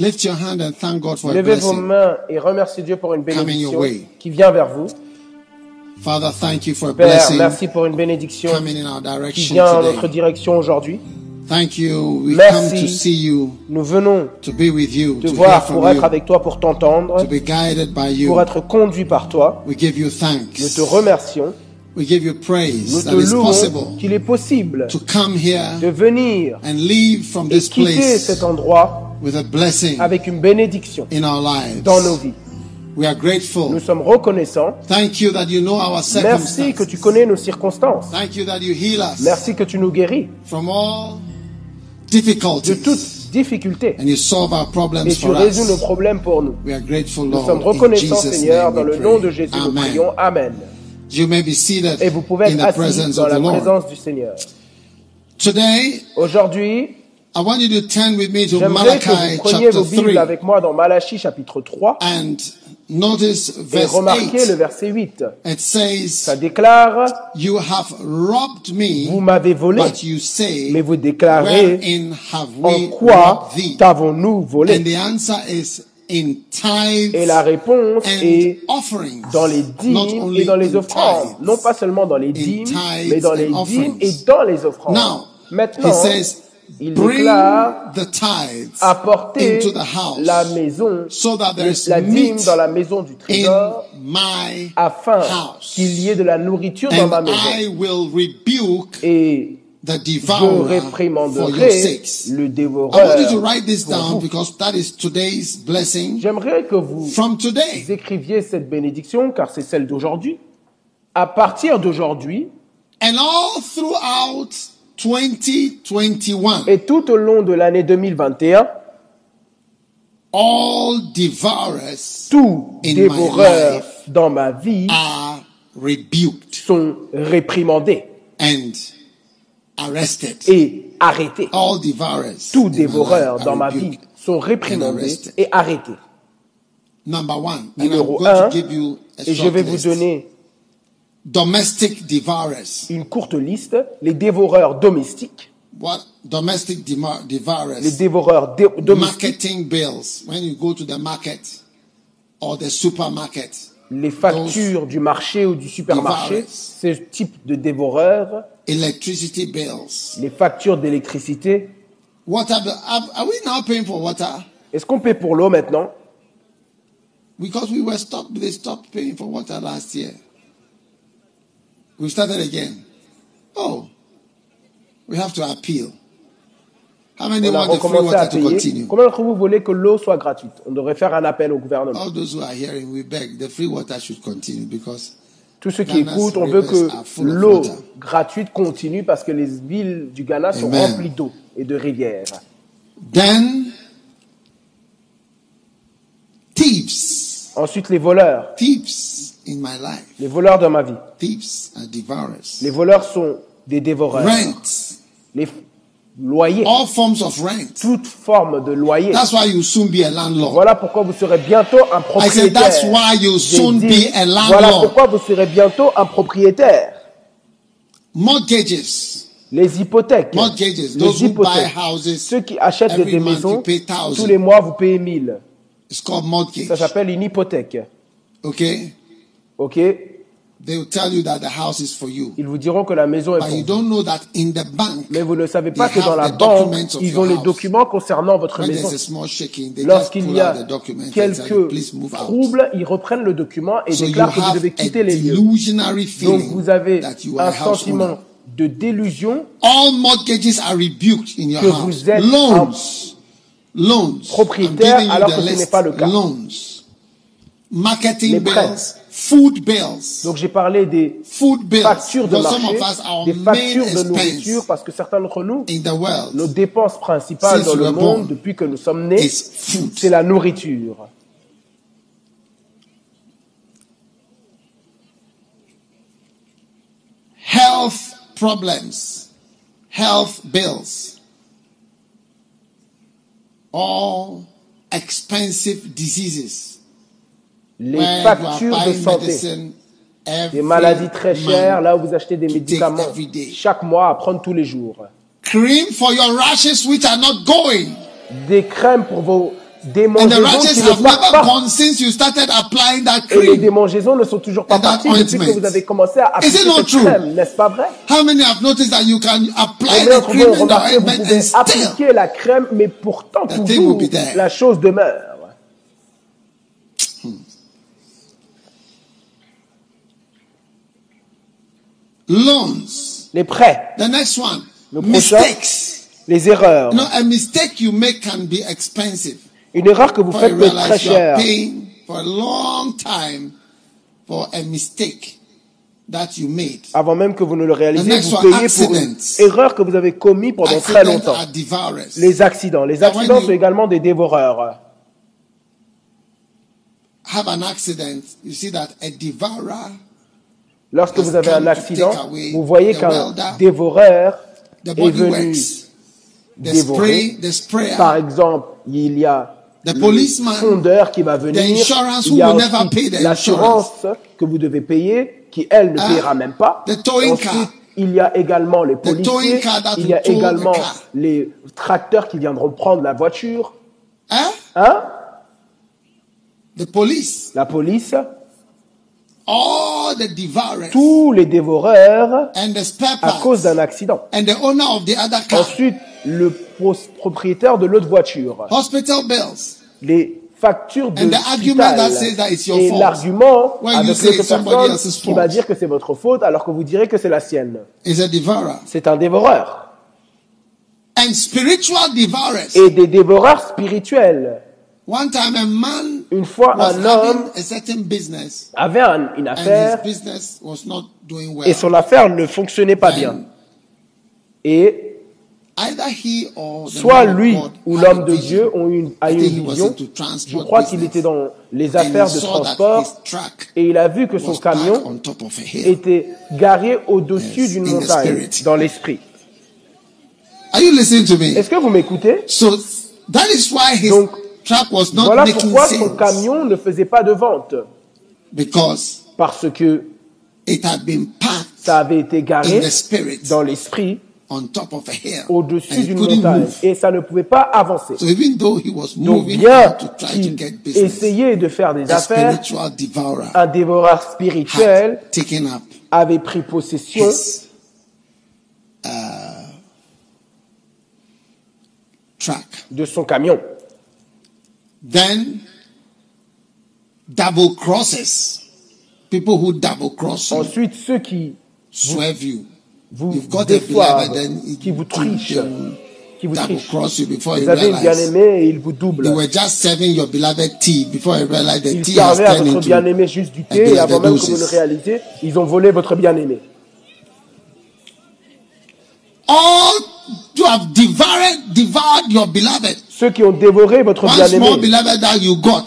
Lift your hand and thank God for a Levez vos blessing. mains et remerciez Dieu pour une Coming bénédiction your way. qui vient vers vous. Father, thank you for a Père, blessing merci pour une bénédiction coming in our qui direction vient en notre today. direction aujourd'hui. Thank you. We Merci. come to see you, Nous venons to be with you, te to hear voir from pour être you, avec toi, pour t'entendre, to be guided by you. pour être conduit par toi. We give you Nous thanks. te remercions. We give you Nous praise te that it's louons possible qu'il est possible to come de here venir and leave from et this quitter place cet endroit with a blessing avec une bénédiction in our lives. dans nos vies. We are grateful. Nous sommes reconnaissants. Thank you that you know our Merci que circumstances. tu connais nos circonstances. Thank you that you heal us Merci que tu nous guéris from all de difficulties. toute difficulté and you solve our et problems tu for résous nos problèmes pour nous. We are grateful, Nous Lord. sommes In reconnaissants, Jesus' Seigneur, name dans le nom de Jésus, nous Amen. prions. Amen. You may be seated Et vous pouvez in être the assis presence dans of la the Lord. présence du Seigneur. Today, Aujourd'hui, I want you to turn with me to j'aimerais que vous Malachi preniez chapter vos Bibles 3 avec moi dans Malachie chapitre 3 and notice et verse remarquez 8. le verset 8. It Ça says, déclare, You have robbed vous me, m'avez volé, but you say, mais vous déclarez, Wherein have en we quoi robbed thee? t'avons-nous And volé the answer is in tithes Et la réponse and est offerings. dans les not dîmes only et dans les in offrandes. tithes. Non pas seulement dans les dîmes, tithes mais dans and les dîmes et dans les offrandes. Now, Maintenant, he says, il déclare apporter la maison, so that there is la dîme dans la maison du trésor, afin qu'il y ait de la nourriture dans ma maison. I will rebuke Et the je devourer for your réprimanderai sakes. le I dévoreur. want you to write this pour down vous. because that is today's blessing J'aimerais que vous from today. écriviez cette bénédiction, car c'est celle d'aujourd'hui. À partir d'aujourd'hui, And all throughout 2021, et tout au long de l'année 2021, all devourers tous In my dévoreurs life dans ma vie are rebuked sont réprimandés and arrested. et arrêtés. All devourers Tous dévoreurs dans ma vie sont réprimandés et arrêtés. Number one, Numéro going un, to give you a et je vais vous donner Domestic devourers. une courte liste, les dévoreurs domestiques, What? Domestic devourers? les dévoreurs dé- domestiques, marketing bills when you go to the market or the supermarket. les factures du marché ou du supermarché, ce type de dévoreurs, Electricity bills. les factures d'électricité. Water are we now paying for water? Est-ce qu'on paie pour l'eau maintenant? Because we were stopped, they stopped paying for water last year. We started again. Oh, we have to appeal. How many want the free water to continue? Combien d'entre vous voulez que l'eau soit gratuite? On devrait faire un appel au gouvernement. All those who are hearing, we beg the free water should continue because Tous ceux qui écoutent, on veut que l'eau gratuite continue parce que les villes du Ghana sont Amen. remplies d'eau et de rivières. then thieves, Ensuite, les voleurs. thieves in my life, Les voleurs dans ma vie. thieves are devourers. Les voleurs sont des dévoreurs. Rent, Les loyers. all forms of rent. Toute forme de loyer. That's why you soon be a landlord. Voilà pourquoi vous serez bientôt un I said propriétaire. that's why you soon dit, be a voilà landlord. pourquoi vous serez bientôt un propriétaire. Mortgages, Les hypothèques. mortgages. Those Les who buy hypothèques. houses, Ceux qui achètent every des maisons, tous les mois vous payez 1000. It's called mortgage. Ça s'appelle une hypothèque. Okay, Ok? They will tell you that the house is for you, Ils vous diront que la maison est but pour you vous. don't know that in the bank, Mais vous ne savez pas They que dans la the banque, documents of ils your ont les house. documents concernant votre when maison. there's a small shaking, they just Lorsqu'il pull y out a the document and tell you, quelques please move out. troubles, ils reprennent le document et So you déclarent que vous have devez a quitter les lieux. delusionary Donc feeling vous avez that you are un a house owner. sentiment de délusion All mortgages are rebuked in your Que house. vous êtes Loans. Loans. propriétaire I'm giving you alors the que ce n'est pas le cas. Loans. Marketing Les prêts. bills. Food bills. Donc j'ai parlé des Food bills. factures de marché, des factures de nourriture, parce que certains d'entre nous, world, nos dépenses principales dans le monde depuis que nous sommes nés, c'est la nourriture. Health problems, health bills, all expensive diseases. Les factures de santé, des maladies très chères, là où vous achetez des médicaments chaque mois à prendre tous les jours. Cream for your rashes which are not going. Des crèmes pour vos démangeaisons qui ne have partent never pas. gone since you started applying that Et les démangeaisons ne sont toujours pas parties depuis que vous avez commencé à appliquer cette crème, n'est-ce pas vrai? How many have noticed that you can apply Combien the d'entre cream vous in the vous pouvez appliquer la crème, mais pourtant be there. la chose demeure. Loans? Les prêts, The next one, Le prochain. mistakes. les erreurs. You know, a mistake you make can be expensive. Une erreur que vous faites peut être très chère. paying for a long time for a mistake that you made. Avant même que vous ne le réalisiez, vous one, payez pour une erreur que vous avez commise pendant très longtemps. Les accidents. Les accidents sont également des dévoreurs. Have an accident, you see that a devourer, Lorsque vous avez un accident, vous voyez qu'un dévoreur est venu dévorer. Par exemple, il y a le fondeur qui va venir. Il y a l'assurance que vous devez payer, qui elle ne Ah, payera même pas. Ensuite, il y a également les policiers, il y a également les tracteurs qui viendront prendre la voiture. Hein? Hein? La police, all the devourers, tous les dévoreurs and the spare à cause d'un accident. and the owner of the other car, Ensuite, le pro- propriétaire de l'autre voiture. hospital bills. les factures de your et l'argument avec l'autre personne qui va dire que c'est votre faute alors que vous direz que c'est la sienne. C'est un dévoreur. And spiritual devourers. Et des dévoreurs spirituels. One time a man Une fois, was un homme a certain business avait un- une and affaire his business was not doing well. et son affaire ne fonctionnait pas bien. And Et either he or the soit lui ou l'homme de. Dieu ont eu une, a une was vision. Je crois qu'il business. était dans les And affaires he de saw that transport his truck et il a vu que son was parked camion on top of a hill. était garé au-dessus Yes, d'une in the montagne, dans l'esprit. Are you listening to me? Est-ce que vous m'écoutez? So that is why his Donc, truck was not Voilà making pourquoi son camion ne faisait pas de vente. because Parce que it had been parked ça avait été in garé the spirit dans l'esprit au-dessus d'une montagne. move. Et ça ne pouvait pas avancer. So even though he was Donc bien out to try to qu'il essayait de faire des affaires, un dévoreur spirituel had taken up avait pris possession his uh, track. de son camion. Then double crosses, people who double cross you, Ensuite, ceux qui swerve you. vous You've got a beloved, then it- qui vous they qui vous double cross you before you Vous avez realize. bien-aimée et il vous They double. were just serving your beloved tea before you the Ils tea servaient à turned votre into bien-aimé juste du thé et avant même que vous réalisez, ils ont volé votre bien-aimé. all to have devoured, devoured your beloved. Ceux qui ont dévoré votre bien-aimé,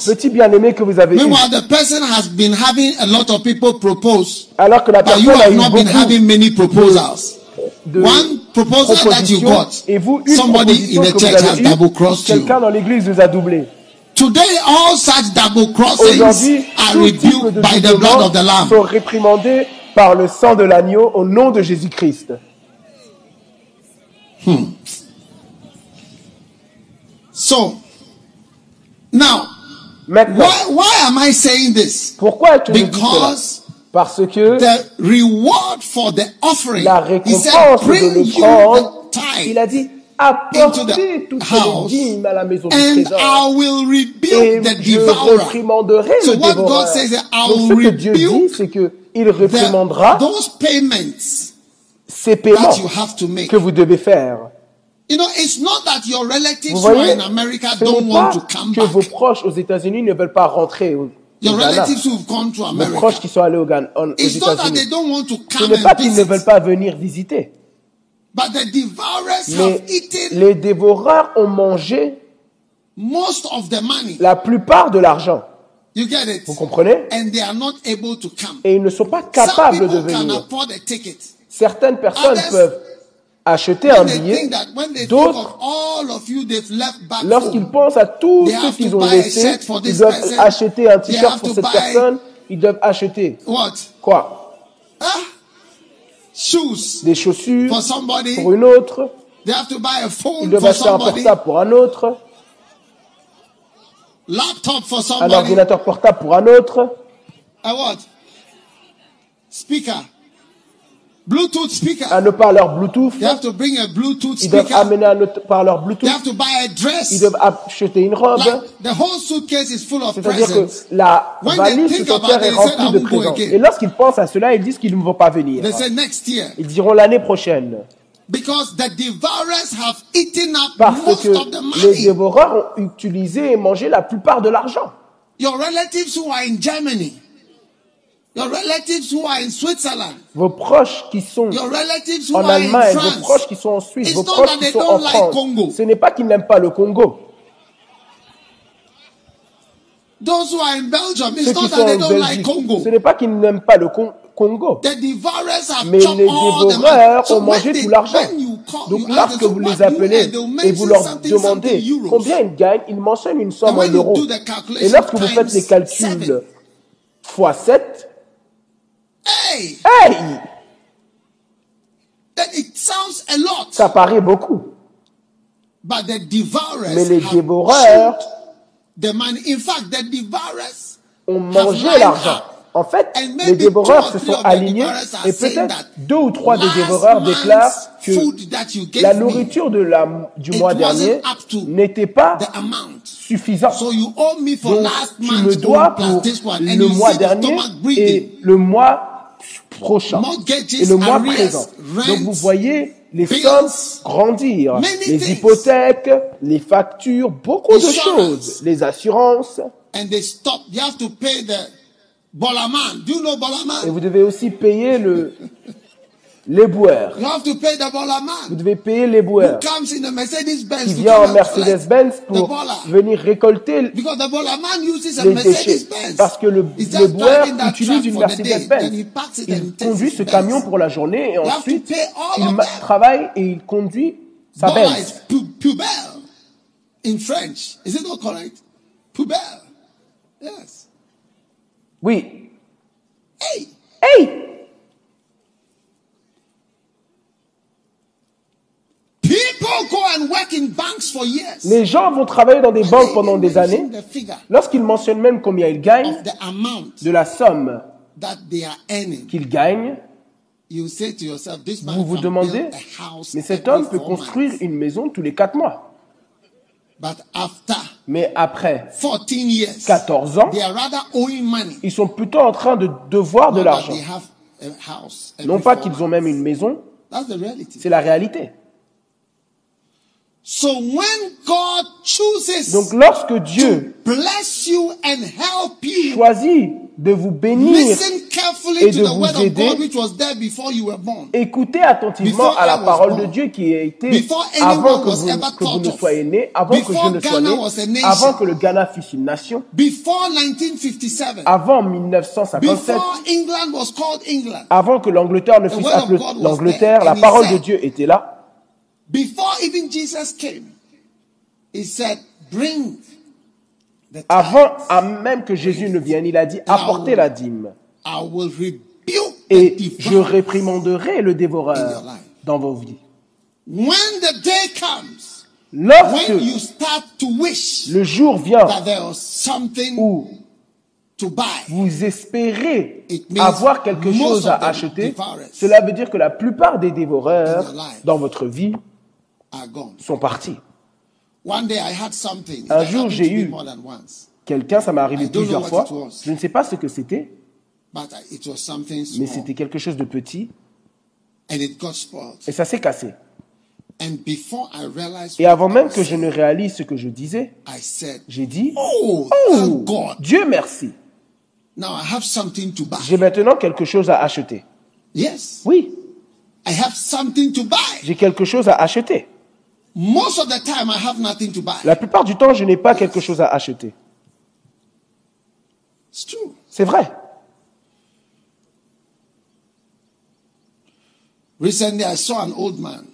petit bien-aimé que vous avez eu, Meanwhile, the person has been having a lot of people propose, alors que la personne a have eu not been beaucoup having many proposals. de One proposal that you propositions, got, et vous, une somebody in the que church vous has double crossed you. quelqu'un dans l'église vous a doublé. Today, all such double crossings Aujourd'hui, are rebuked by the blood of the Lamb. sont réprimandés par le sang de l'agneau au nom de Jésus-Christ. So, now, Maintenant, why, why am I saying this? pourquoi tu dis cela? Because Parce que the reward for the offering, la said, récompense de il a dit, into the apportez toutes house, les dîmes à la maison du and trésor. I will Et the je devourer. réprimanderai So le what God dévoreur. says Donc ce que Dieu dit, c'est que il The- réprimandera those payments ces paiements that you have to make. que vous devez faire. You know, it's not that your relatives Vous who are voyez, in America ce don't n'est want pas to come que back. vos proches aux États-Unis ne veulent pas rentrer au, au Your Ghana. relatives who've gone to Vos America. proches qui sont allés au Ghana, en- aux It's not that they États-Unis. don't want to Ce come n'est pas and qu'ils ne visit, veulent pas venir visiter. but the devourers Mais have eaten les dévoreurs ont mangé most of the money. la plupart de l'argent. You get it? Vous comprenez? And they are not able to come. Et ils ne sont pas Some capables de people can venir. afford a ticket. Certaines personnes Others, peuvent acheter un billet, d'autres, lorsqu'ils pensent à ceux have qu'ils ont for ils doivent acheter un t-shirt pour cette personne, ils doivent acheter. quoi? Des chaussures pour une autre, They have to buy a ils phone doivent for acheter un portable pour un autre, un ordinateur portable pour un autre? Speaker. Bluetooth speaker. un haut-parleur Bluetooth, They have to bring a Bluetooth ils doivent speaker. amener un haut-parleur They Bluetooth, have to buy a ils dress. doivent acheter une robe, Like, the whole suitcase is full of c'est-à-dire presents. que la When they valise think tout about entière est they remplie "I de présents. again." Et lorsqu'ils pensent à cela, ils disent qu'ils ne vont pas venir. They say next year. Ils diront l'année prochaine. Because the devourers have eaten up Parce most que of the les money. dévoreurs ont utilisé et mangé la plupart de l'argent. Your relatives who are in Germany, your relatives who are in Switzerland, Vos proches qui sont your relatives who en are in Allemagne, vos France, proches qui sont en Suisse, It's vos not proches that qui they sont don't en like France, Congo. ce n'est pas qu'ils n'aiment pas le Congo. those who are in Belgium, it's Ceux qui not sont that they en don't like Belgique, Congo. ce n'est pas qu'ils n'aiment pas le Con- Congo. The devourers have Mais chopped les all the dévoreurs money. Ont when mangé they- tout l'argent. when you call- Donc you ask lorsque them, vous "So les what do you appelez earn?" They'll et vous leur something, demandez something euros. combien ils gagnent, ils mentionnent une somme And en when you euros. do the calculation Et lorsque vous faites times les calculs seven, fois 7, Hey, hey, then it sounds a lot. ça paraît beaucoup. But the devourers Mais les dévoreurs chewed the money. In fact, the devourers ont mangé l'argent. En fait, les dévoreurs two se or sont three of the alignés et peut-être that deux ou trois des dévoreurs déclarent que food that you gave la nourriture de la, du mois dernier n'était pas suffisante. So you owe me for Donc, last tu me dois pour le mois dernier et le mois prochain et le mois présent. Donc vous voyez les sommes grandir, les hypothèques, les factures, beaucoup de choses, les assurances. And they stop. You have to pay the Bolaman. Do you know Et vous devez aussi payer le l'éboueur. You have to pay the Vous devez payer les Who boueurs comes in a Mercedes-Benz qui to vient en Mercedes-Benz pour venir récolter Because the Bolaman uses a les déchets. Parce que le, boueur utilise une Mercedes-Benz. Il conduit ce camion pour la journée et ensuite il travaille et il conduit sa Benz. is pu- pubelle in French. Is it not correct? Pubelle. Yes. Oui. Hey, Hey! people go and work in banks for years. Les gens vont travailler dans des banques pendant des années. Lorsqu'ils mentionnent même combien ils gagnent, de la somme qu'ils gagnent, You say to yourself, this man vous vous demandez, mais cet homme peut construire une maison tous les 4 mois. But after Mais après 14 years, 14 ans, they are rather owing money. ils sont plutôt en train de devoir de l'argent. they have a house every Non pas qu'ils ont même une maison, That's the reality. c'est la réalité. So when God chooses Donc lorsque Dieu to bless you and help you, choisit de vous bénir, et to de the vous word aider, of God which was there before you were born. écoutez attentivement à la parole de Dieu qui a été avant que vous, que ne soyez né, avant que je ne sois né, avant que le Ghana fût une nation, Before 1957, avant 1957, before England was called England, avant que l'Angleterre ne fût appelée l'Angleterre, la parole de Dieu était là. Before even Jesus came, he said, Bring the tithe. Avant à même que Jésus ne vienne, il a dit apportez la dîme I will rebuke the et je réprimanderai le dévoreur dans vos vies. When the day comes, Lorsque when you start to wish le jour vient that there was something où to buy, vous espérez avoir quelque chose à acheter, cela veut dire que la plupart des in dévoreurs dans votre vie. Sont partis. One day I had something. It Un jour, j'ai eu- more than once, Quelqu'un, ça m'est arrivé plusieurs fois. Je ne sais pas ce que c'était, but I- it was something mais c'était quelque chose de petit and it got spoiled. et ça s'est cassé. And before I realized, Et avant I même que je ne réalise ce que je disais, j'ai dit "Oh, Oh! Dieu merci. Now I have something to buy." J'ai maintenant quelque chose à acheter. Yes, Oui, I have something to buy. j'ai quelque chose à acheter. Most of the time, I have nothing to buy. La plupart du temps, je n'ai pas quelque chose à acheter. It's true. C'est vrai. Recently, I saw an old man.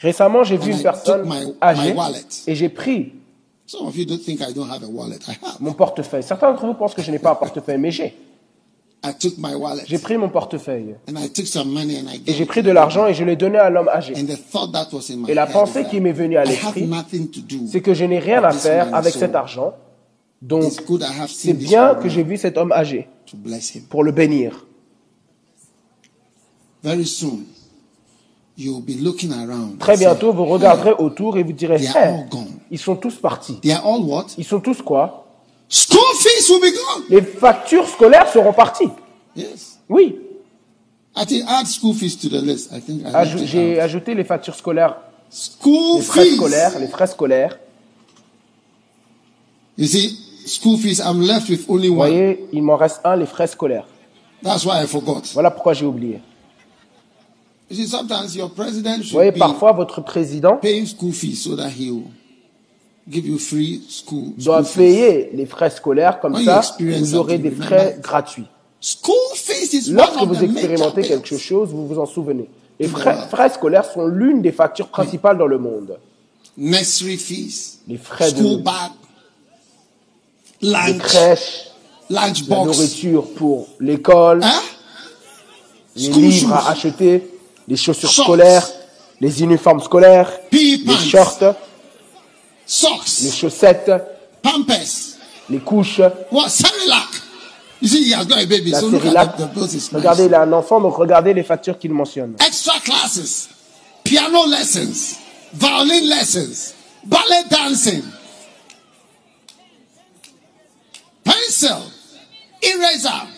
Récemment, j'ai vu une personne my- âgée my et j'ai pris Some of you don't think I don't have a wallet. I have. mon portefeuille. Certains d'entre vous pensent que je n'ai pas un portefeuille, mais j'ai. I took my wallet J'ai pris mon portefeuille et j'ai pris de l'argent et je l'ai donné à l'homme âgé. Et la pensée qui m'est venue à l'esprit, c'est que je n'ai rien à faire avec cet argent. Donc, c'est bien que j'ai vu cet homme âgé pour le bénir. Très bientôt, vous regarderez autour et vous direz, Hey, ils sont tous partis. Ils sont tous quoi? School fees will be gone. Les factures scolaires seront parties. Yes. Oui, I think add school fees to the list. I think I left Aj- it j'ai out. ajouté les factures scolaires, School les frais fees. scolaires, les frais scolaires. You see, school fees. I'm left with only Vous one. voyez, il m'en reste un, les frais scolaires. That's why I forgot. Voilà pourquoi j'ai oublié. You see, sometimes your president Vous should voyez, be parfois, votre président paying school fees so that he'll give you free school. doit school fees. payer les frais scolaires, comme When ça, vous aurez des something, frais remember. gratuits. School fees is one Lorsque vous expérimentez quelque chose, vous vous en souvenez. Les frais, frais scolaires sont l'une des factures principales dans le monde. Fees, Les frais school de, bag, lunch, crèche, lunch la box. nourriture pour l'école, Hein? les School livres à acheter, les chaussures Shorts. scolaires, les uniformes scolaires, les pants. Shorts, les Socks, chaussettes, pampers, les couches, what? You see, he has got a baby, la so look Cérilac. at the, the. Is Regardez, nice. il a un enfant, donc regardez les factures qu'il mentionne. Extra classes, piano lessons, violin lessons, ballet dancing, pencil, eraser,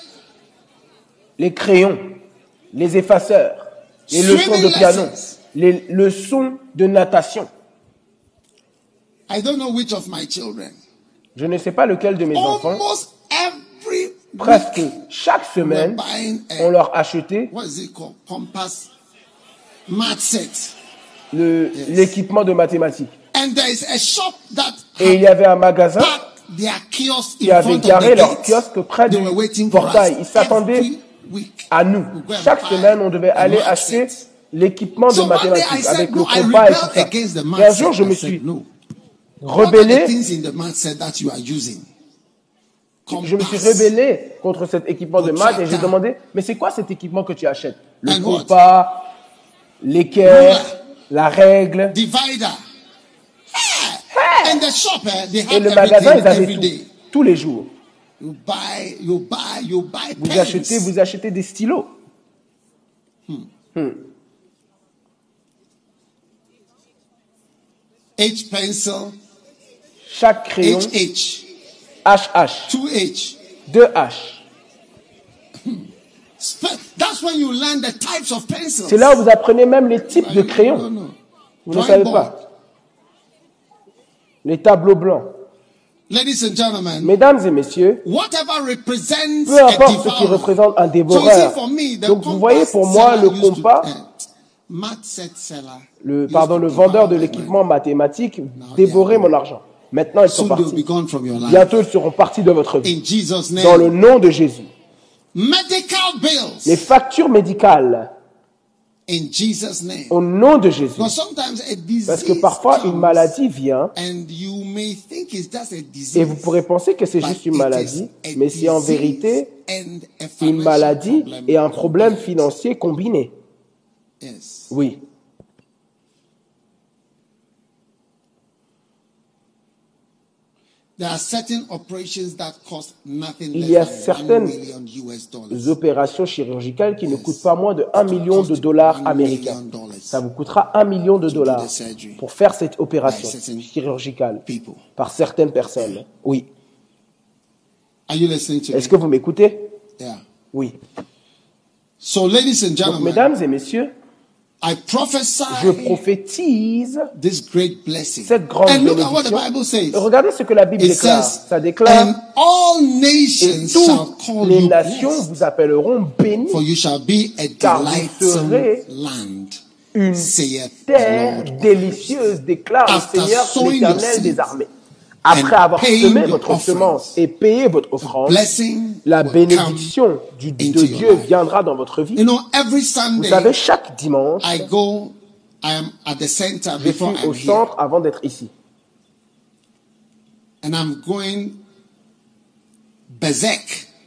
Les crayons, les effaceurs, les leçons de piano, les leçons de natation. I don't know which of my children. Je ne sais pas lequel de mes enfants, Almost every presque chaque semaine, on leur achetait what is it called? Compass math set. le- l'équipement de mathématiques. And there is a shop that Et il y avait un magasin qui avait garé leur kiosque près du portail. Ils s'attendaient à nous. Chaque semaine, on devait aller acheter l'équipement de mathématiques avec le compas et tout ça. Et un jour, je me suis using? je me suis rebellé contre cet équipement de maths et j'ai demandé, mais c'est quoi cet équipement que tu achètes? Le compas, l'équerre, la règle. Eh, Et le magasin, ils avaient tout, tous les jours. Vous achetez, vous achetez des stylos. H pencil, Chaque crayon, HH, HH, 2H. 2H. Spe- That's when you learn the types of pencils. C'est là où vous apprenez même les types de crayons. Vous ne savez pas. Les tableaux blancs. Mesdames et messieurs, peu importe ce qui représente un dévoreur. Donc vous voyez pour moi le compas, eh, le, pardon, le vendeur de l'équipement mathématique dévorait mon argent. Maintenant ils sont partis. Bientôt ils seront partis de votre vie. In Jesus' Dans le name. nom de Jésus. Medical bills. Les factures médicales. In Jesus' name. Au nom de Jésus. Parce que parfois une maladie vient and you may think it's just a disease. et vous pourrez penser que c'est juste une maladie, mais c'est en vérité and a une maladie problem. et un problème financier combiné. Yes. Oui. There are certain operations that cost nothing Il y a certaines 1 million US dollars. Les opérations chirurgicales qui ne coûtent pas moins de 1 million de dollars américains. Ça vous coûtera 1 million de dollars pour faire cette opération chirurgicale par certaines personnes. Oui. Are you listening to me? Est-ce que vous m'écoutez? Oui. So, ladies and Donc, gentlemen, mesdames et messieurs, I prophesy je prophétise this great blessing. cette grande and look at what the bénédiction. Bible says. Et regardez ce que la Bible It déclare. says, Ça déclare, and all et shall toutes call les nations vous appelleront bénis, for you shall be a Car vous serez land, une terre délicieuse, déclare After le Seigneur l'Éternel des armées. Après avoir semé votre semence et payé votre offrande, la bénédiction du, de Dieu viendra dans votre vie. Vous savez, chaque dimanche, I go, I am at the center je before suis au centre avant d'être ici.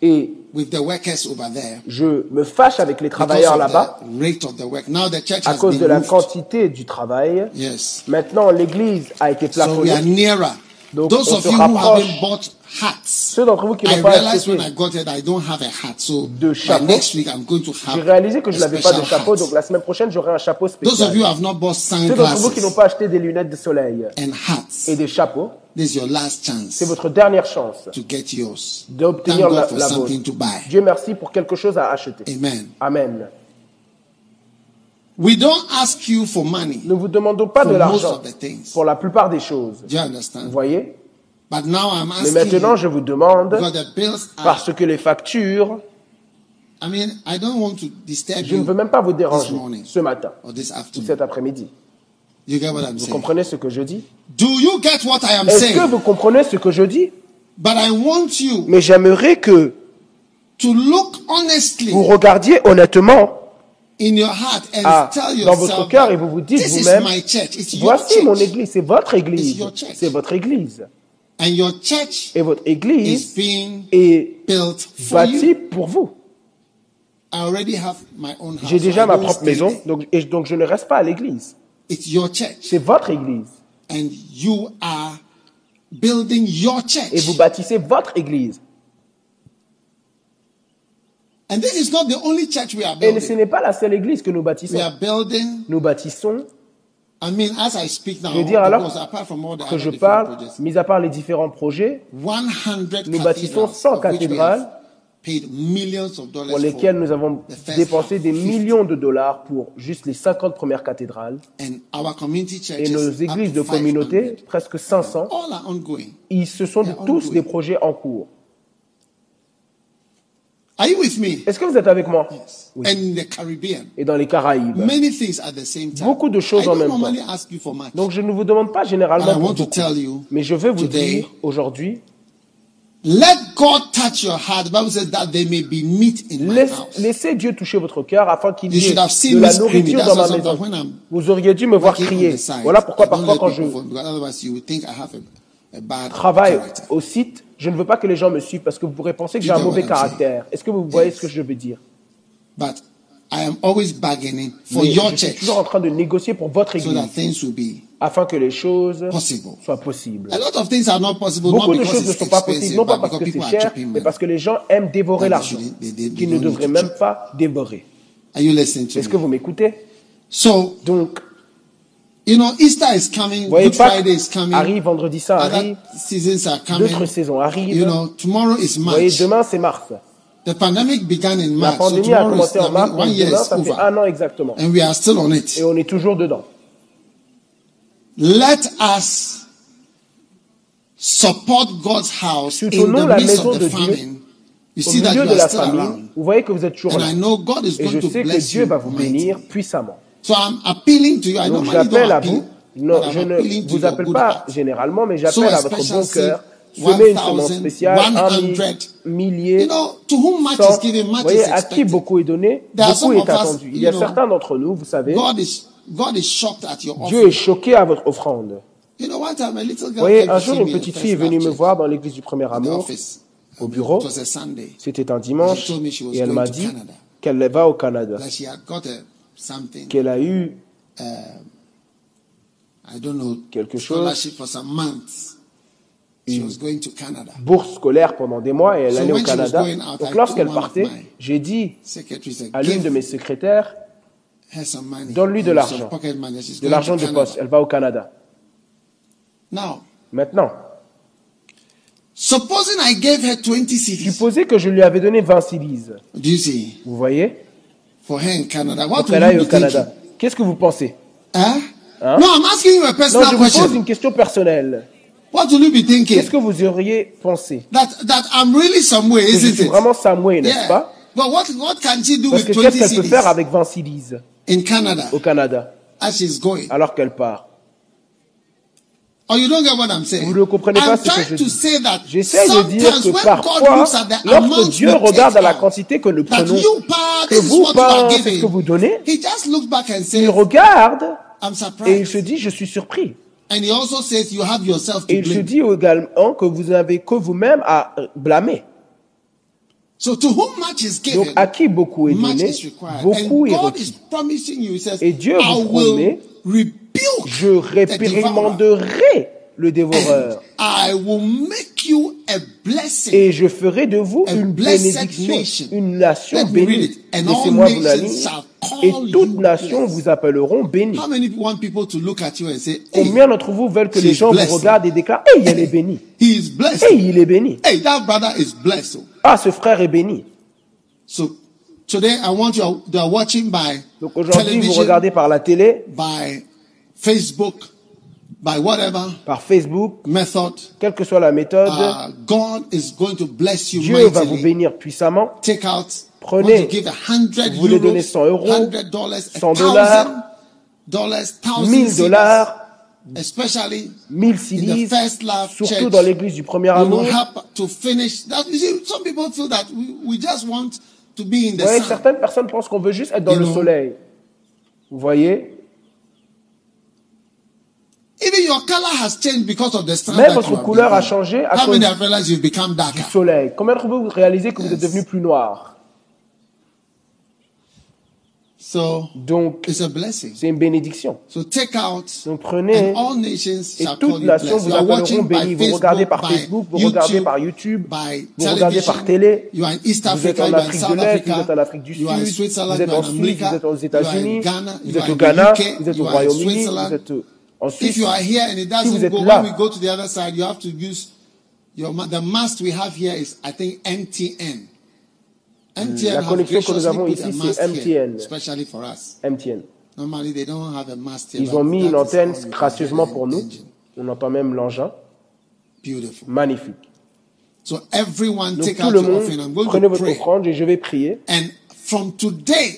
Et je me fâche avec les travailleurs là-bas à cause de la quantité du travail. Maintenant, l'église a été plafonnée. Donc, Those of you who haven't bought hats, Ceux d'entre vous qui I n'ont pas realized when I acheté, got it, I don't have a hat. So de chapeau. next week, I'm going to j'ai have réalisé que je a n'avais pas de chapeau, hat. donc la semaine prochaine, j'aurai un chapeau Those of you spécial. have not bought Ceux d'entre vous qui n'ont pas acheté des lunettes de soleil and hats, et des chapeaux, this is your last chance c'est votre dernière chance to get yours. Thank d'obtenir God la, for la something vôtre. to buy. Dieu merci pour quelque chose à acheter. Amen. Amen. We don't ask you for money Ne vous demandons pas de for most l'argent of the things. pour la plupart des choses. Do you Vous voyez? But now I'm Mais asking maintenant, je vous demande, parce que les factures, I mean, I don't want to disturb je ne you veux même pas vous this déranger morning ce matin or this ou cet après-midi. You get what I'm Vous saying? comprenez ce que je dis? Do you get what I am Est-ce que vous comprenez ce que je dis? But I want you Mais j'aimerais que to look honestly vous regardiez honnêtement in your heart and à, tell dans votre yourself, cœur et vous vous dites vous-même, voici mon église, c'est votre église, c'est votre église. And your church Et votre is église being est built for bâtie you. pour vous. I already have my own house. J'ai déjà ma propre maison, donc, et donc je ne reste pas à l'église. It's your church. C'est votre église. And you are building your Et vous church. bâtissez votre église. And this is not the only church we are Et ce building. n'est pas la seule église que nous bâtissons. We are building, Nous bâtissons, I mean, as I speak now, je veux dire alors because apart from all the que je parle, projects, mis à part les différents projets 100 Nous bâtissons cathedrals 100 of which we cathédrales have paid millions of dollars pour lesquelles for. nous avons dépensé des 50. millions de dollars pour juste les 50 premières cathédrales. And our community Et nos églises de communauté, 500, presque 500, all are ongoing. ils, ce sont tous ongoing. des projets en cours. Are you with me? Est-ce que vous êtes avec moi? Oui. And in the Caribbean, Et dans les Caraïbes. many things at the same time. Beaucoup de choses I en même temps. normally ask you for much. Donc je ne vous demande pas But généralement I pour want to beaucoup. tell you, Mais je veux vous today, dire aujourd'hui, let God touch your heart. The Bible says that there may be meat in my laisse- house. laissez Dieu toucher votre cœur afin qu'il y ait de la nourriture dans ma maison. Vous auriez dû me voir crier. Voilà pourquoi parfois quand je phone, because otherwise you would think I have a, a bad travaille au site, je ne veux pas que les gens me suivent parce que vous pourrez penser que j'ai un mauvais caractère. Est-ce que vous voyez Yes. ce que je veux dire? But I am always bargaining for Mais your Je suis toujours en train de négocier pour votre so église that things will be afin que les choses possible. soient possibles. A lot of things are not possible, not Beaucoup de choses ne sont pas possibles, non pas but parce because que people c'est cher, mais parce que les gens aiment dévorer l'argent, qu'ils ne devraient même pas dévorer. Est-ce que vous m'écoutez? So, Donc, you know, Easter is coming, vous voyez, Good Friday is coming, arrive, vendredi saint arrive, other seasons are coming. d'autres saisons arrivent. You know, tomorrow is Vous voyez, March. demain c'est mars. The pandemic began in La March, so pandémie a commencé en mars, one year demain fait un an exactement. and we are still on it. Et on est toujours dedans. Let us support God's house in the la midst maison of the famine. You Au see that milieu you de are la still famine, around. vous voyez que vous êtes toujours And là. I know God is Et je going to sais que Dieu you va vous bénir puissamment. So I'm appealing to you. I Donc j'appelle à vous, non, je ne vous appelle pas généralement, mais j'appelle à votre bon cœur. Semez une 1000, semence spéciale, un mi- 100. millier, You know, to whom much cent. is given, Vous much voyez, à qui beaucoup est donné, There are beaucoup some est us, attendu. Il y a know, certains d'entre nous, vous savez, God is God is shocked at your Dieu est choqué à votre offrande. You know, one time a little girl Vous voyez, un jour, une petite fille est venue me voir dans l'église du Premier Amour, au bureau. It was a Sunday. C'était un She dimanche, told me she was et elle m'a dit qu'elle va au Canada, Qu'elle a eu I don't know, Quelque chose. scholarship for some months. She was going to Canada. bourse scolaire pendant des mois et elle So allait au Canada. out, Donc lorsqu'elle partait, j'ai dit à l'une de mes secrétaires. Donne-lui de l'argent. de l'argent de poste. Elle va au Canada. Now, Maintenant, supposing I gave her 20 CDs. supposez que je lui avais donné 20 cilices. Do you see? Vous voyez? For her in Canada. What you be Canada. Qu'est-ce que vous pensez? Hein? No, I'm asking you a Non, je vous pose une question personnelle. What would you be thinking? Qu'est-ce que vous auriez pensé? That that I'm really somewhere, Que je suis it? vraiment Samoué, n'est-ce Yeah. pas? But what what can she do Parce with que 20 qu'est-ce qu'elle peut faire avec 20 cilices in Canada au Canada as she's going? alors qu'elle part Or you don't get what I'm saying. Vous ne comprenez pas I'm ce que je trying to dis. say that J'essaie de dire sometimes que when God parfois, looks at the lorsque amount Dieu regarde à la quantité que nous prenons, que vous, c'est ce que giving, vous donnez, he just looks back and il says, regarde I'm et il surprised. se dit, je suis surpris. And he also says, you have yourself Et to il se blame. dit également que vous n'avez que vous-même à blâmer. So to whom much is Donc, given, à qui beaucoup est donné, beaucoup And est God is requis. Et Dieu vous promet, Je réprimanderai le dévoreur. I will make you a blessing. Et je ferai de vous une bénédiction, nation. une nation bénie. Laissez-moi vous la lire. Et toutes nations vous appelleront bénis. Combien d'entre vous veulent que les gens vous regardent et déclarent Hey, elle est bénie. he is blessed. Hey, il est béni. Hey, that brother is blessed. Ah, ce frère est béni. So today I want you they are watching by Donc aujourd'hui, vous regardez par la télé, by Facebook, by whatever par Facebook, method. quelle que soit la méthode, Uh, God is going to bless you Dieu va vous bénir puissamment. Take out. Prenez. want to give a hundred Vous voulez donner euros, 100 euros, hundred dollars, 100 dollars, dollars, thousand 1000 dollars, especially 1000 in the cedis, first love surtout church. dans l'église du premier amour. will help to finish that. You see, some people feel that we, we just want to be in the Vous voyez, certaines personnes pensent qu'on veut juste être dans You le know? soleil. Vous voyez Even your color has changed because of the sun. Même votre couleur a changé à How cause many have realized you've become darker? du soleil. Combien d'entre vous réalisez que vous êtes devenu plus noir? So Donc, it's a blessing. c'est une bénédiction. So take out. Donc prenez, And all nations et toutes nations vous appelleront bénis. Vous regardez par Facebook, vous regardez par YouTube, vous regardez par télé. Vous êtes Africa, en you are in Afrique de l'Est, Africa, vous êtes en Afrique du Sud, vous êtes en Suisse, vous êtes aux États-Unis, Ghana, vous you êtes au Ghana, vous êtes au Royaume-Uni, vous êtes If you are here and it Si doesn't vous êtes go, là. when we go to the other side, you have to use your the mast we have here is I think MTN. MTN La have connexion que nous avons ici, c'est here, MTN. especially for us. MTN. Normally they don't have a mast here. Ils ont mis une antenne gracieusement pour nous. engine. On entend même l'engin. Beautiful. Magnifique. So everyone Donc take tout out le your offering. I'm monde, going prenez to votre offrande et je vais prier. And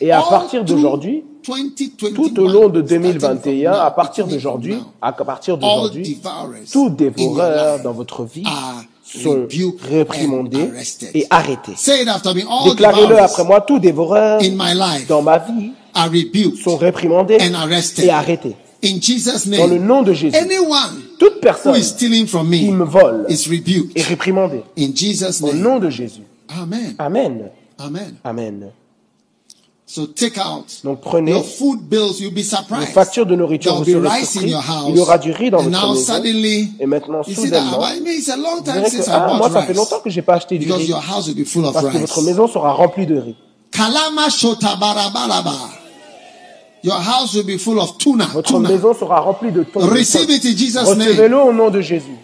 Et à partir d'aujourd'hui, 2021, Tout au long de starting from 2021, now, à partir d'aujourd'hui, à partir d'aujourd'hui, tout dévoreur dans votre vie sont réprimandés et arrêtés. Déclarez-le après moi, tout dévoreur dans ma vie sont réprimandés et arrêtés. Dans le nom de Jésus, toute personne qui me vole est réprimandée. Au nom de Jésus. Amen. Amen. Amen. Amen. So take out Donc prenez your food bills. You'll be vos surprised. factures de nourriture, vous serez rice in surpris. your house. Il y aura du riz dans and votre now maison. suddenly, Et maintenant, soudainement, I mean, it's a long vous since que I ah, moi, ça fait longtemps que j'ai pas acheté du Because riz. your house will be full of Parce que rice. votre maison sera remplie de riz. Kalama. Your house will be full of tuna. Votre tuna. maison sera remplie de thon. de Receive thon. it in Jesus' name. Recevez-le au nom de Jésus.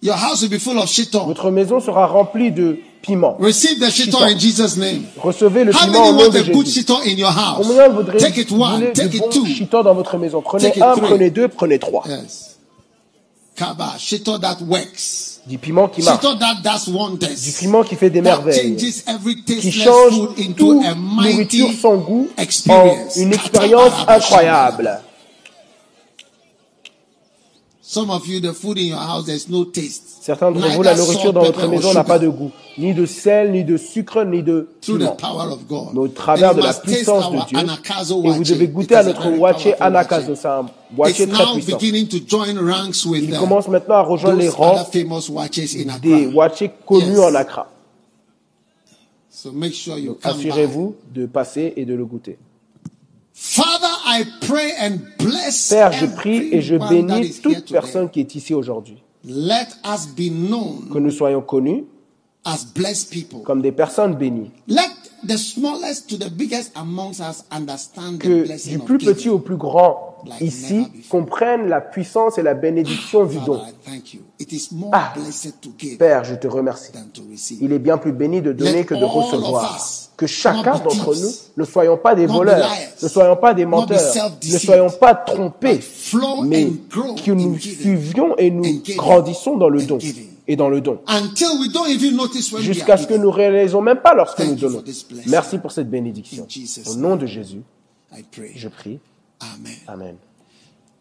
Your house will be full of shiton. Votre maison sera remplie de piment. Receive the Shiton. in Jesus' name. Recevez le How piment many au nom want de a good Jésus. shiton in your house? Combien voudrez Take it one, voulez take de it bons two. chitons dans votre maison? Prenez Take it un, three. prenez deux, prenez trois. Yes. Kaba, shiton that works. Du piment qui marche. That does Du piment qui fait des That merveilles. changes every Qui tasteless change food into toute a mighty nourriture sans goût en experience. une expérience incroyable. Some of you, the food in your house, there's no taste. Certains d'entre vous, la nourriture dans votre maison n'a pas de goût. Ni de sel, ni de sucre, ni de piment. power of God. Mais au travers de la puissance de Dieu. Et vous wache. devez goûter à notre wache anakazo. wache. C'est un boîtier très puissant. Il the, commence maintenant à rejoindre les rangs des watchés connus en Accra. Assurez-vous de passer et de le goûter. Father, I pray and bless Père, je prie et je bénis toute personne qui est ici aujourd'hui. Let us be known Que nous soyons connus as blessed people. comme des personnes bénies. Let the smallest to the biggest amongst us understand the Que blessing du plus petit au plus grand ici comprennent la puissance et la bénédiction du don. Ah. Père, je te remercie. Il est bien plus béni de donner que de recevoir. Que chacun d'entre nous ne soyons pas des voleurs, ne soyons pas des menteurs, ne soyons pas trompés, mais que nous suivions et nous grandissons dans le don et dans le don. Jusqu'à ce que nous réalisons même pas lorsque nous donnons. Merci pour cette bénédiction. Au nom de Jésus, je prie. Amen. Amen.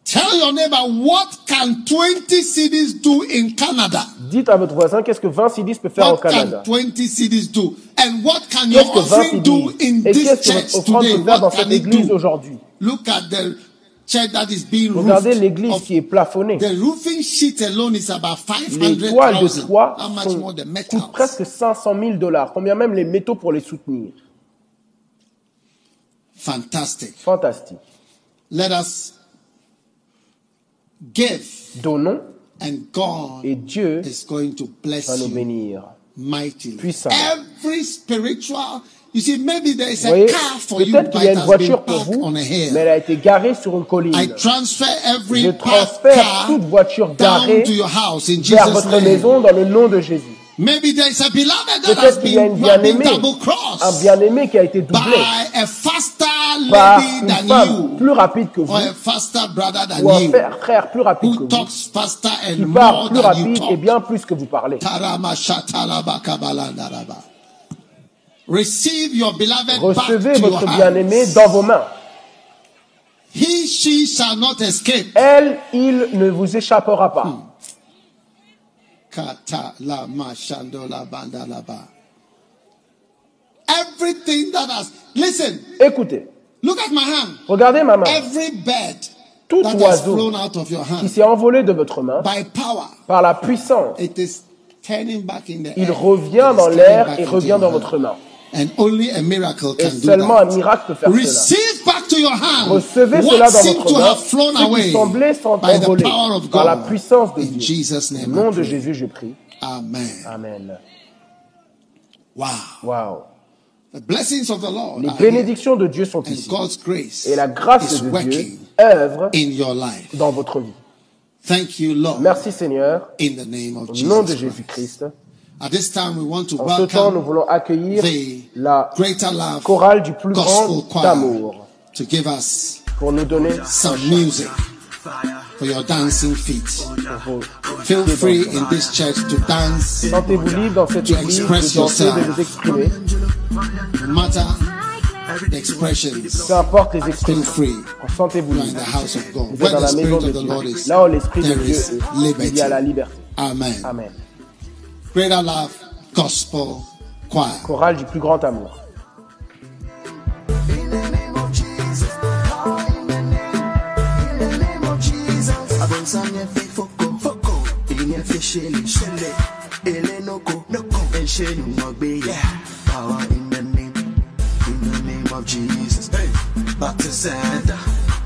Tell your neighbor what can 20 cities do in Canada? Dites à votre voisin qu'est-ce que 20 CDs peut faire au What can Canada? 20 cities do? And what can your Qu'est-ce que 20 offering do in Et this church today? What can it do? Look at the church that is being Regardez roofed. l'église of- qui est plafonnée. The roofing sheet alone is about Les toiles de 500,000. toit How much sont- more the coûtent metals? presque 500 000 dollars. Combien même les métaux pour les soutenir? Fantastic. Fantastique. Let us give, Donnons and God et Dieu is going to bless va nous you bénir. Puissamment. Every spiritual, you see, maybe there is a voyez, car for you, peut-être but qu'il y a une has voiture been pour parked vous, on a hill. mais elle a été garée sur une colline. I transfer every Je transfère car toute voiture down garée to your house in vers Jesus' votre name. maison dans le nom de Jésus. Maybe there is a beloved that has Peut-être qu'il y a been, une you bien-aimée, un bien-aimé qui a été doublé by a faster par une femme plus rapide que vous, ou un frère, frère plus rapide que vous, qui parle plus rapide et bien plus que vous parlez. Recevez votre bien-aimé dans vos mains. He, she shall not escape. Elle, il ne vous échappera pas. Listen, Écoutez, look at my hand. regardez ma main Every bird Tout that has oiseau flown out of your qui hand s'est envolé de votre main by power, par la puissance. it is turning back in the Il air. revient It is dans l'air back et revient your dans votre main. And only a miracle Et can do seulement un that. miracle peut faire cela. Receive back to your hand Recevez what cela dans votre to main, have flown ce qui away semblait s'en by the envoler power of par la God. puissance de In Dieu. Jesus' Au name, nom de. Jésus, je prie. Amen. Amen. Wow. Wow. Les bénédictions de Dieu sont ici. God's grace Et la grâce de Dieu œuvre in your life. dans votre vie. Thank you, Lord. Merci Seigneur. In the name of Au nom de Jesus Christ. Jésus-Christ. At this time, we want to En ce temps, nous voulons accueillir the la Greater Love chorale du plus grand Choir d'amour to give us pour nous donner some music for your dancing feet. vos Feel free in this church to dance, Sentez-vous libre dans cette To express yourself. Importe les expressions. free. Sentez-vous You are in libre. the house of God. Vous êtes dans the la maison de of the Lord Dieu. is, Là où l'Esprit de Dieu est, il y a la liberté. Amen. Amen. Greater Love Gospel Choir. Chorale du plus grand amour. Power in of Jesus. Hey, back to sender.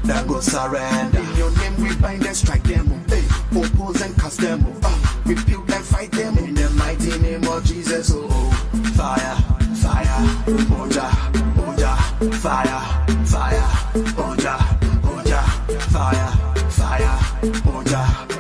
That go surrender. In your name we bind and strike them. Hey, oppose and cast them. oh. Ah, rebuke and fight them. In the mighty name of Jesus. Oh, oh. fire, fire, oja, oja, fire, fire, oja, oja, fire, fire, oja,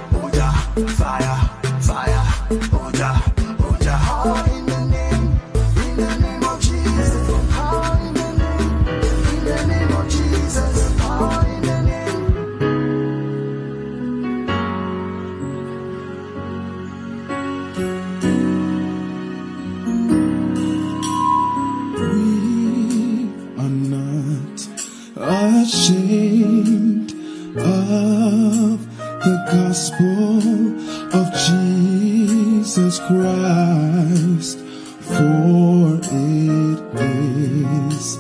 gospel of Jesus Christ, for it is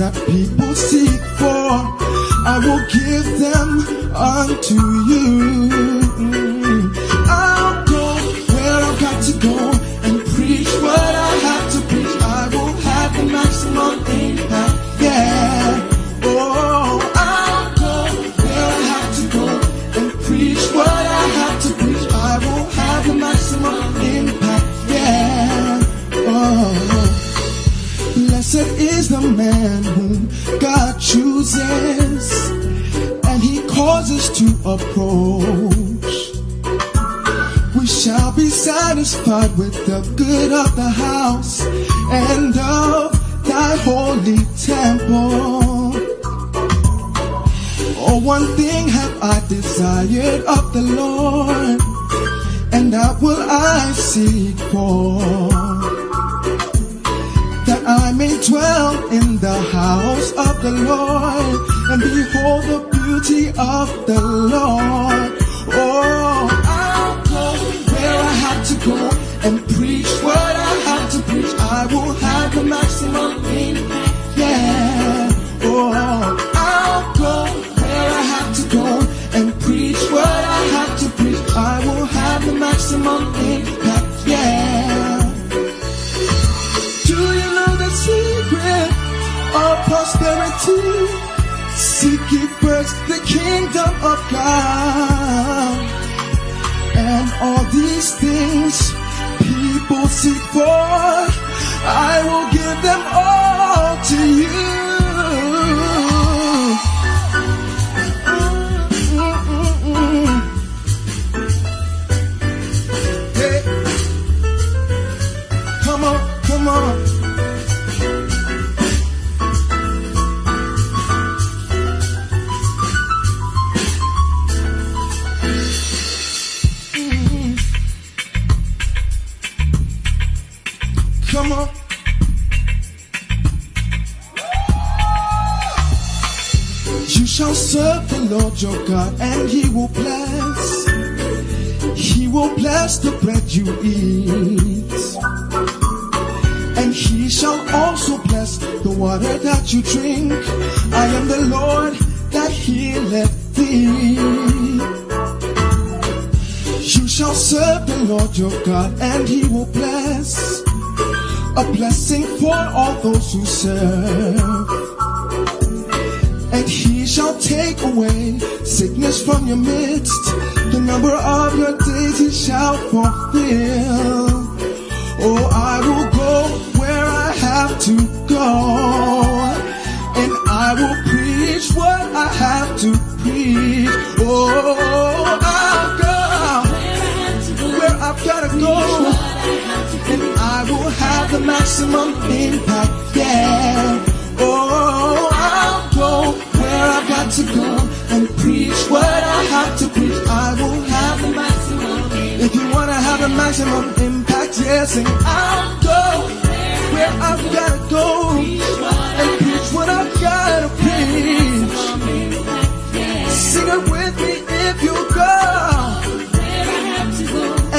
WhatsApp people.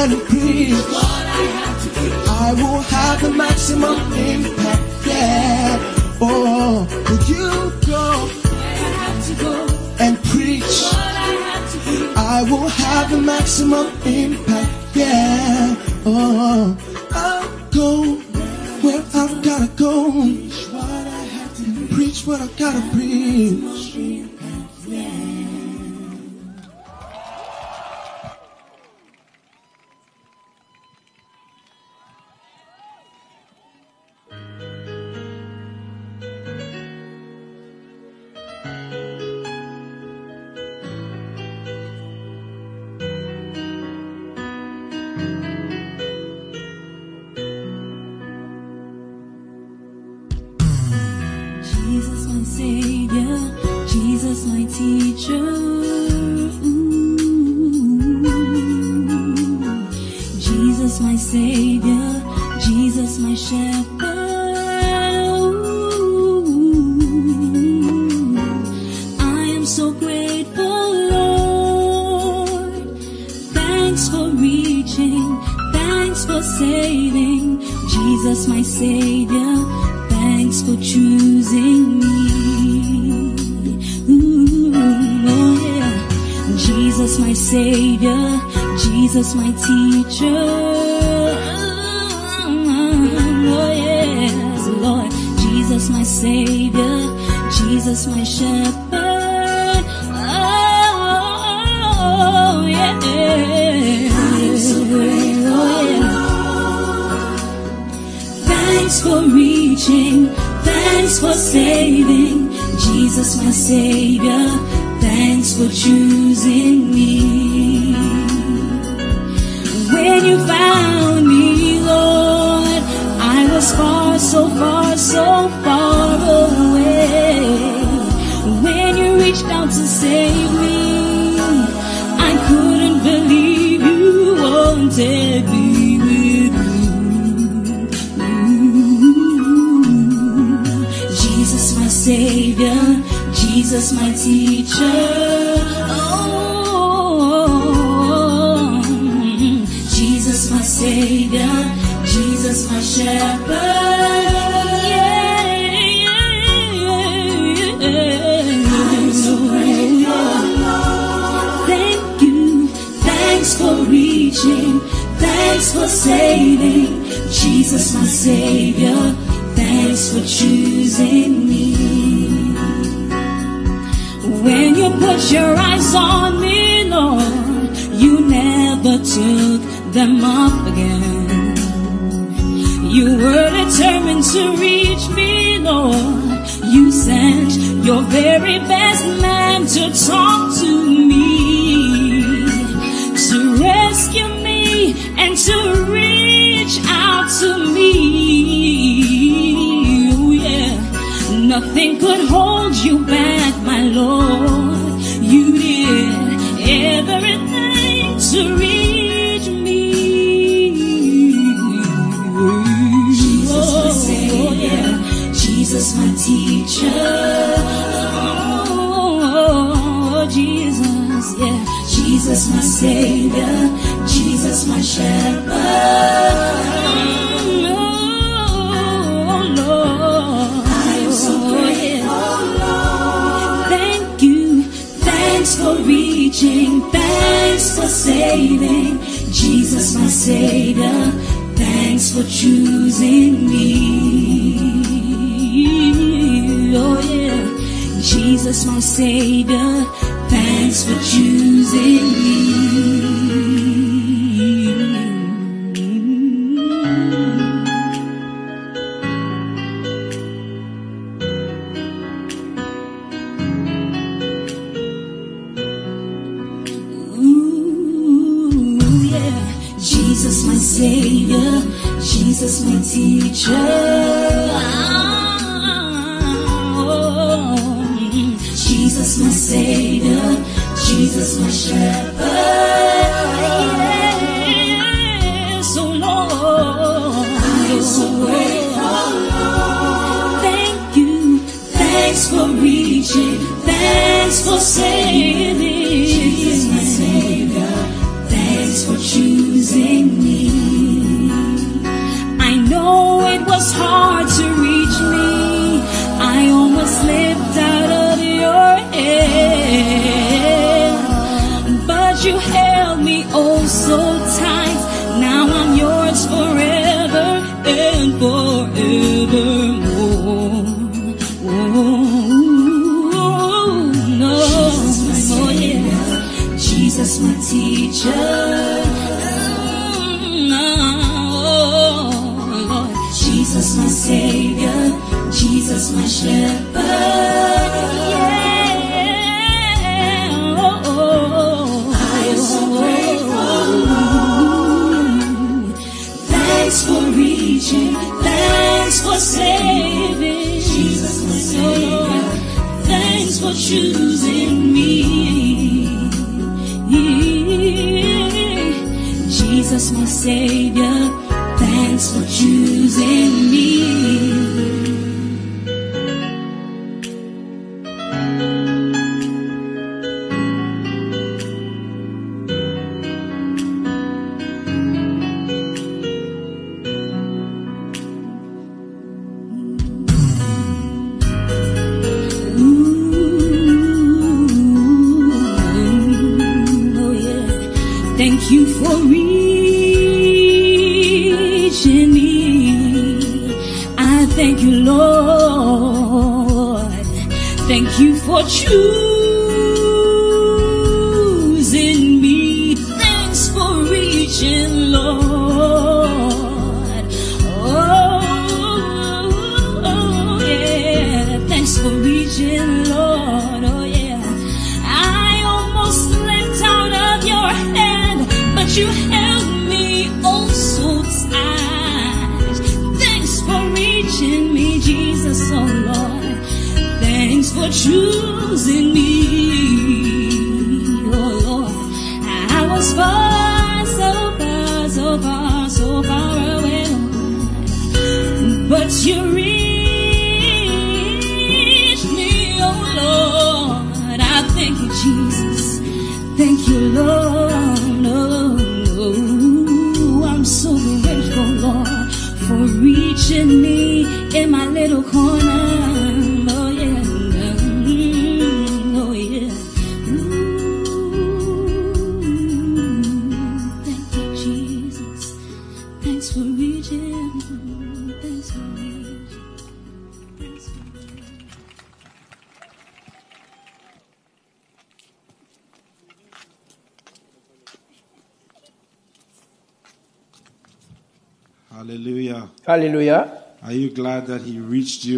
and agree. I, I will have the maximum impact. Yeah. Oh, would you go, go and preach? I, I will have the maximum impact. Yeah. Oh, I'll go where I've gotta go. Preach what I gotta preach.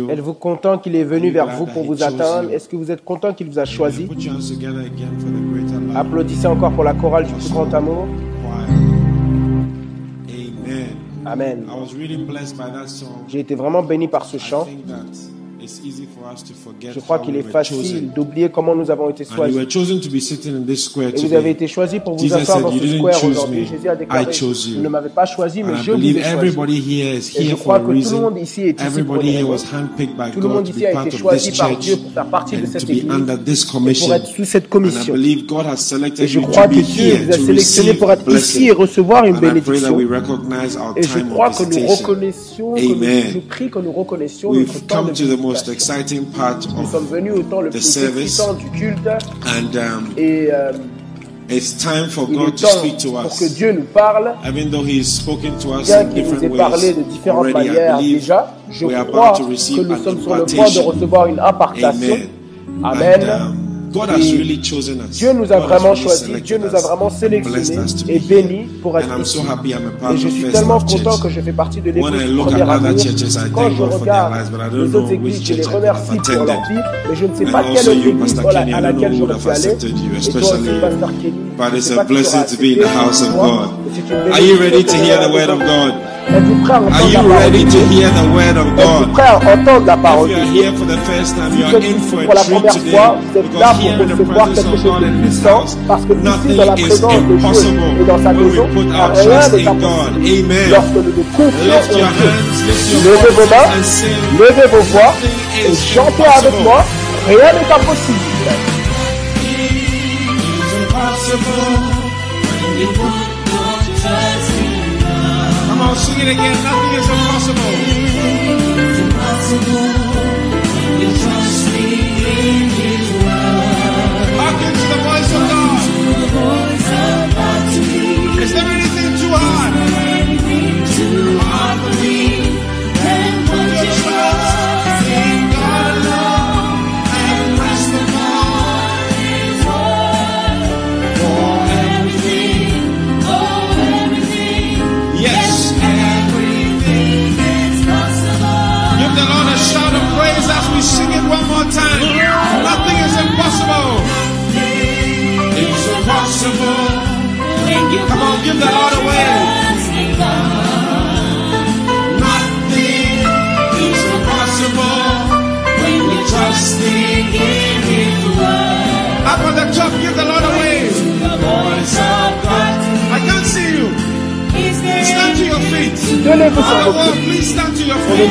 Êtes-vous content qu'il est venu vers vous pour vous atteindre Est-ce que vous êtes content qu'il vous a choisi Put your hands together again for the greater love. Applaudissez encore pour la chorale du plus grand amour. Amen. J'ai été vraiment béni par ce chant. Je crois qu'il est facile d'oublier comment nous avons été choisis. Et vous avez été choisis pour vous asseoir dans "You ce square aujourd'hui. Jésus a déclaré, I chose you." vous ne m'avez pas choisi, mais je vous ai choisi. Et je crois que tout le monde ici est ici pour une raison. Tout le monde ici a été choisi par Dieu pour faire partie de cette église et pour être sous cette commission. Et je crois que Dieu vous a sélectionné pour être ici et recevoir une bénédiction. Et je crois que nous visitation. reconnaissions, que nous, je prie que nous reconnaissions notre temps de exciting part Nous sommes of, venus au temps le the plus service. excitant du culte and um, et euh, it's time for il God est to temps speak to pour que us. Dieu nous parle. Even though He's spoken to us Bien in qu'il nous ait different parlé ways de différentes already, manières déjà, je crois que receive nous an sommes sur le point de recevoir une impartation. Amen. Amen. And, um, God has Et really chosen us. Dieu nous a vraiment really choisis, Dieu nous a vraiment sélectionnés et bénis pour être ici. so happy I'm a part Et je of suis tellement content que je fais partie de When I l'église other amour. churches, I Quand je regarde lives, but I don't les know autres which églises, je les remercie pour leur vie, mais je ne sais pas quelle autre église à laquelle aller. accepted you, Et toi aussi. Pasteur Kenny, But je it's sais a pas qui blessing t'aura to be in the accepté, house of toi, God. mais c'est une Are you bénédiction ready to hear à the la word of. God? Êtes-vous prêt à Are entendre you la parole ready de to Dieu hear the word of God? prêt à entendre la parole de Dieu Si êtes in ici pour la première fois, vous êtes là pour recevoir quelque chose de puissant, parce que ici, dans la présence de Dieu et dans sa maison, rien n'est impossible. Lorsque nous nous confions en Dieu, levez vos mains, levez vos voix et chantez avec moi. Rien n'est impossible. Impossible. It again. Nothing is impossible. Impossible. Come on, give the Lord a wave. Nothing is impossible when we trust in His. Up on the top, give the Lord. The voice of God. I can't see you. sur vos Well, pieds. please stand to your feet.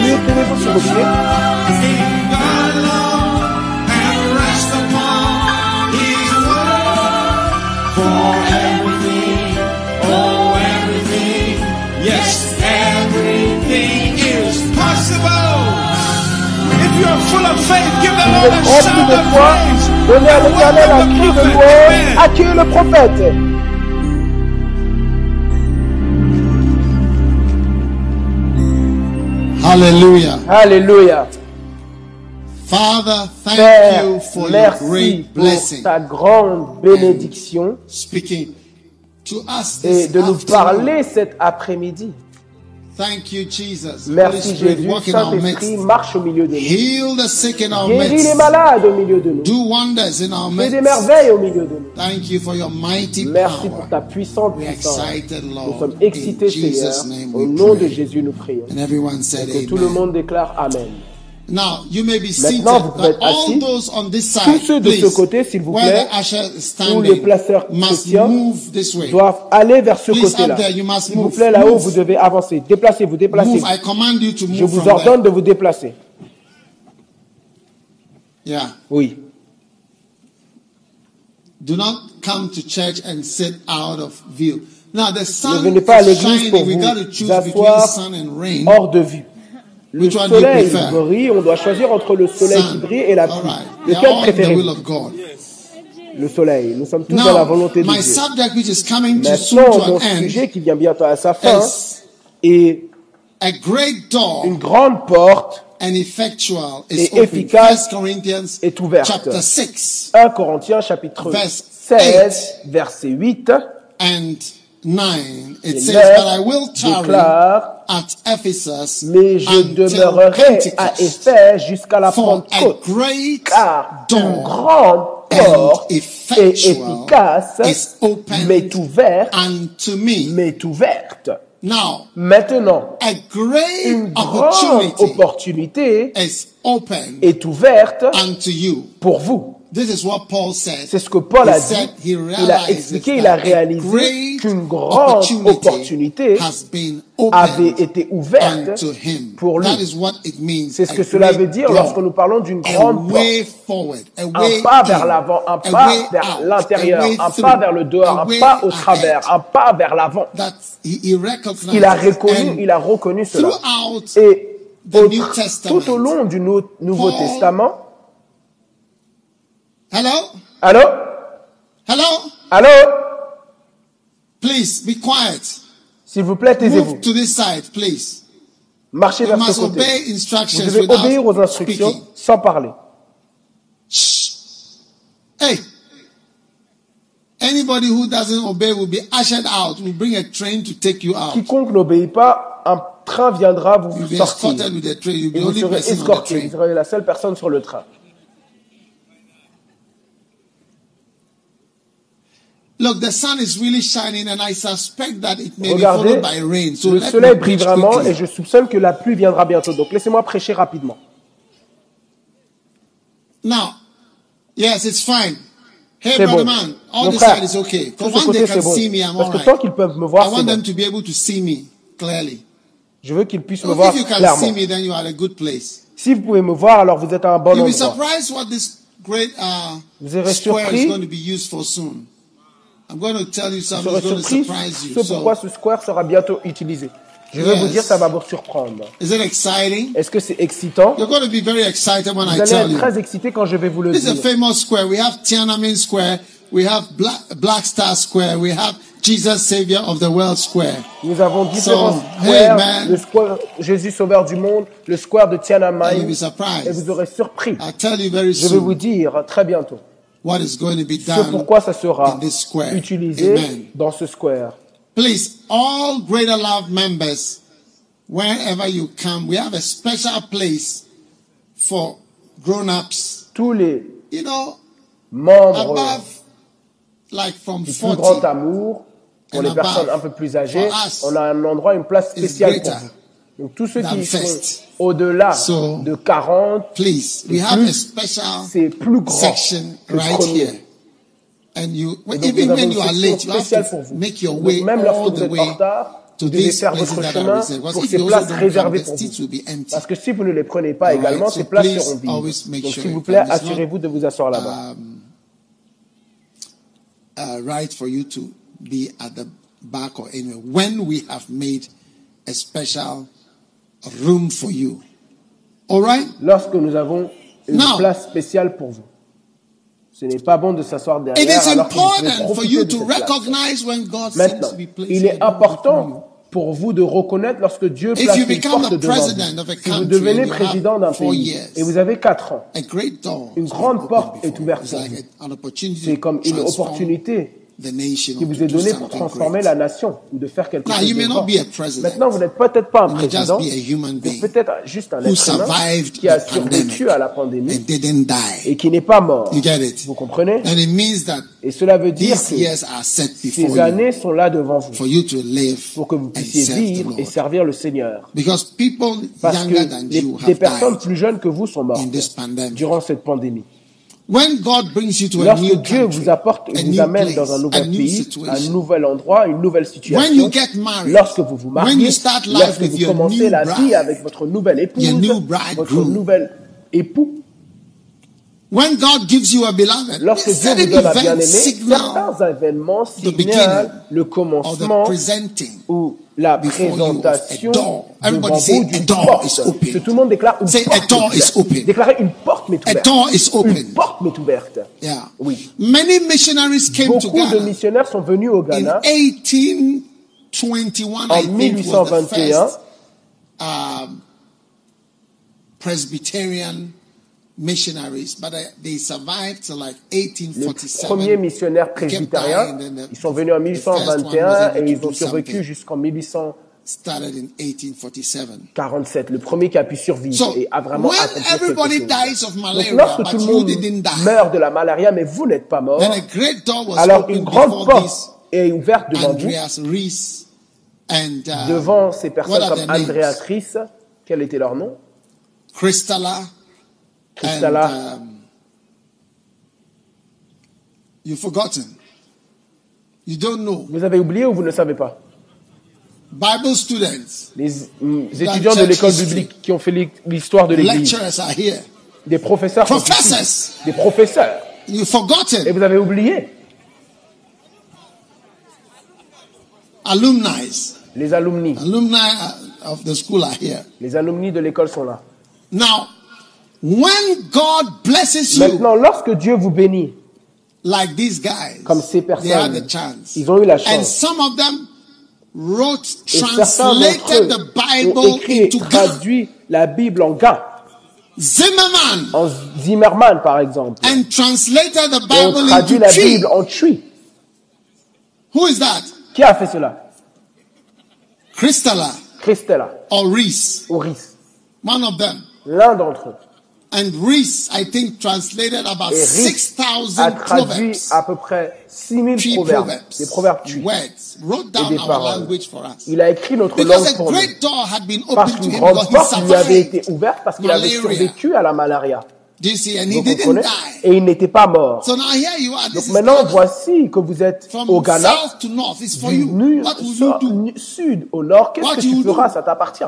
You are full of faith, give the Vous Lord êtes a remplis shout de of foi. praise. Donnez à l'éternel un cri de louange. Amen. Accueillez le prophète. Hallelujah. Alléluia. Father, thank Père, you for your merci great pour blessing. ta grande bénédiction Speaking to us et this de nous parler cet après-midi. Thank you, Jesus. Merci Jésus, Saint-Esprit, midst. marche au milieu de nous. Heal the sick in our Guéris les midst. malades au milieu de nous. Do wonders in our Fais des midst. merveilles au milieu de nous. Thank you for your mighty Merci power. pour ta puissante puissance. excited, Nous Lord. sommes In excités, Jesus' Seigneur. name Au nom de. Jésus, nous prions. And everyone said Que tout le monde déclare Amen. Now, you may be seated, Maintenant, vous pouvez être all assis. those on this Tous side, ceux de ce côté, s'il vous where plaît, où les placeurs se must tiennent, move this way. doivent aller vers ce côté-là. S'il vous plaît, là-haut, vous devez avancer. Déplacez-vous, déplacez-vous. Move. I command you to Je move vous ordonne de vous déplacer. Yeah. Oui. Do not come to church and sit out of view. Now the Ne sun venez pas à is l'église pour vous choose between asseoir sun and rain. hors de vue. Le soleil brille, on doit choisir entre le soleil qui brille et la pluie. Lequel God. Le soleil. Nous sommes tous dans la volonté de Dieu. Maintenant, mon sujet qui vient bientôt à sa fin est une grande porte Et efficace 1 Corinthians est ouverte. chapter 6 1 Corinthiens chapitre Verse 16, verset 8. And 9. It says, 9 But I will tarry déclare at Ephesus Mais je until demeurerai à. Éphèse jusqu'à la Pentecôte, great car une grande and porte est efficace, is open m'est ouverte, m'est ouverte. Now, Maintenant, a great une grande opportunity opportunité is open est ouverte unto you. pour vous. This is what Paul said. C'est ce que Paul a dit. Il a expliqué, il a réalisé qu'une grande opportunité avait été ouverte pour lui. C'est ce que cela veut dire lorsque nous parlons d'une grande porte. Un pas vers l'avant, un pas vers l'intérieur, un pas vers le dehors, un pas au travers, un pas vers l'avant. Il a reconnu, il a reconnu cela. Et au- tout au long du Nou- Nouveau Testament, Hello? allô, Hello? allô, Please be quiet. s'il vous plaît, taisez-vous. Move to this side, please. Marchez vers ce côté. Vous devez obéir aux instructions speaking. sans parler. Hey, anybody who doesn't obey will be ushered out. Will bring a train to take you out. Quiconque n'obéit pas, un train viendra vous You'll be sortir. escorted with a train. You'll be Et the vous serez escorté. Vous serez la seule personne sur le train. Look, the sun is really shining, and I suspect that it may be Regardez, followed by rain. So le soleil brille vraiment et je soupçonne que la pluie viendra bientôt. Donc laissez-moi prêcher rapidement. Now, yes, it's fine. Hey, C'est brother bon. man, all Mon this frère, side is okay. when they côté c'est can bon. see me, I'm Parce que right. tant qu'ils peuvent me voir, I want bon. them to be able to see me clearly. Je veux qu'ils puissent me voir clairement. see me, then you are a good place. Si vous pouvez me voir, alors vous êtes à un bon You'll be endroit. surprised what this great uh, Vous serez surpris. I'm going to tell you Vous something serez that's going to surpris surprise you. ce So, pourquoi ce square sera bientôt utilisé. Je vais Yes. vous dire, ça va vous surprendre. Est-ce que c'est excitant? You're going to be very excited when Vous I allez tell être you. très excité quand je vais vous le This is a dire. famous square. We have Tiananmen Square. We have Black, Black Star Square. We have Jesus Savior of the World Square. Nous avons différents So, squares. hey, man. le square Jésus Sauveur du monde, le square de Tiananmen. Et vous aurez surpris. I'll tell you very Je vais vous dire très bientôt what is going to be ce done. pourquoi ça sera in this square. utilisé Amen. dans ce square. Please, all Greater Love members, wherever you come, we have a special place for grown-ups. Tous les You know, membres above, like from du plus grand 40. amour, pour les personnes above. un peu plus âgées, us, on a un endroit, une place spéciale pour vous. Donc tous ceux qui sont au-delà So, de 40, Please, we Et have plus a special c'est plus grand que right premier. here. And you, donc, even when you are late, you have to make your way même all the vous êtes en way retard, to these faire votre chemin pour if ces you places réservées pour vous. Parce que si vous ne les prenez pas également, ces places seront vides. Donc s'il you vous plaît, assurez-vous de vous asseoir là-bas. um, uh, right for you to be at the back or anywhere when we have made a special room for you. All right? Lorsque nous avons une Now- place spéciale pour vous. Ce n'est pas bon de s'asseoir It derrière is alors important for you to recognize when God seems Maintenant, to be placing il est important pour vous de reconnaître lorsque Dieu place une porte devant vous. Si vous devenez président d'un pays et vous avez quatre ans, A great door Une grande porte est ouverte pour vous. c'est comme une opportunité qui vous est do donnée pour transformer great. la nation ou de faire quelque Now, chose you may de not grand. be a president. Maintenant, vous n'êtes peut-être pas un président, be a human mais being peut-être juste un être humain qui a survécu à la pandémie and didn't die. et qui n'est pas mort. You get it? Vous comprenez? And it means that Et cela veut dire these que years are set before ces you années sont là devant vous for you to live pour que vous puissiez vivre et servir le Seigneur. Because people Parce que than les- you des personnes plus jeunes que vous sont mortes in this pandemic. durant cette pandémie. Lorsque Dieu vous apporte, a vous new amène dans un a nouvel pays, un situation, nouvel endroit, une nouvelle when situation, you get married, lorsque vous vous when mariez, you start life lorsque with vous your commencez new la vie avec votre nouvelle épouse, votre nouvel époux, when God gives you a beloved, lorsque Dieu vous donne un bien-aimé, signal. certains événements signalent le commencement presenting. ou la présentation a door. devant Everybody vous d'une "A door porte. is open." Que tout le monde déclare une Say, porte. "A door is open." Déclarez une porte m'est A ouverte. door is Une porte m'est ouverte. Yeah. Oui. Many missionaries came to Beaucoup de missionnaires sont venus au in Ghana 1821. I en think was the 1821. first um, Presbyterian missionaries, but they survived till like Les 1847. premiers missionnaires They kept presbytériens, dying, and then the- ils sont venus en the first one was 1821 able et to ils ont survécu jusqu'en 1847. Started in 1847. Le premier qui a pu survivre So, et a vraiment when everybody dies of Donc malaria, lorsque but tout le you monde didn't die, meurt de la malaria, mais vous n'êtes pas mort, then a great door was alors une grande porte est ouverte devant vous, Andreas Rees and uh, devant ces what personnes comme? Andreas Ries. Quel était leur nom? Christala, And um, you've forgotten. You don't know. Vous avez oublié ou vous ne savez pas? Bible students, Les hum, étudiants de l'école biblique qui ont fait l'hi- l'histoire de l'Église, lecturers are here. des professeurs, Professors. des professeurs, You've et forgotten. vous avez oublié Alumni, les alumni. alumni of the school are here. Les alumni de l'école sont là. Now, when God blesses you, Maintenant, lorsque Dieu vous bénit, like these guys, Comme ces they had personnes, the chance. ils ont eu la And chance. some of them wrote, Et certains d'entre translated eux the ont Bible écrit et into Ghana. traduit la Bible en gars, Zimmerman en Zimmerman par exemple. and translated the Et on Bible traduit into la tree. Bible en. Who is that? Qui a fait cela? Christella Christella or Reese. One of them. L'un d'entre eux And Reese, I think, translated about Et Rhys 6,000 a traduit proverbs. à peu près 6000 Tree proverbes, des proverbes. Words. Wrote et down des our paroles. language for us. Il a écrit notre Because langue a pour nous. great door had been Parce opened to qu'une him grande because porte he lui avait été ouverte parce qu'il avait survécu à la malaria. Do you see? And he Vous didn't comprenez die. Et il n'était pas mort. So now here you are. This Donc is maintenant, voici que vous êtes From au Ghana, south to north. It's for du you. nu- What will you so- do? nu- sud au nord. Qu'est-ce que tu do? feras? Ça t'appartient.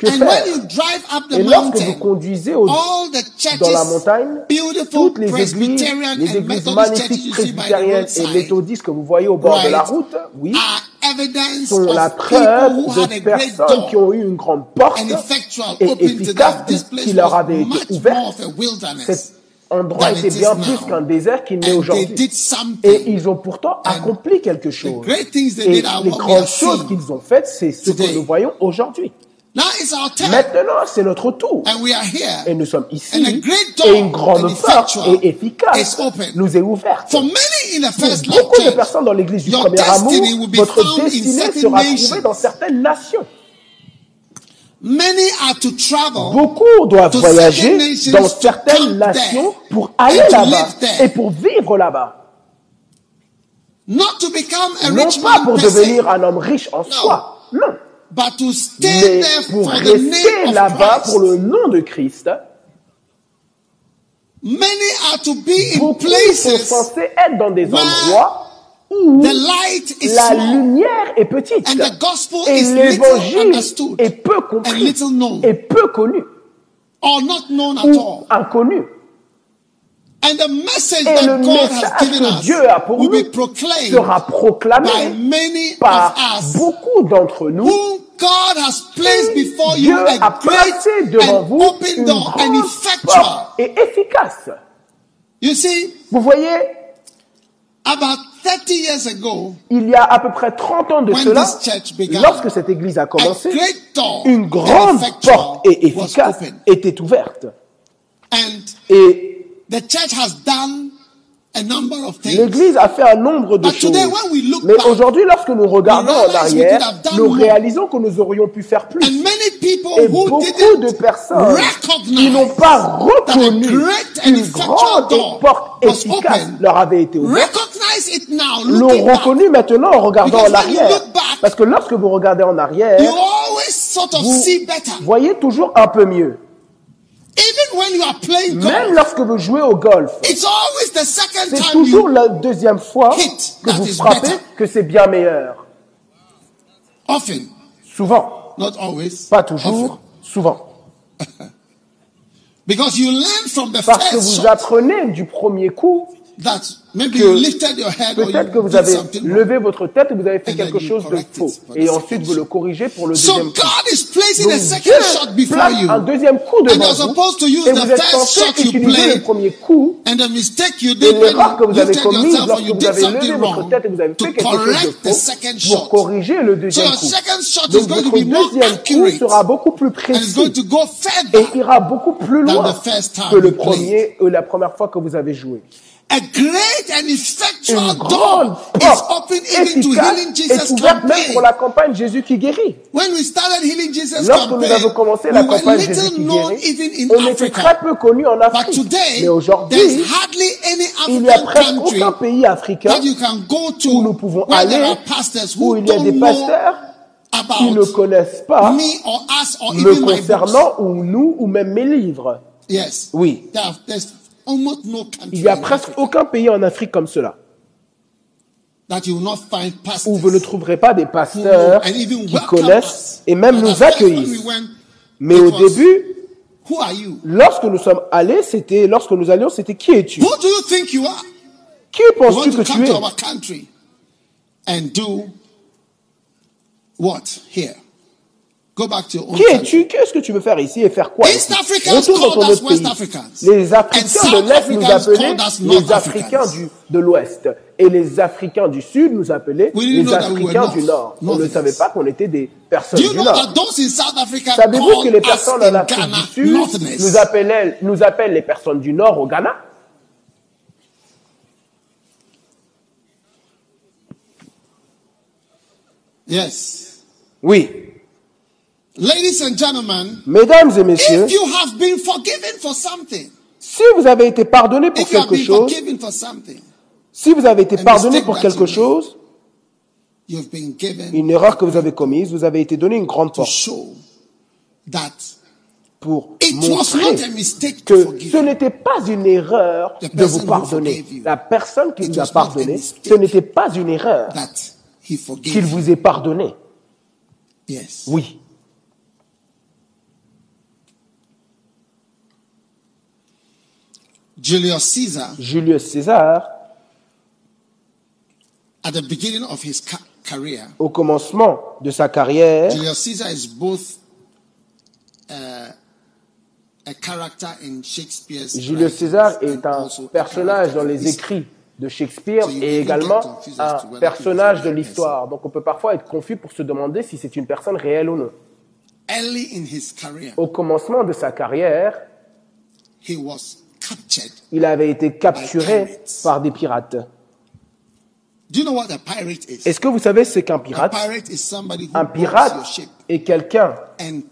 Que And faire? when you drive up the Et lorsque vous conduisez au, all the churches, dans la montagne, beautiful toutes les églises, Presbyterian les and églises Methodist churches magnifiques presbytériennes et méthodistes que vous voyez au bord de la route, oui, sont la preuve who had a de great personnes qui ont eu une grande porte et efficace qui, leur avait été ouverte. of a wilderness. Cet endroit était bien plus qu'un désert qu'il n'est aujourd'hui. Et something. ils ont pourtant accompli quelque chose. Et les grandes have choses qu'ils ont faites, c'est ce que nous voyons aujourd'hui. Now it's our turn. Maintenant, c'est notre tour. And we are here. Et nous sommes ici. Et une grande and porte et efficace nous est ouverte. For many in the Pour beaucoup de personnes dans l'église du premier amour, destiny will be votre found in destinée sera trouvée dans certaines nations. many are to travel Beaucoup doivent to voyager dans to certaines nations pour aller là-bas et pour vivre là-bas. Non rich pas pour devenir un homme riche en soi. Non. But to stay Mais there pour for the rester name of là-bas Christ. pour le nom de Christ. Many are to be in Beaucoup sont places censés être dans des where endroits où the light is la lumière est petite and the gospel et l'évangile understood est peu and compris et peu connu or not known at ou all. inconnu. And the message Et that le God has message given que us Dieu a pour will nous be proclaimed sera proclamé by many par of us beaucoup d'entre nous. whom God has placed before you Dieu a placé great devant and vous open une grande porte et efficace. You see, Vous voyez, about 30 years ago, il y a à peu près 30 ans de cela, this church began, lorsque cette église a commencé, une and grande porte et was efficace était ouverte. And Et the church has done a number of things. l'église a fait un nombre de But choses. today, when we look Mais aujourd'hui, lorsque nous regardons we en arrière, nous réalisons que nous aurions pu faire plus. And many people Et beaucoup de personnes qui n'ont pas reconnu qu'une grande porte efficace leur avait été ouverte, recognize it now, l'ont reconnu maintenant en regardant Because en arrière. Parce que lorsque vous regardez en arrière, vous voyez toujours un peu mieux. Even when you are playing Même golf, lorsque vous jouez au golf, it's always the second c'est time toujours la deuxième fois que that vous frappez better. que c'est bien meilleur. often, Souvent. not always, Pas often. toujours, souvent. Because you learn from the Parce que first vous apprenez du premier coup, that maybe que peut-être que vous avez levé votre tête et vous avez fait quelque chose de faux. Et ensuite vous le corrigez pour le deuxième coup. God is placing Donc a Dieu second shot before place un deuxième coup devant vous. supposed to use Et the vous êtes censé utiliser le premier coup Et l'erreur que vous avez commise lorsque vous avez levé votre tête et vous avez fait quelque chose de faux second pour shot. corriger le deuxième coup. Donc going to votre deuxième coup sera beaucoup plus précis et ira beaucoup plus loin the first time que le premier ou la première fois que vous avez joué. A great and effectual door is open even to healing Jesus campaign. pour la campagne Jésus qui guérit. When we started healing Jesus Lorsque nous avons commencé we la were campagne Jésus little qui known guérit, even in on était très Africa. peu connus en But Afrique. today, Mais aujourd'hui, hardly any il n'y a presque country aucun pays africain that you can go to où nous pouvons aller, are pastors où who il y a des pasteurs qui ne connaissent pas me or us or me even my books. concernant ou nous ou même mes livres. Yes. Oui. There are- Il n'y a presque aucun pays en Afrique comme cela. That you will not find pastors. où vous ne trouverez pas des pasteurs qui connaissent et même nous went, Mais au début, lorsque nous sommes allés, c'était lorsque nous allions, c'était qui es-tu? Qui penses-tu que tu es? Go back to your own Qui es-tu? Qu'est-ce que tu veux faire ici et faire quoi East Africans Retourne dans called ton us West. Africans. Les Africains de l'Est nous appelaient les Africains du, de l'Ouest. Et les Africains du Sud nous appelaient les Africains du Nord. On ne savait pas qu'on était des personnes du Nord. Savez-vous que les personnes en Afrique Ghana du Sud nous appellent, nous appellent les personnes du Nord au Ghana? Yes. Oui. Ladies and gentlemen, Mesdames et messieurs, if you have been forgiven for something, si vous avez été pardonné pour if you have quelque been chose, si vous avez été pardonné pour that quelque chose, une erreur que vous avez commise, vous avez été donné une grande porte pour it was montrer not a mistake to que forgive. ce n'était pas une erreur The de vous person who pardonner. La personne qui vous a pardonné, ce n'était pas une erreur that he forgave qu'il you. vous ait pardonné. Oui. Julius Caesar, Julius César, at the beginning of his ca- career, au commencement de sa carrière, Julius Caesar is both uh, a character in Shakespeare's Julius writings César and est un also a personnage character dans in les history. écrits de Shakespeare So you et également get confused as un to whether personnage de l'histoire. Donc on peut parfois être confus pour se demander si c'est une personne réelle ou non. Early in his career, Au commencement de sa carrière, he was. Il avait été capturé par des pirates. Est-ce que vous savez ce qu'un pirate? Un pirate est quelqu'un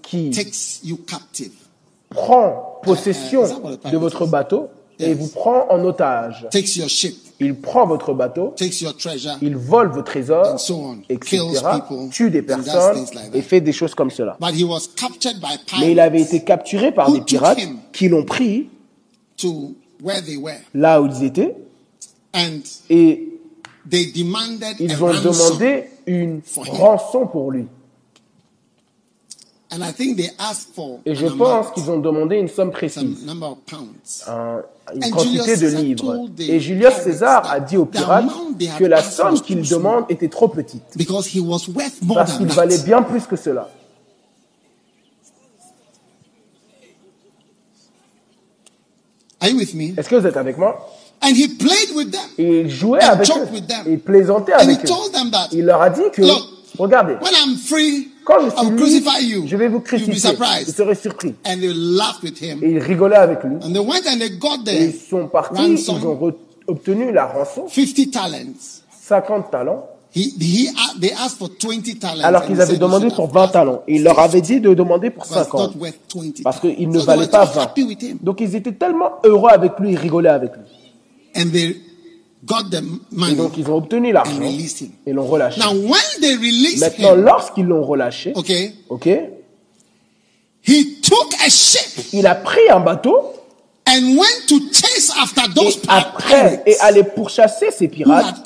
qui prend possession Uh, pirate de votre bateau et vous prend en otage. Il prend votre bateau, il vole vos trésors, etc., tue des personnes et fait des choses comme cela. But he was captured by Mais il avait été capturé par des pirates qui l'ont pris to where they were. là où ils étaient And et they demanded Ils ont demandé une rançon pour lui. And I think they asked for Et je pense qu'ils ont demandé une somme précise, un- une And quantité Julius de livres. Et Julius César a dit aux pirates que la somme qu'ils demandent était trop petite, Because he was worth more parce than qu'il that. valait bien plus que cela. Are you with me? Est-ce que vous êtes avec moi? And he played with them. Et il jouait And avec joked eux. with them. Et il plaisantait And he avec eux. told them that, Il leur a dit que, Look, regardez, when I'm free, quand je suis I'll libre, crucify you. je vais vous You'll be crucifier. Vous surprised. serez surpris. And they laughed with him. Et ils rigolaient avec lui. And they went and they got Et ils sont partis, ils ont obtenu la rançon, 50 talents. 50 talents, He, he, a- they asked for 20 talents. alors qu'ils avaient demandé "You should pour have 20 talents. Et il leur avait dit de demander pour It was 50. not worth 20 Parce qu'il ne valait pas so 20. happy with him. Donc ils étaient tellement heureux avec lui, ils rigolaient avec lui. Et donc ils ont obtenu l'argent et l'ont relâché. Maintenant, lorsqu'ils l'ont relâché, okay, il a pris un bateau and went to chase after et après, et allait pourchasser ces pirates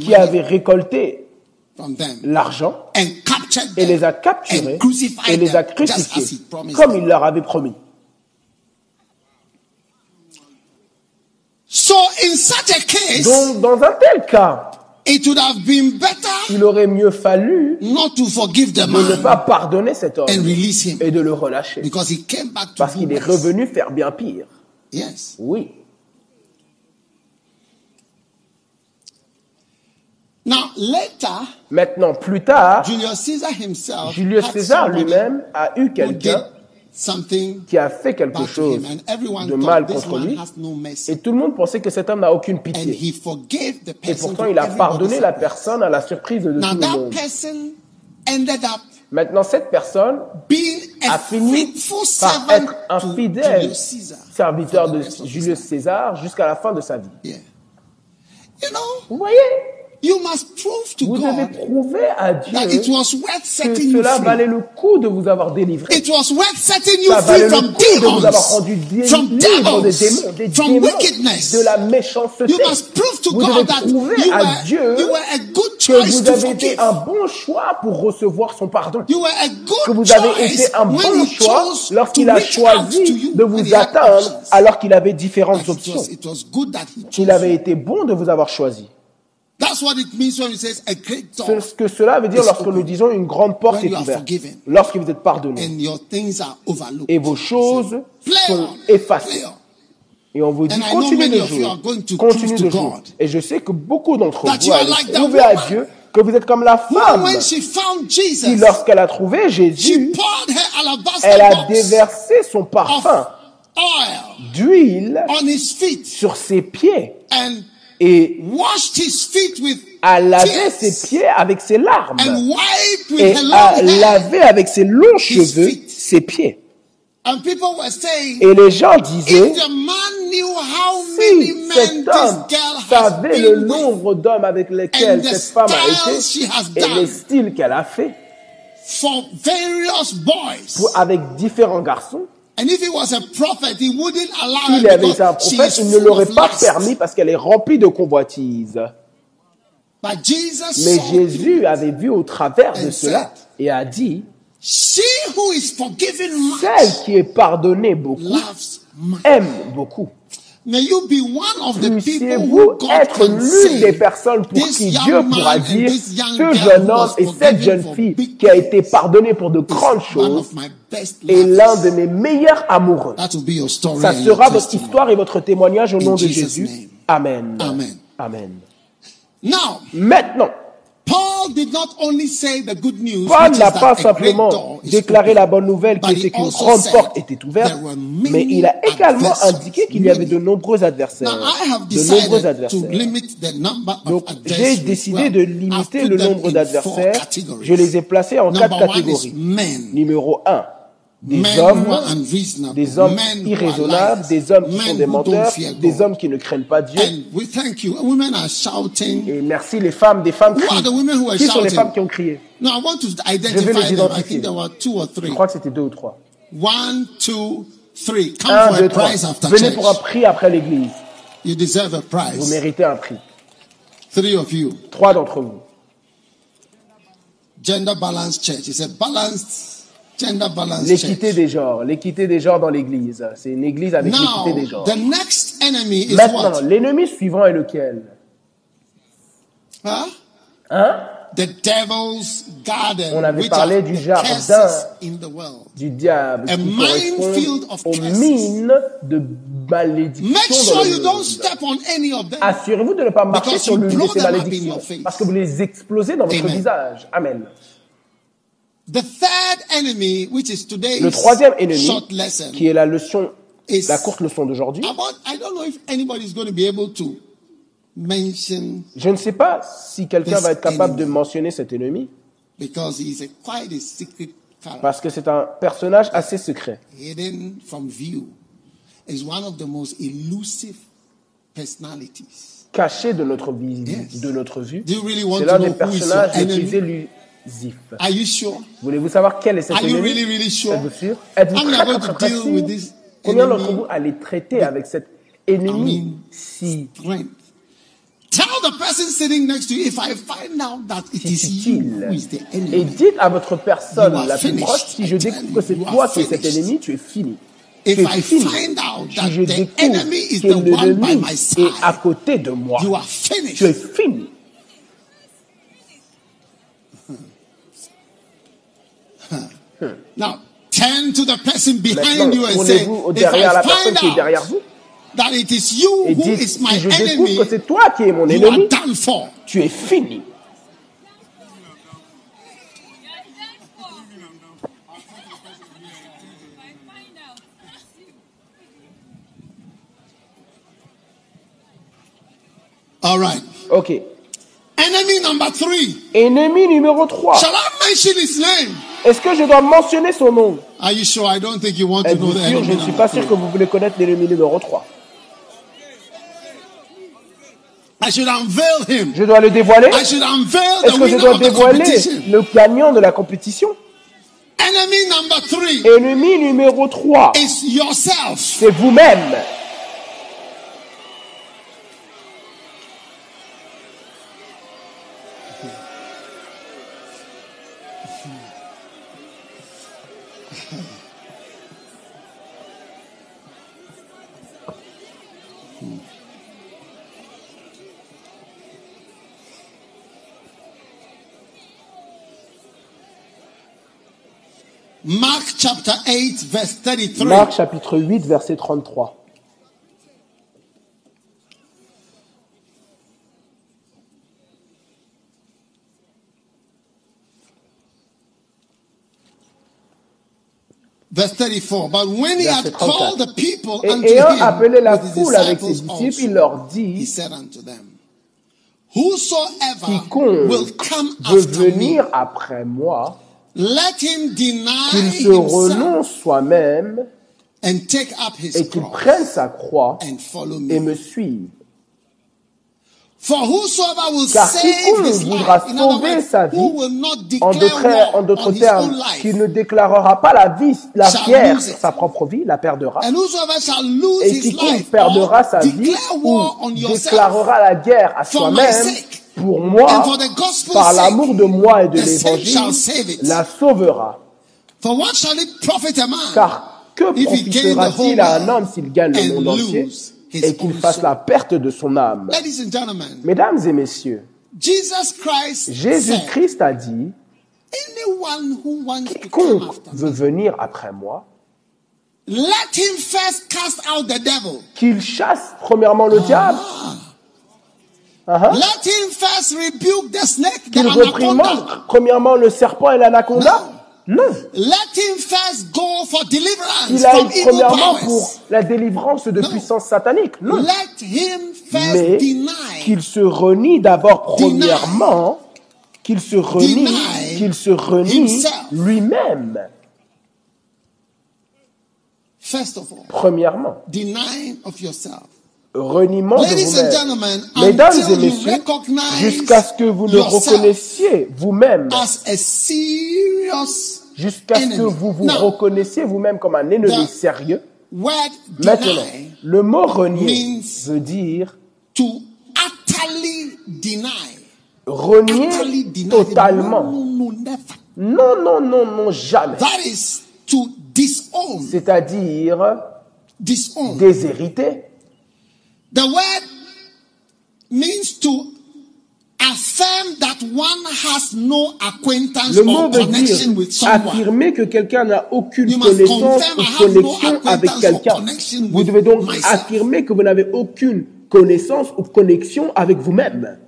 qui avaient récolté l'argent et les a capturés et les a crucifiés comme il leur avait promis. Donc, dans un tel cas, il aurait mieux fallu de ne pas pardonner cet homme et de le relâcher. Parce qu'il est revenu faire bien pire. Yes. Oui. Now, later, Maintenant, plus tard, Julius Caesar himself Julius had César lui-même a eu quelqu'un something qui a fait quelque chose him, and everyone de mal contre lui. Et tout le monde pensait que cet homme n'a aucune pitié. he forgave the Et pourtant, il a pardonné la personne à la surprise de tout le monde. Maintenant, cette personne a fini par être un fidèle serviteur de Julius. César jusqu'à la fin de sa vie. Vous voyez, you must prove to vous devez God prouver à that it Dieu was worth que setting cela free. valait le coup de vous avoir délivré. It was worth setting you Ça free valait le from coup de vous avoir rendu libre des démons, des from démons, wickedness. de la méchanceté. You must prove to Vous devez God that you prouver à were, Dieu you were a good que choice vous avez été un bon choix pour recevoir son pardon. You were a good Que vous avez choice été un bon choix lorsqu'il a choisi de vous atteindre alors qu'il avait différentes it options. was, it was good that he chose Il avait été bon de vous avoir choisi. C'est ce que cela veut dire lorsque nous disons une grande porte est ouverte. Lorsque vous êtes pardonné. and your things are overlooked. Et vos choses sont on, effacées. Et on vous dit, And I know continuez many de of you jouer. Continuez de jouer. Et je sais que beaucoup d'entre vous allez à Dieu que vous êtes comme la femme qui, lorsqu'elle a trouvé Jésus, elle a déversé son parfum d'huile on his feet sur ses pieds et washed his feet with a lavé tears ses pieds avec ses larmes and wiped with et a lavé avec ses longs cheveux ses pieds. And people were saying, Et les gens disaient, if the man knew how many si cet this homme girl has savait le nombre d'hommes avec lesquels cette femme a été et done. les styles qu'elle a fait for various boys. pour- avec différents garçons, And if he was a prophet, he wouldn't allow s'il avait un prophète, il ne l'aurait pas permis parce qu'elle est remplie de Jesus Mais Jésus avait vu au travers de And cela et a dit, she who is forgiven celle much qui est pardonnée beaucoup aime beaucoup. May you be one of the people who God être l'une des personnes pour qui young Dieu pourra and dire ce jeune homme et cette jeune for fille qui a été pardonnée pour de grandes choses est l'un de mes meilleurs amoureux. That will be your story Ça and sera your votre testimony. histoire et votre témoignage au nom de Jesus' Jésus. Amen. Amen. Amen. Now, Maintenant, Paul n'a pas simplement déclaré la bonne nouvelle qui était qu'une grande porte était ouverte, mais il a également indiqué qu'il y avait de nombreux adversaires. Now, I have De nombreux decided to adversaires. limit the number of Donc, j'ai adversaries. décidé de limiter le them nombre d'adversaires. categories. Je les ai placés en quatre catégories. Numéro 1, des Men hommes, des hommes irraisonnables, des hommes qui sont des menteurs, des hommes qui ne craignent pas Dieu. And we thank you. Women are shouting. Et merci les femmes, des femmes crient. Qui sont les femmes qui ont crié? No, I want to Je vais les identifier. Je crois que c'était deux ou trois. One, two, three. Come Un, for deux, a trois. prize after Venez church. pour un prix après l'église. You deserve a Vous prize. méritez un prix. Three of you. Trois d'entre vous. Gender balanced church. It's a balanced L'équité des genres. L'équité des genres dans l'église. C'est une église avec l'équité des genres. the next enemy is Maintenant, l'ennemi suivant est lequel? Huh? Hein? The devil's garden. On avait parlé du jardin. curses in the world. Du diable A qui minefield correspond of aux mines de malédiction Make dans sure le you don't monde. step on any of them. Assurez-vous de ne pas marcher sur l'une de ces malédictions. Parce que vous les explosez dans votre Amen. visage. Amen. The third enemy, which is today's Le troisième ennemi, qui est la leçon, is la courte leçon d'aujourd'hui. about. I don't know if anybody's going to be able to mention Je ne sais pas si quelqu'un va être capable enemy. de mentionner cet ennemi, because he's a quite a secret character, parce que c'est un personnage assez secret. hidden from view. Is one of the most elusive personalities. caché de notre, de notre vue. Do you really want C'est to l'un des personnages les plus Are you sure? Voulez-vous savoir quel est cet Are you ennemi really, really sure? Êtes-vous sûr? Êtes-vous très, deal with this Combien d'entre vous allez traiter avec cet ennemi I mean, si Strength? Tell the person sitting next to you if I find out that it is you difficile who is the Et enemy. dites à votre personne la plus proche, si je découvre que c'est toi qui es cet ennemi, tu es fini. If I find out Si that je the découvre enemy is que the one by l'ennemi my est à côté de moi, you are tu es finished. fini. Now, turn to the person behind Maintenant, you and say, derrière la I personne find qui est derrière out vous that it is you et who dites, is my si je découvre enemy, que c'est toi qui es mon you are ennemi, done for. tu es fini. All right. Ok. Enemy number three. Ennemi numéro 3. Shall I mention his name? Est-ce que je dois mentionner son nom? Are you sure? I don't think you want to know the sûr? Je ne suis number pas sûr three. que vous voulez connaître l'ennemi numéro 3. I should unveil him. Je dois le dévoiler I should unveil Est-ce que je winner dois of the dévoiler competition. le gagnant de la compétition? Enemy number three Ennemi numéro 3. is yourself. C'est vous-même. Mark chapter 8, verse 33. Marc chapitre 8, verset 33. Verse 34. But when he had Verset called 34. the people Et unto ayant him appelé la foule avec ses disciples il leur he dit, said unto them, Whosoever quiconque will come veut after me, venir après moi, qu'il se renonce soi-même and take up his et qu'il cross prenne sa croix and follow et me. suive. For whosoever will Car save quiconque voudra sauver sa vie, who will not En declare d'autres, en d'autres termes, qui ne déclarera pas la vie, la Shall guerre sur sa propre vie, la perdra. and whosoever shall lose Et his quiconque life perdra sa vie ou war on yourself déclarera la guerre à soi-même, pour moi, par l'amour de moi et de l'évangile, la sauvera. Car que profitera-t-il à un homme s'il gagne le monde entier et qu'il fasse la perte de son âme? Mesdames et messieurs, Jésus-Christ a dit, quiconque veut venir après moi, qu'il chasse premièrement le diable, Uh-huh. Let him first rebuke the snake, the premièrement le serpent et l'anaconda. Non. Let him first go for deliverance from aille premièrement pour la délivrance de Non. sataniques. Non. Let him first Mais deny. qu'il se renie d'abord premièrement, qu'il se renie, qu'il se renie lui-même, First of all, premièrement. denying of yourself. Reniement de vous-même. Mesdames et messieurs, jusqu'à ce que vous yourself reconnaissiez vous-même, jusqu'à ce que vous vous reconnaissiez vous-même comme un ennemi sérieux, maintenant, le mot renier veut dire to utterly deny. Renier totalement. Non, non, non, non, jamais. That is to disown. C'est-à-dire déshériter. The word means to affirm that one has no acquaintance Le mot or veut connection dire with someone. affirmer que quelqu'un n'a aucune You must connaissance confirm ou have no connexion avec acquaintance or quelqu'un. connection Vous with devez donc myself. affirmer que vous n'avez aucune connaissance ou connexion avec vous-même.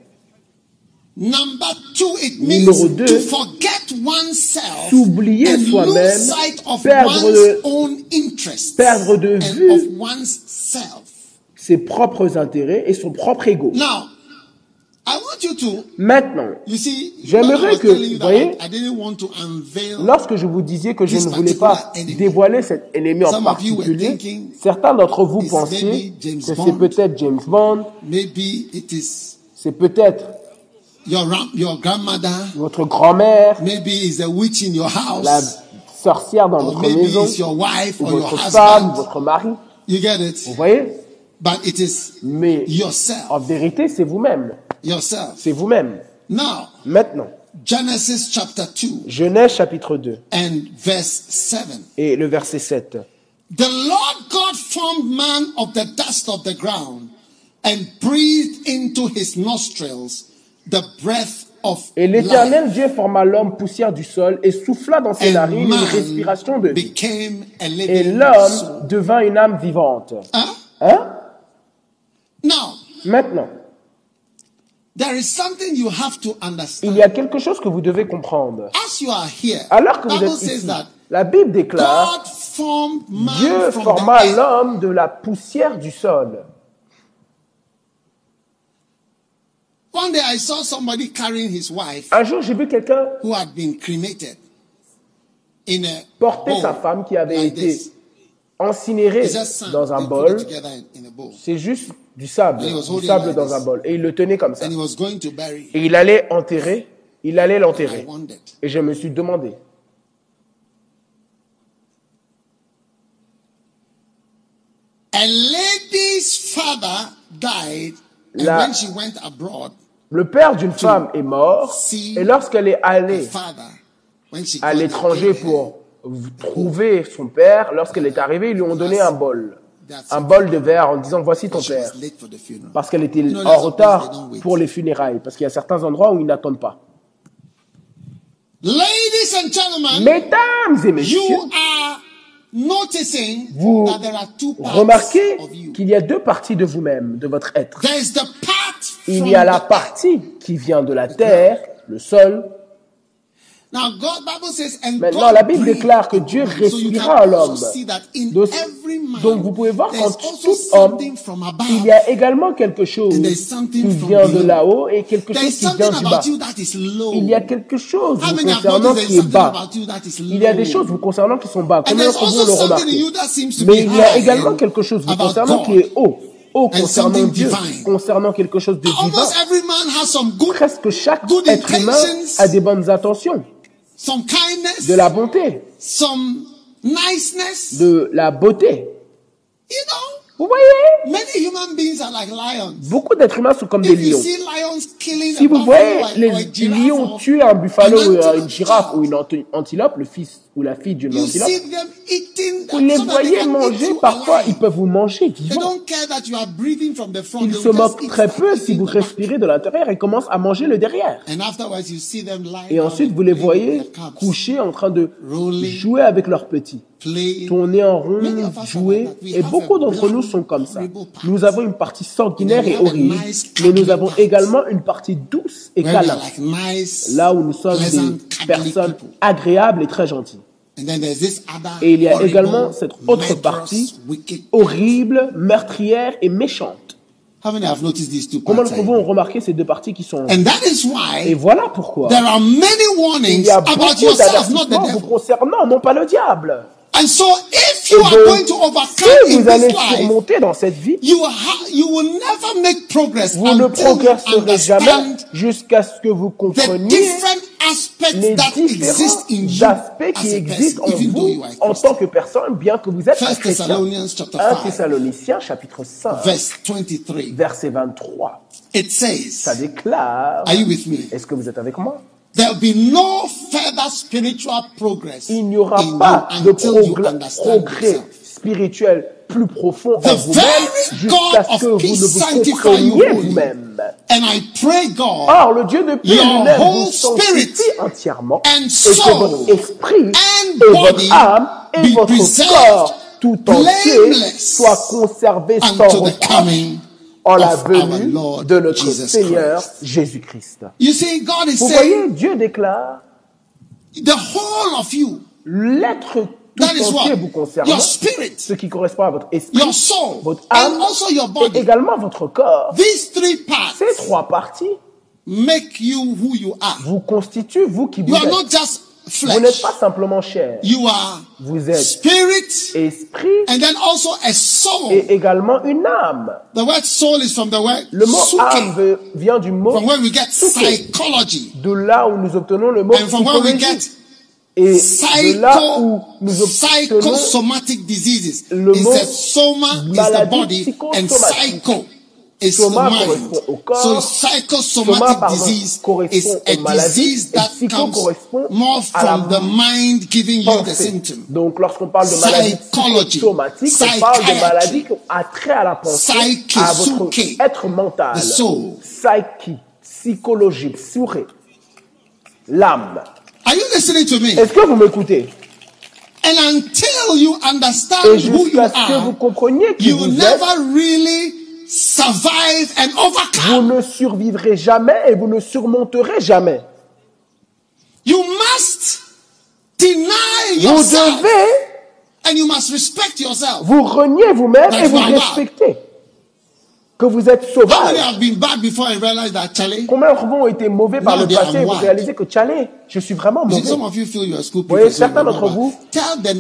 Number two, it Numéro means deux, to forget oneself s'oublier and soi-même, lose sight of perdre one's de- own interests perdre de and vue of one's self. Ses propres intérêts et son propre ego. Now, I want you to, Maintenant, J'aimerais que- that voyez, I, I didn't want to unveil lorsque je vous disais que je ne voulais pas dévoiler cet ennemi en particulier, certains d'entre vous James que c'est peut-être James Bond, c'est peut-être votre grand-mère, la sorcière dans votre maison, it's your wife ou votre femme, votre mari. You get it? Vous voyez? But it is Mais yourself. en vérité, c'est vous-même. Yourself. C'est vous-même. Now, Maintenant, Genesis chapter 2 Genèse chapitre 2 and verse 7. et le verset 7. The Lord God formed man of the dust of the ground and breathed into his nostrils the breath of Et l'Éternel Dieu forma l'homme poussière du sol et souffla dans ses narines une respiration de vie. Et l'homme devint une âme vivante. Hein? Now, Maintenant, there is something you have to il understand. y a quelque chose que vous devez comprendre. As you are here, Alors que vous Bible êtes says ici, that la Bible déclare, God formed man Dieu from forma the l'homme de la poussière du sol. One day I saw somebody carrying his wife Un jour, j'ai vu quelqu'un who had been cremated in a porter bowl sa femme qui avait like été this. Sand. dans un bol. C'est juste du sable, du sable dans un bol. Et il le tenait comme ça. Et il allait enterrer, il allait l'enterrer. Et je me suis demandé, A lady's father died, and La- when she went abroad, le père d'une femme est mort, et lorsqu'elle est the allée à l'étranger pour trouver son père, lorsqu'elle est arrivée, ils lui ont donné un bol. Un bol de verre en disant voici ton père. was late for the funeral. Parce qu'elle était en retard pour les funérailles. Parce qu'il y a certains endroits où ils n'attendent pas. Ladies and gentlemen, Mesdames et messieurs, you are noticing vous that there are two parts remarquez of you. qu'il y a deux parties de vous-même, de votre être. There is the part Il y a la the partie qui vient de la terre, le sol. Now, God, Bible says, and Maintenant, God la Bible déclare que Dieu respira à l'homme. also see that in Donc, every man, donc vous pouvez voir qu'en tout homme, il y a également quelque chose qui vient de là-haut et quelque chose qui vient du bas. Il y a quelque chose vous concernant qui est something bas? about you that is low? Il y a des choses vous concernant qui sont bas. Combien d'entre vous le remarquez Mais il y a également quelque chose vous concernant qui est haut. Concernant Dieu, divine. concernant quelque chose de divin. Almost every man has some good, Presque chaque être humain a des bonnes intentions, some kindness, de la bonté, some niceness. de la beauté. You know, Vous voyez? many human beings are like lions. Beaucoup d'êtres humains sont comme des If you lions. see lions killing Si vous voyez les lions tuer un buffalo ou une girafe ou une anti- antilope, le fils ou la fille them eating vous les voyez manger, parfois ils peuvent vous manger They vivant. don't care that you are breathing from the front. Ils se moquent très peu si vous respirez de l'intérieur et commencent à manger le derrière. And afterwards, you see them lying Et ensuite, vous les voyez couchés en train de jouer avec leurs petits, tourner en rond, jouer. Et beaucoup d'entre nous sont comme ça. Nous avons une partie sanguinaire et horrible, mais nous avons également une partie douce et câlin, là où nous sommes des personnes agréables et très gentilles. And then there's this other Et il y a également cette autre partie horrible, meurtrière et méchante. D'entre vous ont remarqué ces deux parties qui sont And that is Et why voilà pourquoi il y a beaucoup d'avertissements vous concernant, non pas le diable. And so, if Et you are donc, going to overcome si vous allez surmonter dans cette vie, you, ha- you will never make progress vous ne progresserez jamais jusqu'à ce que vous compreniez les différents aspects qui existent en vous en tant que personne, bien que vous êtes un chrétien. Thessalonians chapter 1 5, Thessaloniciens chapitre 5, verse 23. verset 23. It Ça says, déclare, Are you with me? est-ce que vous êtes avec moi? There will be no further spiritual progress Il n'y aura pas de progrès. Spirituel plus profond en vous-même jusqu'à ce que vous ne vous compreniez vous-même. And I pray, God, Or, le Dieu de paix lui-même vous sanctifie entièrement et que votre esprit et votre âme et votre corps tout entier blameless soient conservés sans reproche en la venue de notre Jesus Seigneur Christ. Jésus-Christ. You see, God is Vous saying, voyez, Dieu déclare, the whole of you, l'être tout that is entier what? vous spirit, ce qui correspond à votre esprit, your soul, votre âme and also your et body. également votre corps. These three parts Ces trois parties make you who you are. vous constituent, vous qui vous You are êtes. not just Vous n'êtes flesh. pas simplement chair. You are Vous êtes spirit esprit and then also a soul. et également une âme. The word soul is from the word Le mot âme suke, veut- vient du mot from where we get suke, psychology, de là où nous obtenons le mot and from where we psychologie. get Et de là où nous psycho, psychosomatic diseases. le a soma is the maladie body and psychosomatique. psycho is the Soma mind. au corps, So Soma, psychosomatic pardon, disease correspond is a disease that comes more from the mind giving you the symptom. Donc, lorsqu'on parle de maladies Psychology, psychosomatiques, on parle de maladies qui ont attrait à la pensée, psyche, à votre suke, être mental. the soul. Psyche, psychologique, souré, l'âme. Are you listening to me? Est-ce que vous m'écoutez? And until you understand Et who you jusqu'à ce que vous are, compreniez qui you vous will êtes, never really survive and vous overcome. ne survivrez jamais et vous ne surmonterez jamais. You must deny Vous yourself devez and you must respect yourself. vous renier vous-même et vous respecter. Que vous êtes sauvage. Combien d'entre vous ont été mauvais par Now le passé et vous réalisez que Tchalé, je suis vraiment mauvais. Vous voyez, certains d'entre vous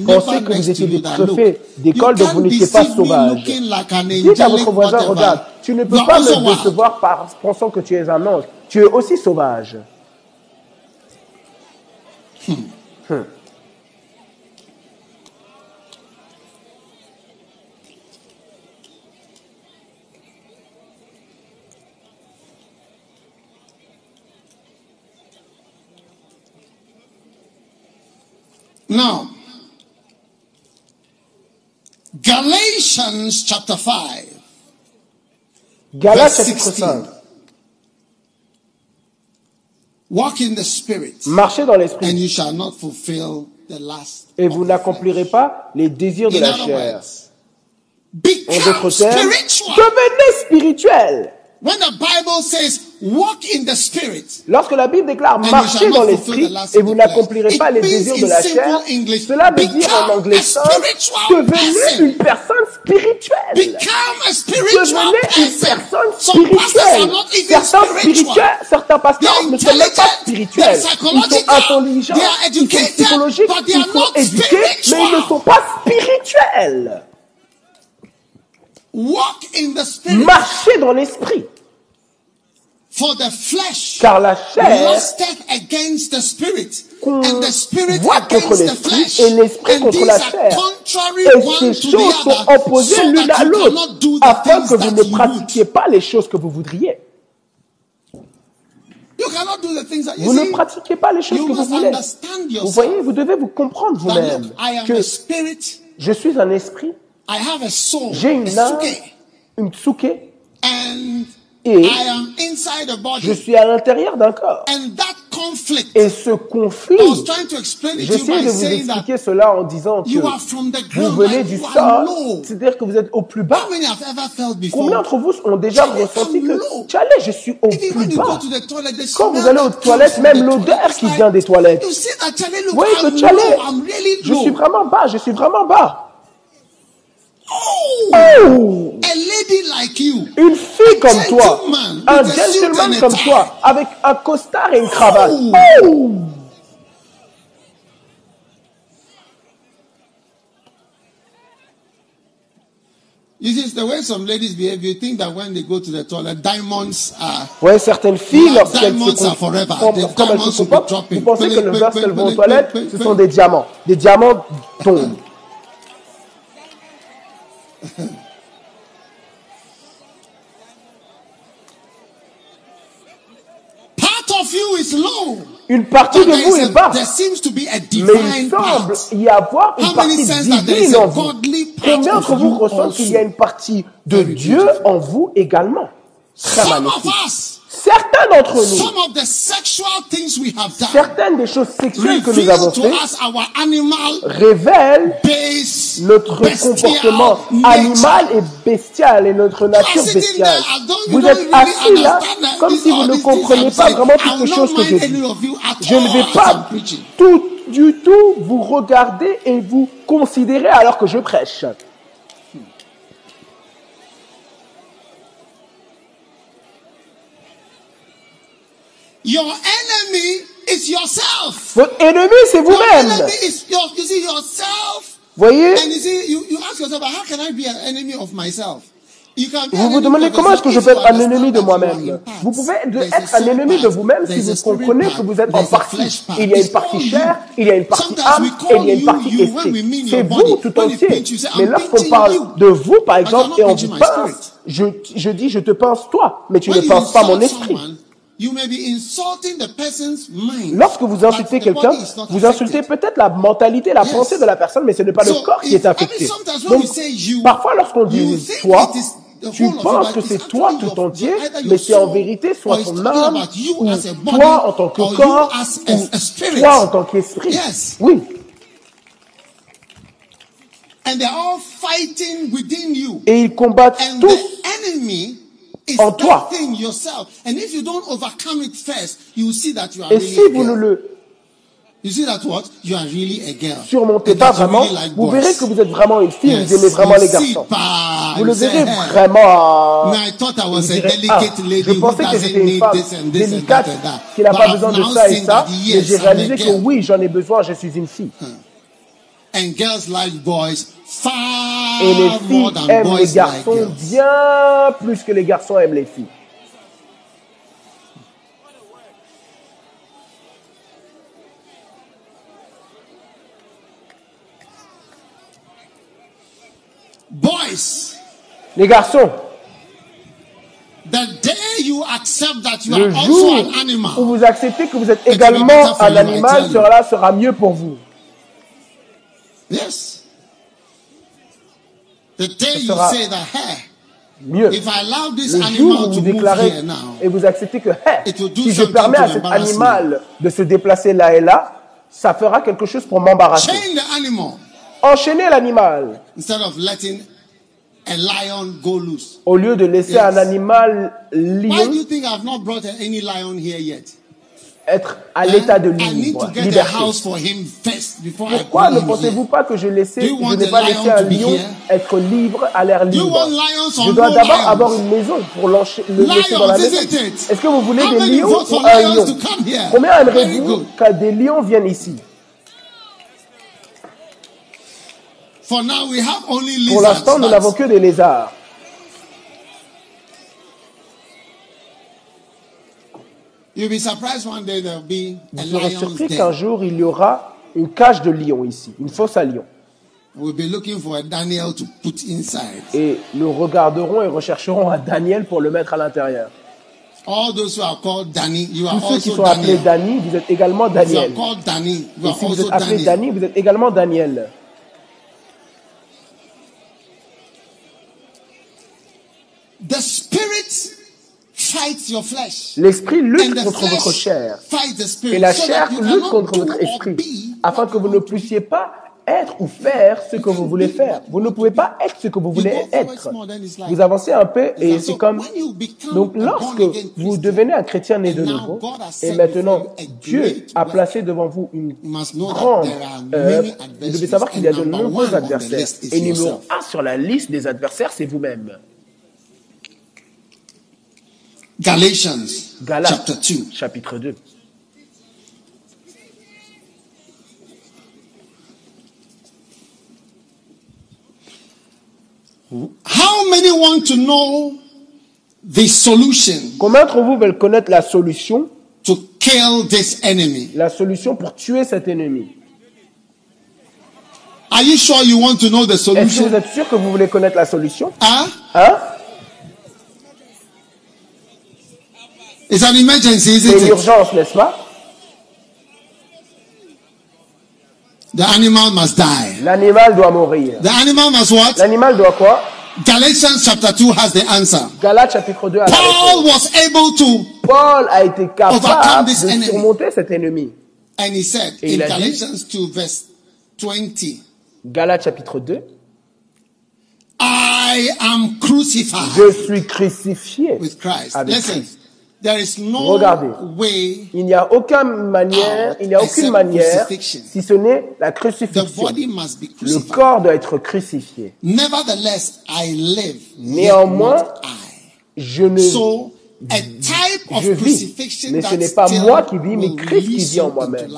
pensez que vous étiez des préfets d'école, donc vous n'étiez pas sauvage. Dites à votre voisin, regarde, tu ne peux pas me décevoir par pensant que tu es un ange. Tu es aussi sauvage. Hmm. Now, Galatians chapter 5, Galates chapitre 16. 5. Walk in the Spirit, Marchez dans and l'esprit you shall not fulfill the last. et vous n'accomplirez pas les désirs de In la chair. words, En d'autres termes, spiritual. devenez spirituel. When the Bible says walk in the Spirit, Lorsque la Bible déclare shall dans l'esprit et vous n'accomplirez pas les désirs de la chair, English, cela veut dire en anglais simple, devenez une personne spirituelle. become a spiritual Devenez une person. personne spirituelle. Certains spirituels, certains pasteurs ne sont même pas spirituels. they are Ils sont intelligents, ils sont psychologiques, ils sont éduqués, mais ils ne sont pas spirituels. Walk in the Spirit. Marchez dans l'esprit, For the flesh car la chair lusteth against the Spirit, and the Spirit voit contre against the l'esprit flesh. et l'esprit contre la chair. Et ces choses sont opposées l'une à you l'autre, cannot do the afin que vous that ne pratiquiez pas les choses que vous voudriez. Vous ne pratiquez pas les choses que vous voulez. understand Vous yourself. voyez, vous devez vous comprendre vous-même que je suis un esprit, I have a soul. j'ai une âme, une tsuke, and et I am inside a body. je suis à l'intérieur d'un corps. And that conflict, Et ce conflit, I was trying to explain it to you j'essaie by de vous saying that expliquer cela en disant que vous venez du sol, c'est-à-dire que vous êtes au plus bas. Combien d'entre vous ont déjà ressenti que. Tchalé, je suis au plus bas? Quand vous allez aux toilettes, même l'odeur qui vient des toilettes. Vous voyez que really je suis vraiment bas, je suis vraiment bas. Oh, Oh a lady like you. Une fille comme toi, un with a suit gentleman comme toi, avec un costard et une cravate. Oh. Oh You see, it's the way some ladies behave. You think that when they go to the toilet, diamonds are. Ouais, certaines filles, lorsqu'elles diamonds se are forever. comportent The comme elles diamonds se dropping. vous pensez que le lorsqu'elles vont aux toilettes, ce sont des diamants. Des diamants tombent. Part of you is low. Une partie de vous est basse. there seems to be a Mais il semble y avoir une partie divine en vous? Combien d'entre vous ressentent qu'il y a une partie de Dieu en vous également Très magnifique. Certains d'entre nous, certaines des choses sexuelles que nous avons faites révèlent notre comportement animal et bestial et notre nature bestiale. Vous êtes assis là comme si vous ne I'm pas vraiment toutes les choses que je dis. Je ne vais as pas tout du tout vous regarder et vous considérer alors que je prêche. Your enemy is yourself. Votre ennemi, c'est Your vous-même. enemy is your, you see yourself. Voyez? And you see, you, you ask yourself, how can I be an enemy of myself? You can be Vous vous demandez comment est-ce que je yourself peux être you un ennemi de moi-même? Vous pouvez être un ennemi de vous-même si vous comprenez que vous êtes en partie. Il y a une partie chair, you. il y a une partie âme et il y a une partie esprit. mean C'est vous tout entier. Mais lorsqu'on parle you. de vous, par exemple, et on vous pince, je, je dis je te pince toi, mais tu ne pinces pas mon esprit. Someone, you may be insulting the person's mind. Lorsque vous insultez quelqu'un, vous insultez peut-être la mentalité, la pensée de la personne, mais ce n'est pas le corps qui est affecté. Donc, parfois lorsqu'on dit toi, tu penses que c'est toi tout entier, mais c'est en vérité soit ton âme, ou toi en tant que corps, ou toi en tant qu'esprit. Yes. Oui. And they're all fighting within you. Et ils combattent tous en toi. that thing yourself. And if you don't overcome it first, you will see that you are Et si vous ne le You see that what? You are really a girl. surmontez pas vraiment, vous verrez que vous êtes vraiment une fille, vous aimez vraiment les garçons. Vous le verrez vraiment. Vous direz, ah, je pensais que j'étais une femme délicate qui n'a pas besoin de ça et ça, mais j'ai réalisé que oui, j'en ai besoin, je suis une fille. And girls like boys far Et les more filles than aiment boys les garçons bien plus que les garçons aiment les filles. Boys, Les garçons, the day you accept that you le are also jour an animal, où vous acceptez que vous êtes également un animal, cela sera mieux pour vous. yes. The day Ce you sera say that, hey, Mieux. Le jour où vous déclarez et vous acceptez que hey, si je permets à cet animal de se déplacer là et là, ça fera quelque chose pour m'embarrasser. Enchaînez l'animal instead of letting a lion go loose. au lieu de laisser Yes. un animal lion être à l'état de I need libre, to get a liberté. house for him first before I Pourquoi ne pensez-vous pas que je, laissais, je n'ai pas laissé un lion être libre à l'air libre? Je dois d'abord avoir une maison pour le laisser dans la maison. Est-ce que vous voulez des lions ou un lion? Combien aimeriez-vous que des lions viennent ici? For now, we have only Pour l'instant, nous n'avons que des lézards. You'll be surprised one day there'll be a Vous serez surpris qu'un jour, il y aura une cage de lion ici, une fosse à lion. We'll be looking for a Daniel to put inside. Et nous regarderons et rechercherons un Daniel pour le mettre à l'intérieur. Tous ceux qui sont appelés Daniel. Dani, vous êtes également Daniel. Et si vous êtes appelé Daniel. Dani, vous êtes également Daniel. L'esprit lutte contre votre chair. Et la chair lutte contre votre esprit, afin que vous ne puissiez pas être ou faire ce que vous voulez faire. Vous ne pouvez pas être ce que vous voulez être. Vous avancez un peu et c'est comme... Donc lorsque vous devenez un chrétien né de nouveau, et maintenant Dieu a placé devant vous une grande œuvre, vous devez savoir qu'il y a de nombreux adversaires. Et numéro un sur la liste des adversaires, c'est vous-même. Galatians Galates, chapter 2. chapitre 2. How many want to know the solution Combien d'entre vous veulent connaître la solution to kill this enemy? La solution pour tuer cet ennemi? Are you sure you want to know the Est-ce que vous solution? êtes sûr que vous voulez connaître la solution? Hein? It's an emergency, C'est isn't une it? urgence, n'est-ce pas? The animal must die. L'animal doit mourir. The animal must what? L'animal doit quoi? Galatians chapter 2 has the answer. Galates chapitre 2 a la Paul was able to, Paul a été capable this de enemy. surmonter cet ennemi. and he said Et in il a dit- Galatians 2 verse 20, Galates chapitre 2. I am crucified Je suis crucifié with Christ. avec Listen, Christ. There is no Regardez. way Il n'y a aucune manière, il n'y a aucune manière, si ce n'est la crucifixion. Le corps doit être crucifié. Nevertheless, I live. yet Néanmoins, I. Je ne, So, a type of je vis, mais ce n'est pas moi qui vis, mais Christ qui vit en moi-même.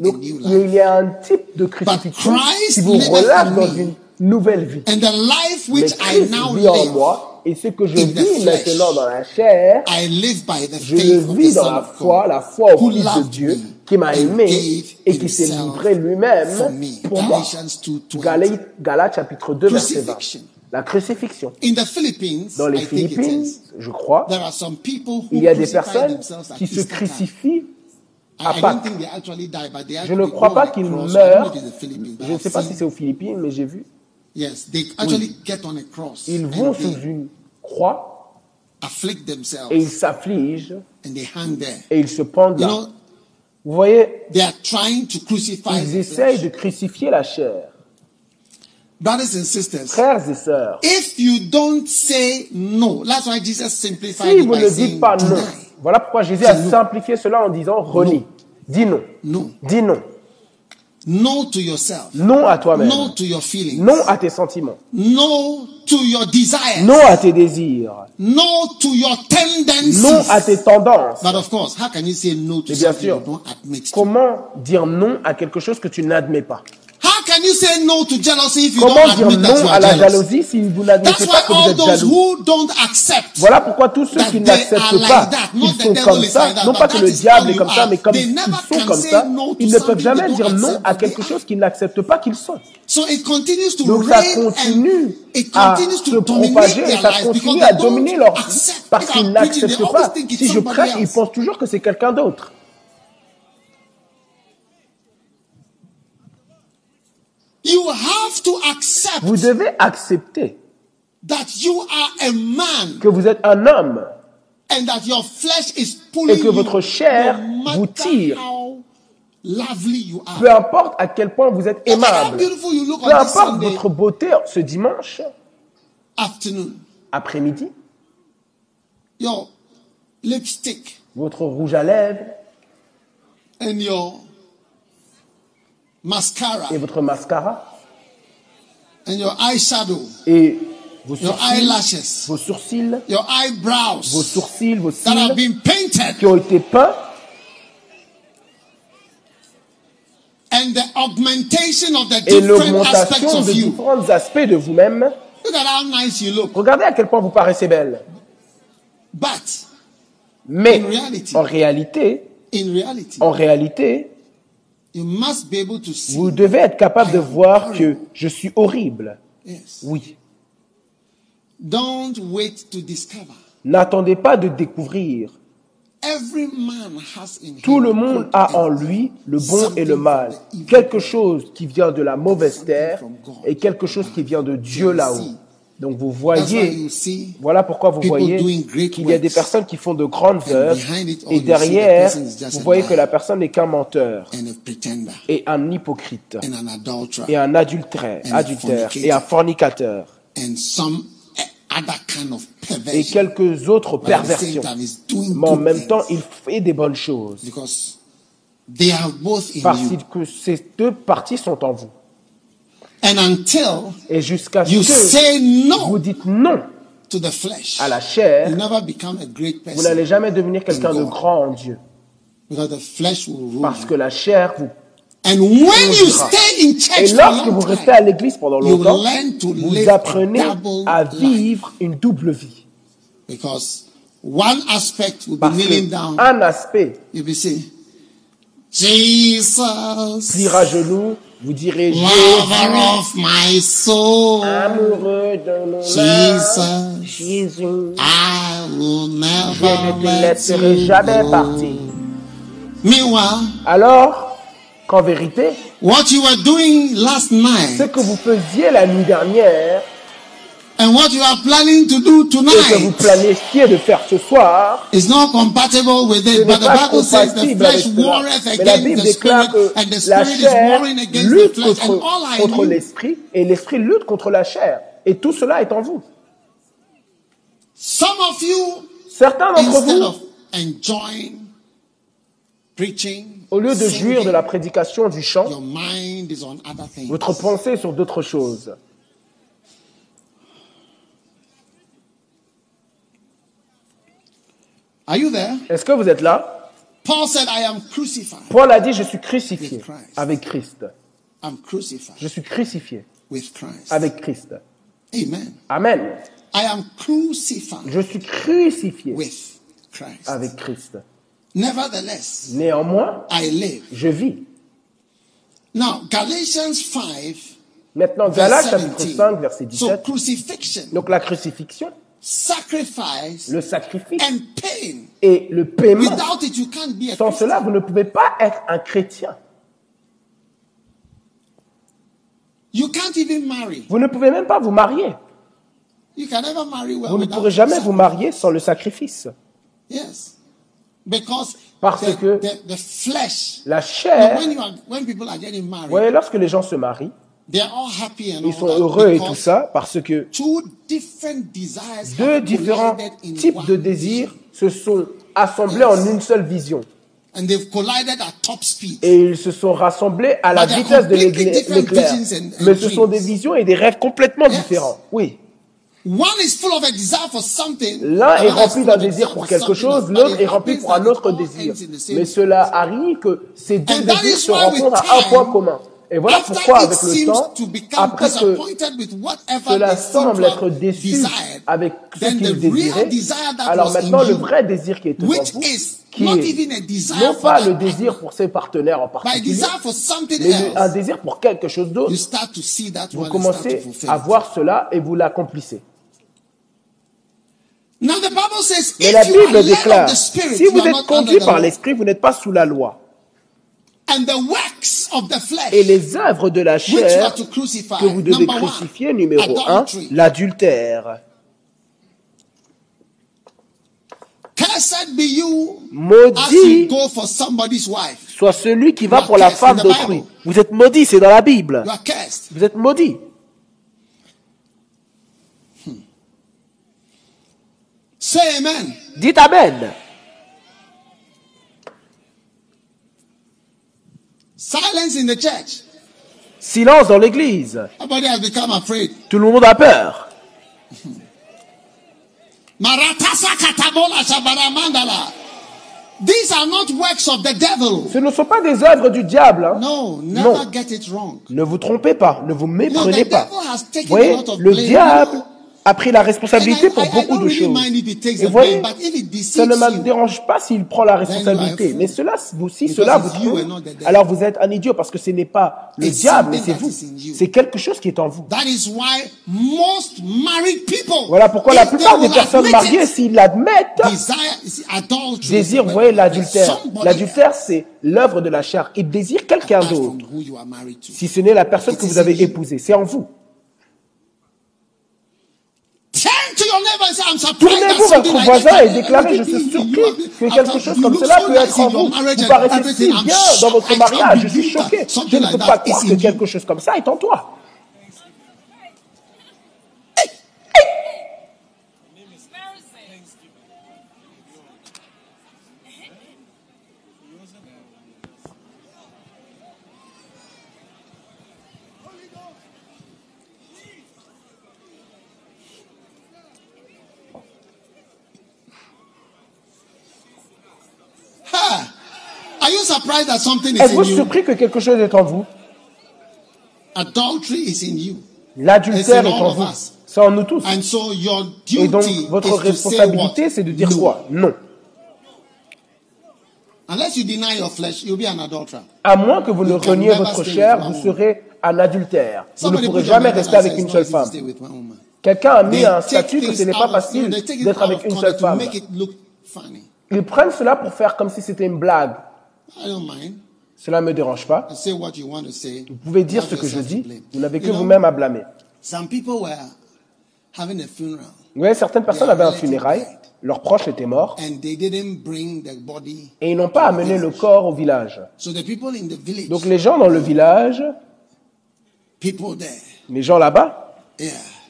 Donc, il y a un type de crucifixion Christ qui vous relâche dans une nouvelle vie. And the life Mais which I Christ now vit en live, moi, et ce que je vis maintenant dans la chair, I live by the je le vis dans la foi, la foi au Fils de Dieu, qui m'a aimé et qui s'est livré lui-même pour moi. Galatians 2:20. Galates, chapitre 2, verset 20. Crucifixion. La crucifixion. In the Philippines, Dans les Philippines, je crois, there are some people who il y a des personnes qui se crucifient à Pâques. Je ne crois pas qu'ils meurent. Je ne sais pas si c'est aux Philippines, mais j'ai vu. Yes, they actually get on a cross Ils vont sous une themselves et ils s'affligent et ils se pendent là. Vous voyez, they are trying to crucify ils essayent de crucifier la chair. Brothers and sisters, Frères et sœurs, if you don't say no, that's why Jesus simplified si vous by ne dites pas non, voilà pourquoi Jésus a simplifié cela en disant renie. Dis non. No. Dis non. No to yourself. Non à toi-même. No to your feelings. Non à tes sentiments. No to your desires. Non à tes désirs. No to your tendencies. Non à tes tendances. But of course, how can you say no to Mais bien sûr. Comment dire non à quelque chose que tu n'admets pas? How can you say no to jealousy if you Comment don't dire admit that you non à are la jealous? jalousie si vous n'admettez That's pas why que vous all êtes those jaloux who don't accept Voilà pourquoi tous ceux that qui they are n'acceptent like pas that, the sont devil comme is ça, like that, non but pas que that le is diable est you comme ça, are. mais comme They ils never sont can comme say ça, no to ils ne peuvent something jamais they don't dire non accept à that quelque chose qu'ils n'acceptent pas qu'ils sont. So it continues to Donc ça reign continue it à continues se to dominate propager et their ça lives continue à they don't dominer leur vie accept. parce If qu'ils I'm preaching, they n'acceptent always pas. think it's Si je somebody prêche, ils else. pensent toujours que c'est quelqu'un d'autre. You have to accept Vous devez accepter that you are a man que vous êtes un homme and that your flesh is pulling Et que votre chair vous tire. how lovely you are. peu importe à quel point vous êtes aimable, peu importe votre beauté ce dimanche afternoon, après-midi, your lipstick votre rouge à lèvres and your mascara et votre mascara and your eyeshadow, et vos your sourcils, eyelashes, vos sourcils, your vos eyebrows sourcils, vos that have cils been painted qui ont été peints and the augmentation of the et different aspects l'augmentation of de you. différents aspects de vous-même. Look at how nice you look. Regardez à quel point vous paraissez belle. But Mais In reality. en réalité, in reality, en réalité, vous devez être capable de voir que je suis horrible. Oui. Don't wait to discover. N'attendez pas de découvrir. Tout le monde a en lui le bon et le mal. Quelque chose qui vient de la mauvaise terre et quelque chose qui vient de Dieu là-haut. Donc vous voyez, voilà pourquoi vous voyez qu'il y a des personnes qui font de grandes œuvres et derrière, vous voyez que la personne n'est qu'un menteur et un hypocrite et un adultère, adultère et un fornicateur et quelques autres perversions. Mais en même temps, il fait des bonnes choses. Because they are both in parce que ces deux parties sont en vous. And until Et jusqu'à ce you que say vous no dites non to the flesh, à la chair, you never become a great vous n'allez person jamais devenir quelqu'un de grand en Dieu. because the flesh will rule Parce que la chair vous And when you dira. stay in Et church lorsque vous restez à l'église pendant you longtemps, learn to vous live apprenez a double à life. vivre une double vie. because one aspect will be Parce kneeling down. qu'un aspect be saying, Jesus, pliera genoux, vous direz lover of my soul, amoureux de mon Jesus, âme, Jésus, I will je never ne te laisserai jamais partir. Meanwhile, Alors qu'en vérité, what you were doing last ce night que vous faisiez la nuit dernière and what you are planning to do et que vous tonight planifiez de faire ce soir, is not compatible with ce it. But the Bible says the flesh warreth la against Bible the spirit, que and the la spirit is chair warring against the lutte flesh. And contre, all I contre l'esprit et l'esprit lutte contre la chair. Et tout cela est en vous. some of you, Certains d'entre instead vous, of enjoying preaching, au lieu de jouir de la prédication du chant, your mind is on other things. votre pensée est sur d'autres choses. Are you there? Est-ce que vous êtes là? Paul said, I am crucified. Paul a dit, je suis crucifié avec Christ. I'm crucified Je suis crucifié with Christ. avec Christ. Amen. Amen. I am crucified Je suis crucifié with Christ. avec Christ. Nevertheless, Néanmoins, I live. je vis. Now, Galatians 5, Maintenant, Galates chapitre 17. 5, verset So, 17. crucifixion, Donc la crucifixion, sacrifice, le sacrifice and pain. et le paiement. Without it, you can't be a Sans Christian. cela, vous ne pouvez pas être un chrétien. You can't even marry. Vous ne pouvez même pas vous marier. You can never marry well Vous ne without pourrez jamais vous marier sans le sacrifice. Yes. Because Parce the, que the, the flesh, La chair, when, you are, when people are getting married, vous voyez, lorsque les gens se marient, they're all happy and ils sont heureux et tout ça parce que deux différents types de désirs se sont assemblés en une seule vision. Et ils se sont rassemblés à la vitesse de l'éclair. Mais ce sont des visions et des rêves complètement différents. Oui. One is full of a desire for something. L'un est rempli d'un désir pour for quelque chose, l'autre est rempli pour un autre désir. Mais cela arrive que ces deux désirs se rencontrent à un point commun. Et voilà pourquoi, avec le temps, après que cela semble être déçu avec ce desire that alors maintenant in le vrai désir qui est devant vous, is qui not est even a desire non pas le désir pour ses partenaires en particulier, desire for something mais un désir pour quelque chose d'autre, you start to see that vous commencez à voir cela et vous l'accomplissez. Now the Bible says, Mais la Bible déclare, si vous êtes conduit par l'Esprit, vous n'êtes pas sous la loi. And the works of the flesh, Et les œuvres de la chair que vous devez crucifier, numéro un, l'adultère. Maudit soit celui qui va pour la femme d'autrui. Vous êtes maudit, c'est dans la Bible. Vous êtes maudit. Amen. Dites Amen. Silence in the church. Silence dans l'église. Everybody has become afraid. Tout le monde a peur. These are not works of the devil. Ce ne sont pas des œuvres du diable. hein. No, never Non. get it wrong. Ne vous trompez pas, ne vous No, méprenez the pas. devil has taken voyez, a lot of le blame. diable a pris la responsabilité pour beaucoup de choses. Et the voyez, ça ne me dérange pas s'il prend la responsabilité. Mais cela, vous- si cela vous devil. alors vous êtes un idiot parce que ce n'est pas le diable, mais c'est vous. C'est quelque chose qui est en vous. Voilà pourquoi la plupart des personnes mariées, s'ils l'admettent, désirent, vous voyez, l'adultère. L'adultère, c'est l'œuvre de la chair. Ils désirent quelqu'un d'autre. Si ce n'est la personne que vous avez épousée, c'est en vous. Turn to your neighbor and say, I'm surprised that Tournez-vous vers votre voisin et déclarez, je suis surpris que quelque chose comme cela peut être en vous. Vous paraissez si bien dans votre mariage, je suis choqué. Je ne peux pas croire que quelque chose comme ça est en toi. Ha! Are you surprised that something is Êtes-vous surpris que quelque chose est en vous? Adultery is in you. L'adultère est en vous. us. C'est en nous tous. Et donc, votre responsabilité, c'est de dire quoi? Non. Unless you deny your flesh, you'll be an adulterer. À moins que vous ne reniez votre chair, vous serez un adultère. Vous ne pourrez jamais rester avec une "It's seule femme. stay with one woman." Quelqu'un a mis un statut que ce n'est pas facile d'être avec une seule femme. Ils prennent cela pour faire comme si c'était une blague. I don't mind. Cela ne me dérange pas. Vous pouvez dire ce que je dis. Vous n'avez que vous-même à blâmer. Some people were having a funeral Vous voyez, certaines personnes avaient un funérail, leurs proches étaient morts, and they didn't bring the body. et ils n'ont pas amené le corps au village. So the people in the village, Donc les gens dans le village, people there, les gens là-bas,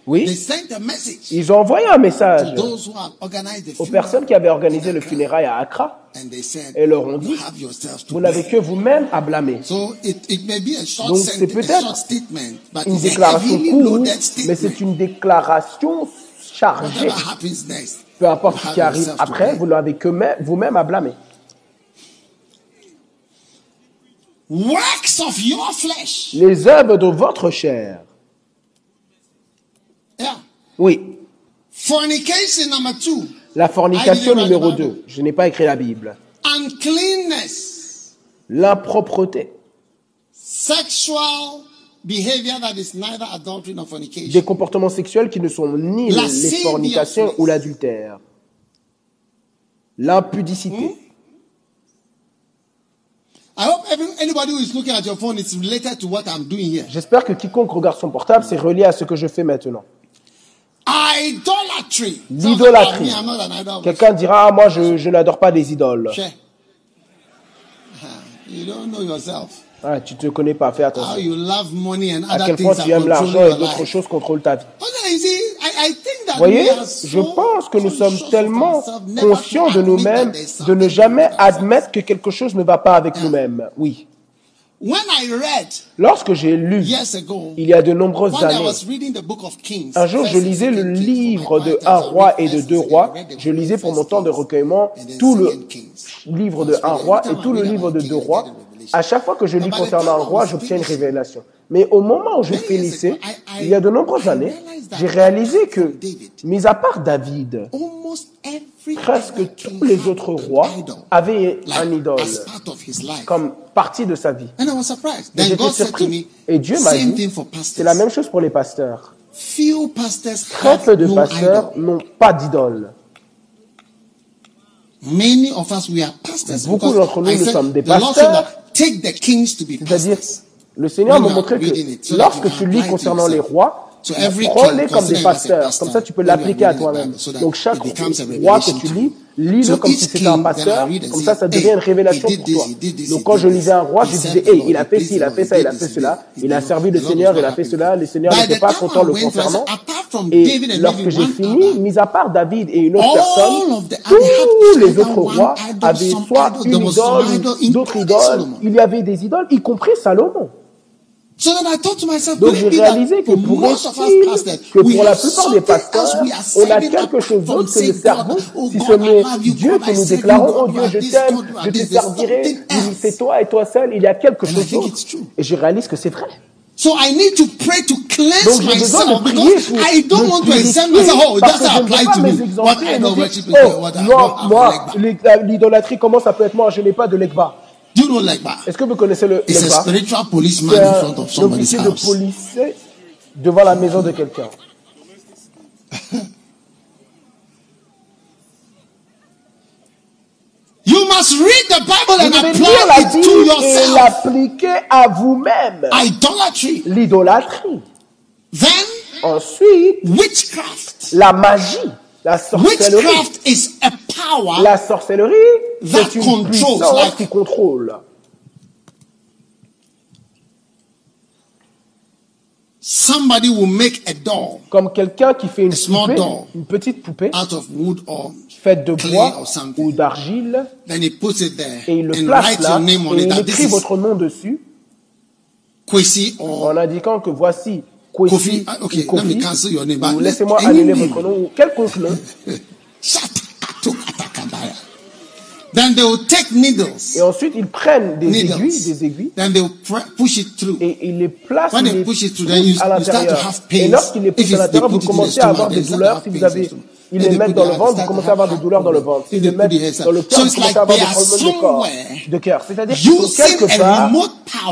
Oui. they sent a message ils ont envoyé un message to those who have organized the aux personnes qui avaient organisé le funérail à Accra, And they said, et leur ont dit, vous n'avez que vous-même à blâmer. So it, it may be a short, Donc, c'est peut-être a short statement, but Une déclaration courte, mais c'est une déclaration chargée. Peu importe ce qui arrive après, vous n'avez que même- vous-même à blâmer. Les œuvres de votre chair. Oui. Fornication number two. La fornication numéro write the 2. Je n'ai pas écrit la Bible. Uncleanness. L'impropreté. Sexual behavior that is neither adultery nor fornication. Des comportements sexuels qui ne sont ni La les fornications ou l'adultère. L'impudicité. I hope every, anybody who is looking at your phone is related to what I'm doing here. J'espère que quiconque regarde son portable, c'est relié à ce que je fais maintenant. L'idolâtrie. Quelqu'un dira, ah, moi, je, je n'adore pas des idoles. Ah, You don't know yourself. Tu te connais pas, fais attention. À quel point tu aimes l'argent et d'autres choses contrôlent ta vie. Oh, Vous voyez, we are je pense que nous sommes tellement conscients de nous-mêmes de ne jamais admettre que quelque chose ne va pas avec nous-mêmes. Oui. When I read Lorsque j'ai lu, il y a de nombreuses one day I années, was reading the book of Kings. un jour je lisais le livre de un roi et de deux rois. Je lisais pour mon temps de Kings, recueillement tout le livre de un roi et tout I le livre de deux rois. À chaque fois que je lis concernant un roi, j'obtiens une révélation. Mais au moment où je finissais, il y a de nombreuses années, realized that j'ai réalisé que, mis à part David, presque tous les autres rois avaient un idole comme partie de sa vie. Et J'étais surpris. Et Dieu m'a dit, c'est la même chose pour les pasteurs. Très peu de pasteurs n'ont pas d'idole. Many of us, we are pastors. Beaucoup d'entre nous, nous sommes des pasteurs. C'est-à-dire, le Seigneur m'a montré que lorsque tu lis concernant les rois, prends-les comme des pasteurs. Comme ça, tu peux l'appliquer à toi-même. Donc, chaque roi que tu lis, lis-le comme si c'était un pasteur. Comme ça, ça devient une révélation pour toi. Donc, quand je lisais un roi, je disais, hey, il a fait ci, il a fait ça, il a fait cela. Il a servi le Seigneur, il a fait cela. Le. Seigneur n'était pas content le concernant. Et lorsque j'ai fini, mis à part David et une autre personne, tous les autres rois avaient soit une idole d'autres idoles. Il y avait des idoles, y compris Salomon. So then I thought to myself, Donc that réalisé que pour que pour la plupart des pasteurs, on a quelque chose d'autre que le cerveau, oh si ce I n'est Dieu que I nous déclarons, oh Dieu, je t'aime, je te servirai, c'est toi et toi seul, il y a quelque I chose d'autre. Et je réalise que c'est vrai. So I need to pray to cleanse Donc myself because pour I don't want to exempt myself. Oh, it parce que doesn't je ne veux apply pas to me. What me dire, worship is oh, What I moi, l'idolâtrie, comment ça peut être moi Je n'ai pas de legba. Do you know leg back? Est-ce que vous connaissez le It's a legba spiritual policeman in front of somebody's de house. police devant la maison de quelqu'un. You must read the Bible Vous and devez apply la it to Bible et yourself. l'appliquer à vous-même. Idolatry. L'idolâtrie. Then Ensuite, witchcraft. la magie, la sorcellerie. Witchcraft is a power La sorcellerie, That c'est une controls, puissance like- qui contrôle. somebody will make a doll Comme quelqu'un qui fait une A small poupée, doll. une petite poupée, out of wood or faite de clay bois ou d'argile, then he puts it there et il le and place là, your name on et it il écrit votre nom dessus, en indiquant que voici Kofi. Ah, let me cancel your name. Laissez-moi annuler votre nom. Then they will take needles. Et ensuite, ils prennent des Needles. aiguilles, des aiguilles, Then they will push it through. et ils les placent When they les push it through, poussent then you- à you start to l'intérieur. have Et lorsqu'ils les poussent à vous commencez à avoir des douleurs. Si vous avez. Ils les mettent dans le ventre, vous commencez à avoir des douleurs dans le ventre. They les mettent dans le cœur, vous commencez à avoir des problèmes de corps, de cœur. C'est-à-dire using quelque part,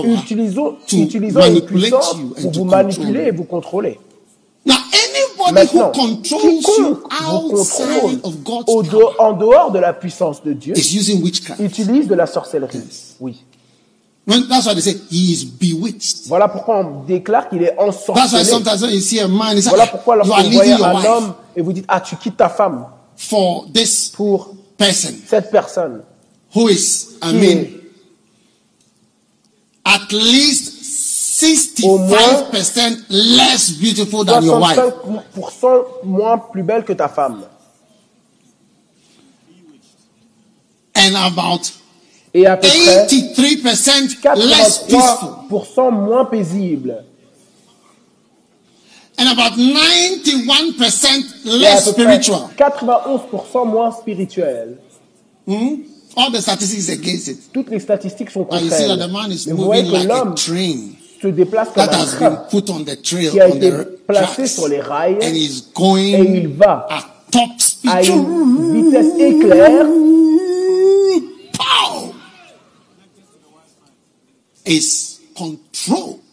utilisons, to utilisant une puissance pour vous manipuler et vous contrôler. Now, anybody Maintenant, who controls quiconque you vous contrôle au en dehors de la puissance de Dieu is using witchcraft. utilise de la sorcellerie. Oui. When, that's why they say he is bewitched. Voilà pourquoi on déclare qu'il est That's why ensorcelé. sometimes when you see a man, it's Voilà pourquoi lorsque vous voyez un wife homme et vous dites, ah, tu quittes ta femme for this pour person cette personne who is, I qui mean, est at least Au moins 65% less beautiful than your wife. 65% moins plus belle que ta femme. And about Et à peu près 83% less peaceful. 83% moins paisible. And about 91% Et à less spiritual. 91% moins spirituel. Hmm? All the statistics against it. Toutes les statistiques sont contre elle. vous voyez que like l'homme train se déplace comme that un train put on the trail, qui a on été placé tracks, sur les rails and is et going il va at top speed. à une vitesse éclair. Is.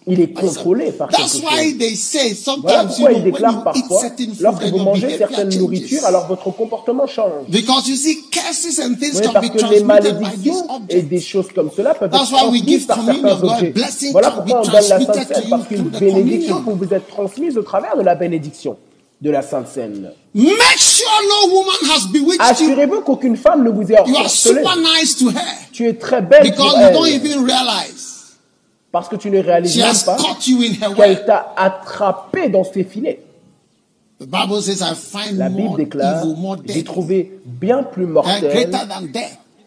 Il est contrôlé par quelque That's why chose. they say Voilà pourquoi know, il when déclare you eat parfois, lorsque vous mangez certaines nourritures, alors votre comportement change. Because you see, curses and things Oui, can parce be que les malédictions et des choses comme cela peuvent That's être why we transmises give par certains God. objets. Voilà pourquoi on donne la Sainte Seine, parce qu'une bénédiction peut vous être transmise au travers de la bénédiction de la Sainte Seine. Assurez-vous qu'aucune femme ne vous ait ensorcelé. super nice to her Tu es très belle because pour elle, even realize parce que tu ne réalises même pas qu'elle t'a attrapé dans ses filets. The Bible says, I find La Bible déclare, j'ai trouvé bien plus and mortel,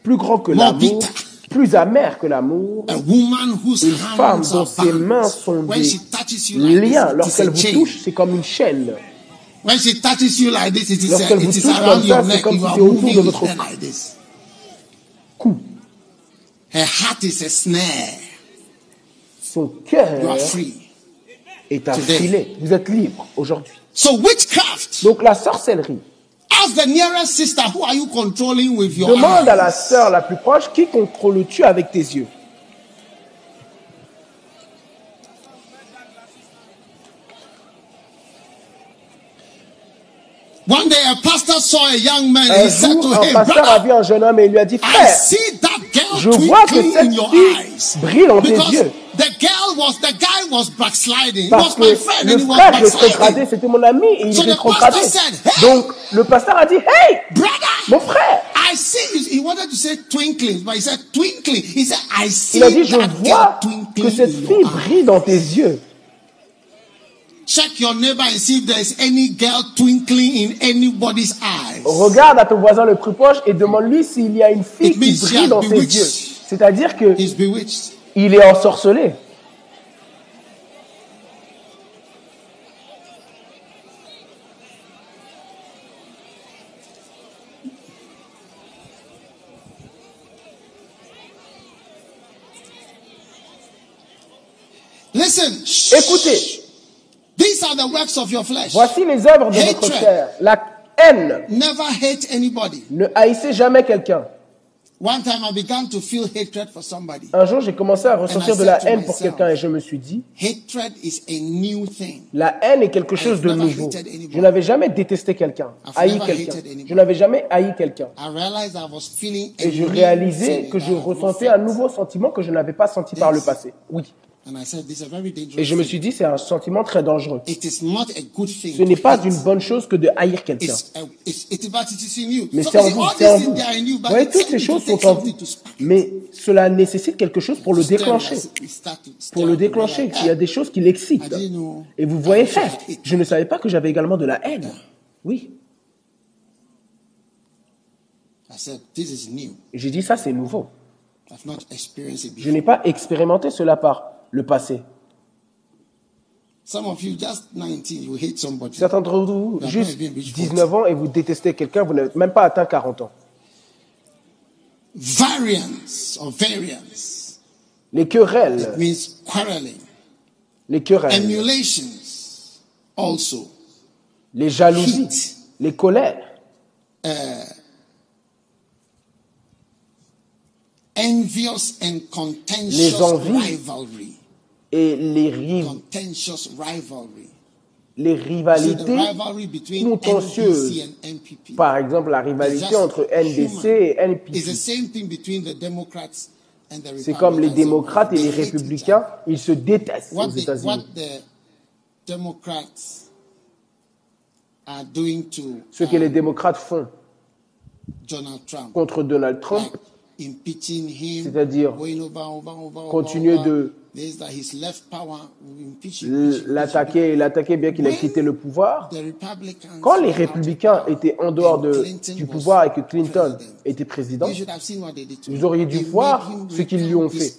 plus grand que l'amour, plus amer que l'amour, Une femme dont ses mains sont When des she touches you like liens. Lorsqu'elle vous touche, c'est comme une chaîne. Lorsqu'elle vous touche around comme your ça, c'est neck. comme si c'est autour de votre cou. Her heart is a snare. Son cœur est. Vous êtes libre aujourd'hui. So witchcraft. Donc la sorcellerie. Ask the nearest sister, who are you controlling with your Demande à la sœur la plus proche qui contrôles-tu avec tes yeux? One day a pastor saw a young man Un he said jour, to un him, pasteur a vu un jeune homme et il lui a dit I Frère, see that girl je vois que cette fille brille dans tes yeux. the girl was, the guy was backsliding. He Parce was my que friend le and he was frère backsliding. rétrogradé, c'était mon ami et il said, "Hey!" Donc le pasteur a dit Hey, mon frère I see. He wanted to say twinkling, but he said twinkling. He said, I see Il a dit Je vois que cette fille brille dans tes yeux. Check your neighbor and see if there is any girl twinkling in anybody's eyes. Regarde à ton voisin le plus proche et demande-lui s'il y a une fille It qui brille dans ses bewitched. yeux. C'est-à-dire que He's bewitched. il est ensorcelé. Listen. Écoutez, These are the works of your flesh. voici les œuvres de votre chair. La haine. Never hate anybody. Ne haïssez jamais quelqu'un. One time I began to feel hatred for somebody. Un jour, j'ai commencé à ressentir de la haine pour quelqu'un et je me suis dit, Hatred is a new thing. la haine est quelque chose de nouveau. Je n'avais jamais détesté quelqu'un, haï quelqu'un. Je n'avais jamais haï quelqu'un. I realized I was feeling a Et je réalisais que je ressentais un nouveau sentiment que je n'avais pas senti par le passé. Oui. And I said, this is a very dangerous Et je me thing. suis dit, c'est un sentiment très dangereux. It is not a good thing. Ce n'est pas une bonne chose que de haïr quelqu'un. Mais c'est en vous, c'est en vous. Vous voyez, toutes ces choses sont en vous. Mais cela nécessite quelque chose pour le déclencher. Pour le déclencher. Il y a des choses qui l'excitent. Et vous voyez, hate. je ne savais pas que j'avais également de la haine. Oui. I said, this is new. Et j'ai dit, ça, c'est nouveau. Je n'ai pas expérimenté cela par le passé. Some of you, just 19, you hate somebody. Certains d'entre vous, juste eh bien, mais je 19 ans et vous détestez quelqu'un, vous n'avez même pas atteint 40 ans. variance or variance Les querelles, means quarreling. les querelles, Emulations also. les jalousies, les colères, Envious and Les contentious envies. rivalry. et les, ri- Contentious rivalry. les rivalités contentieuses. Par exemple, la is rivalité entre NDC et. NPP. It's the same thing between the Democrats and the C'est comme les Republicans. démocrates et les républicains, ils se détestent aux États-Unis. Ce que les démocrates font contre Donald Trump, C'est-à-dire continuer de l'attaquer et l'attaquer bien qu'il ait quitté le pouvoir. Quand les républicains étaient en dehors de, Clinton du pouvoir et que Clinton était président, vous auriez dû voir ce qu'ils lui ont fait.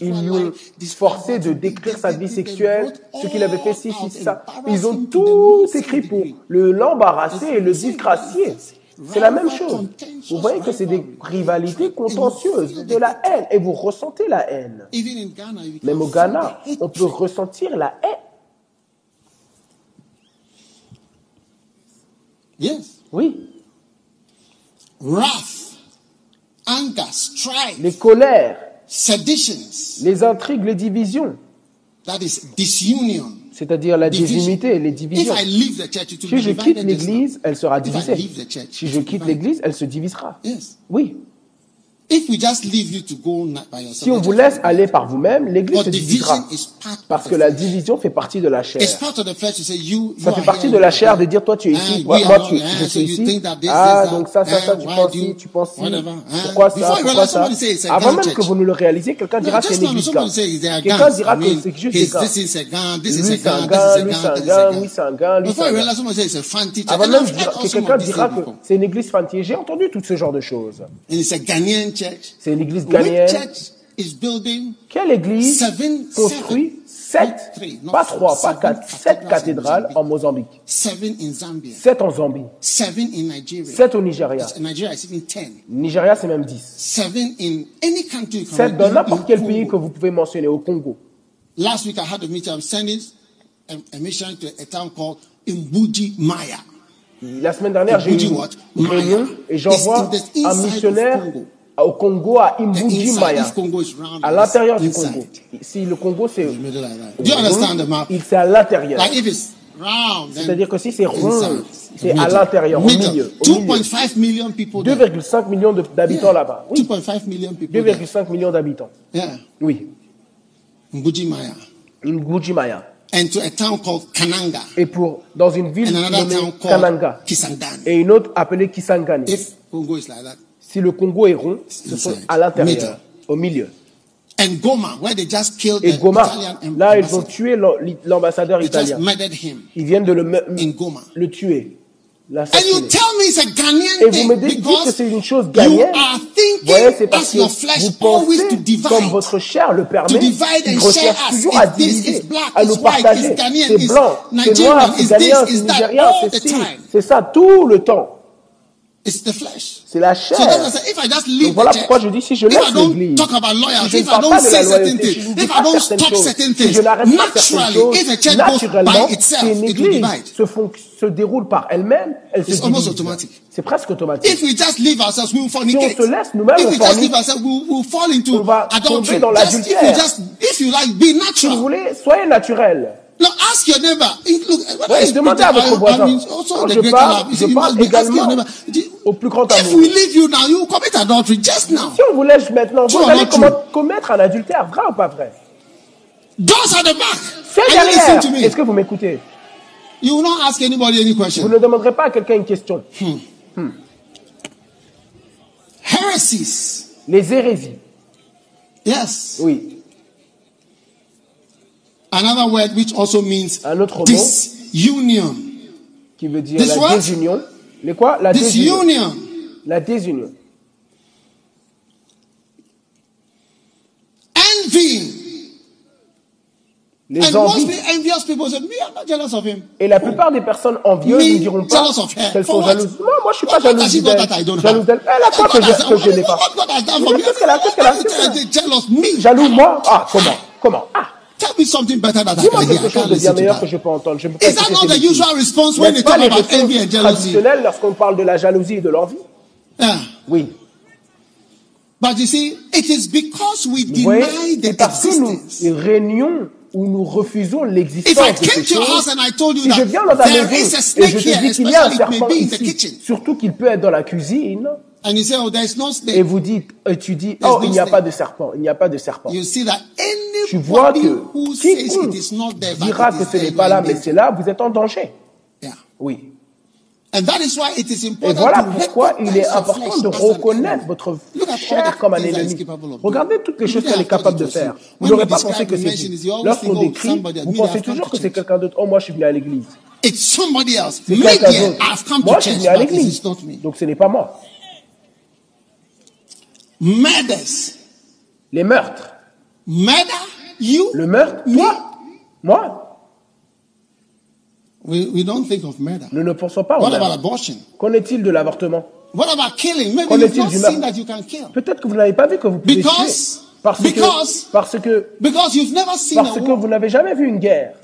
Ils lui ont forcé de décrire sa vie sexuelle, ce qu'il avait fait, ci, ci, ça. Ils ont tout écrit pour l'embarrasser et le disgracier. C'est la même chose. Vous voyez que c'est des rivalités contentieuses, de la haine, et vous ressentez la haine. Même au Ghana, on peut ressentir la haine. Yes. Oui. Wrath, anger, strife, Les colères, seditions, les intrigues, les divisions, that is disunion. C'est-à-dire la Division. désunité, les divisions. Si je quitte l'église, elle sera divisée. Si je quitte l'église, elle se divisera. Oui. Si on vous just- laisse aller par vous-même, l'église se divisera. Parce the que la division fait partie de la chair. It's part of the flesh to say you. Ça fait partie de la chair de dire toi tu es ici, moi, moi, tu, je suis you ici. Ah, donc ça, ça, ça, ah, tu penses ci, tu penses ci. ah. Pourquoi ça, pourquoi ça? Avant même que vous ne le réalisez, quelqu'un dira c'est une église Quelqu'un dira que c'est juste des this Lui c'est un gars, lui c'est un gars, lui c'est un gars, lui c'est Before un gars. Avant même que quelqu'un dira que c'est une église fantier, j'ai entendu tout ce genre de choses. C'est une église Which ghanéenne. church is building Quelle église Seven- construit sept, pas trois, pas quatre, sept cathédrales en Mozambique, seven in Zambia, sept en Zambie, seven in Nigeria. sept au Nigeria. Nigeria c'est même 10. Seven in any country you can Sept dans n'importe quel pays que vous pouvez mentionner, au Congo. Last week I had a meeting. I'm sending a, a mission to a town called Imbuji Maya. La semaine dernière, j'ai eu une réunion et j'envoie un missionnaire Congo. Au Congo, à The Imbuji inside, Maya, if Congo is round, à l'intérieur du. Congo. Si le Congo, c'est Middle like that. Do you understand the map? il c'est à l'intérieur. C'est-à-dire que si c'est rond, c'est à l'intérieur, au milieu. au milieu. 2.5 million people there. 2,5 millions d'habitants là-bas. Oui, 2.5 million people there. 2,5 millions d'habitants. Yeah. Oui, Mbuji Maya. Imbuji Maya. And to a town called Kananga. Et pour, dans une ville nommée Kananga. Kisangani. Et une autre appelée Kisangani. If Congo is like that. Si le Congo est rond, ce sont à l'intérieur, au milieu. And Goma, where they just killed Et the Goma, Italian là, ils ont ambassador. tué l'am- l'ambassadeur italien. murdered him Ils viennent de le, le tuer, And you tell me it's a Ghanaian Et vous me dites que c'est une chose you gagnée. are Vous voyez, c'est thinking parce que your flesh vous always to pensez, divide. comme votre chair le permet, divide il and share recherche toujours à diviser, à nous it's white, partager. C'est it's blanc, c'est noir, c'est ghanéen, c'est nigérien, c'est the ci. time. C'est ça tout le temps. It's the flesh. C'est la chair. say, if I just Donc leave voilà pourquoi je dis si je if I laisse don't l'église, talk about si je ne if I parle don't pas de say la certain loyauté, si je things, ne dis if I pas don't certaines stop choses, certain si je things, n'arrête pas certaines naturally, choses, naturellement, by itself, si une église se, fon- se déroule par elle-même, elle se divise. automatic. C'est presque automatique. If we just leave ourselves, we will fornicate. Si on se laisse nous-mêmes, if on we just fornique. leave ourselves, we will we'll fall into On va adultery. tomber dans Just, if you l'adultère. Si vous natural. voulez, soyez naturel. Now ask your neighbor. If- Look, when Ouais, I speak demandez à votre voisin. the je parle, je parle également au plus grand If amour. we leave you now, you commit adultery just now. Si on vous laisse maintenant, vous allez commettre un adultère, vrai ou pas vrai? Doors at the back. C'est Are derrière. Est-ce que vous m'écoutez? You will not ask anybody any Vous question. ne demanderez pas à quelqu'un une question. Heresies. Les hérésies, Yes. oui. Another word which also means Un autre mot disunion. qui veut dire This la what? désunion. Les quoi? La désunion. Disunion. La désunion. Envying. les envies. pe- envious people say, Me, I'm not jealous of him. Et la plupart des personnes envieuses ne diront pas qu'elles sont jalouses. Non, moi je suis pas jalouse d'elle. Jalouse d'elle. Elle a quoi que je- n'ai pas? Qu'est-ce qu'elle a Qu'est-ce qu'elle a. Jaloux moi? Ah, comment? Comment? Ah, Tell me something better that dis-moi quelque chose de bien meilleur que je peux entendre. Je Is that not the usual response when they talk about envy and jealousy? lorsqu'on parle de la jalousie et de l'envie Yeah. Oui. But you see, it is because we deny the parce que existence. nous régnons ou nous refusons l'existence de ces choses. Si je viens dans ta maison et je te dis qu'il y a un serpent ici, surtout qu'il peut être dans la cuisine, and you say, oh, there is no snake, et vous dites, et tu dis, oh, no il n'y a snake. pas de serpent, il n'y a pas de serpent. you see that Tu vois que quiconque dira que ce n'est pas là, mais c'est là, vous êtes en danger. Yeah. Oui. And that is why it is Et important voilà to pourquoi il est important de reconnaître votre Look at all chair the comme un ennemi. Regardez toutes les choses qu'elle est capable de faire. Vous n'aurez pas pensé que c'est vous. Lorsqu'on oh, décrit, vous pensez toujours to que c'est quelqu'un d'autre. Oh, moi, je suis venu à l'église. It's somebody else. C'est quelqu'un d'autre. Moi, je suis venu à l'église. Donc, ce n'est pas moi. Les meurtres. Le meurtre, Me? toi? Moi? We, we don't think of murder. Nous ne pensons pas au What about meurtre. abortion? Qu'en est-il de l'avortement? What about killing? Maybe Qu'en est-il du meurtre? that you can kill. Peut-être que vous n'avez pas vu que vous pouvez Because- tuer. Parce because- que, parce que, Because you've never seen parce a que vous n'avez jamais vu une guerre.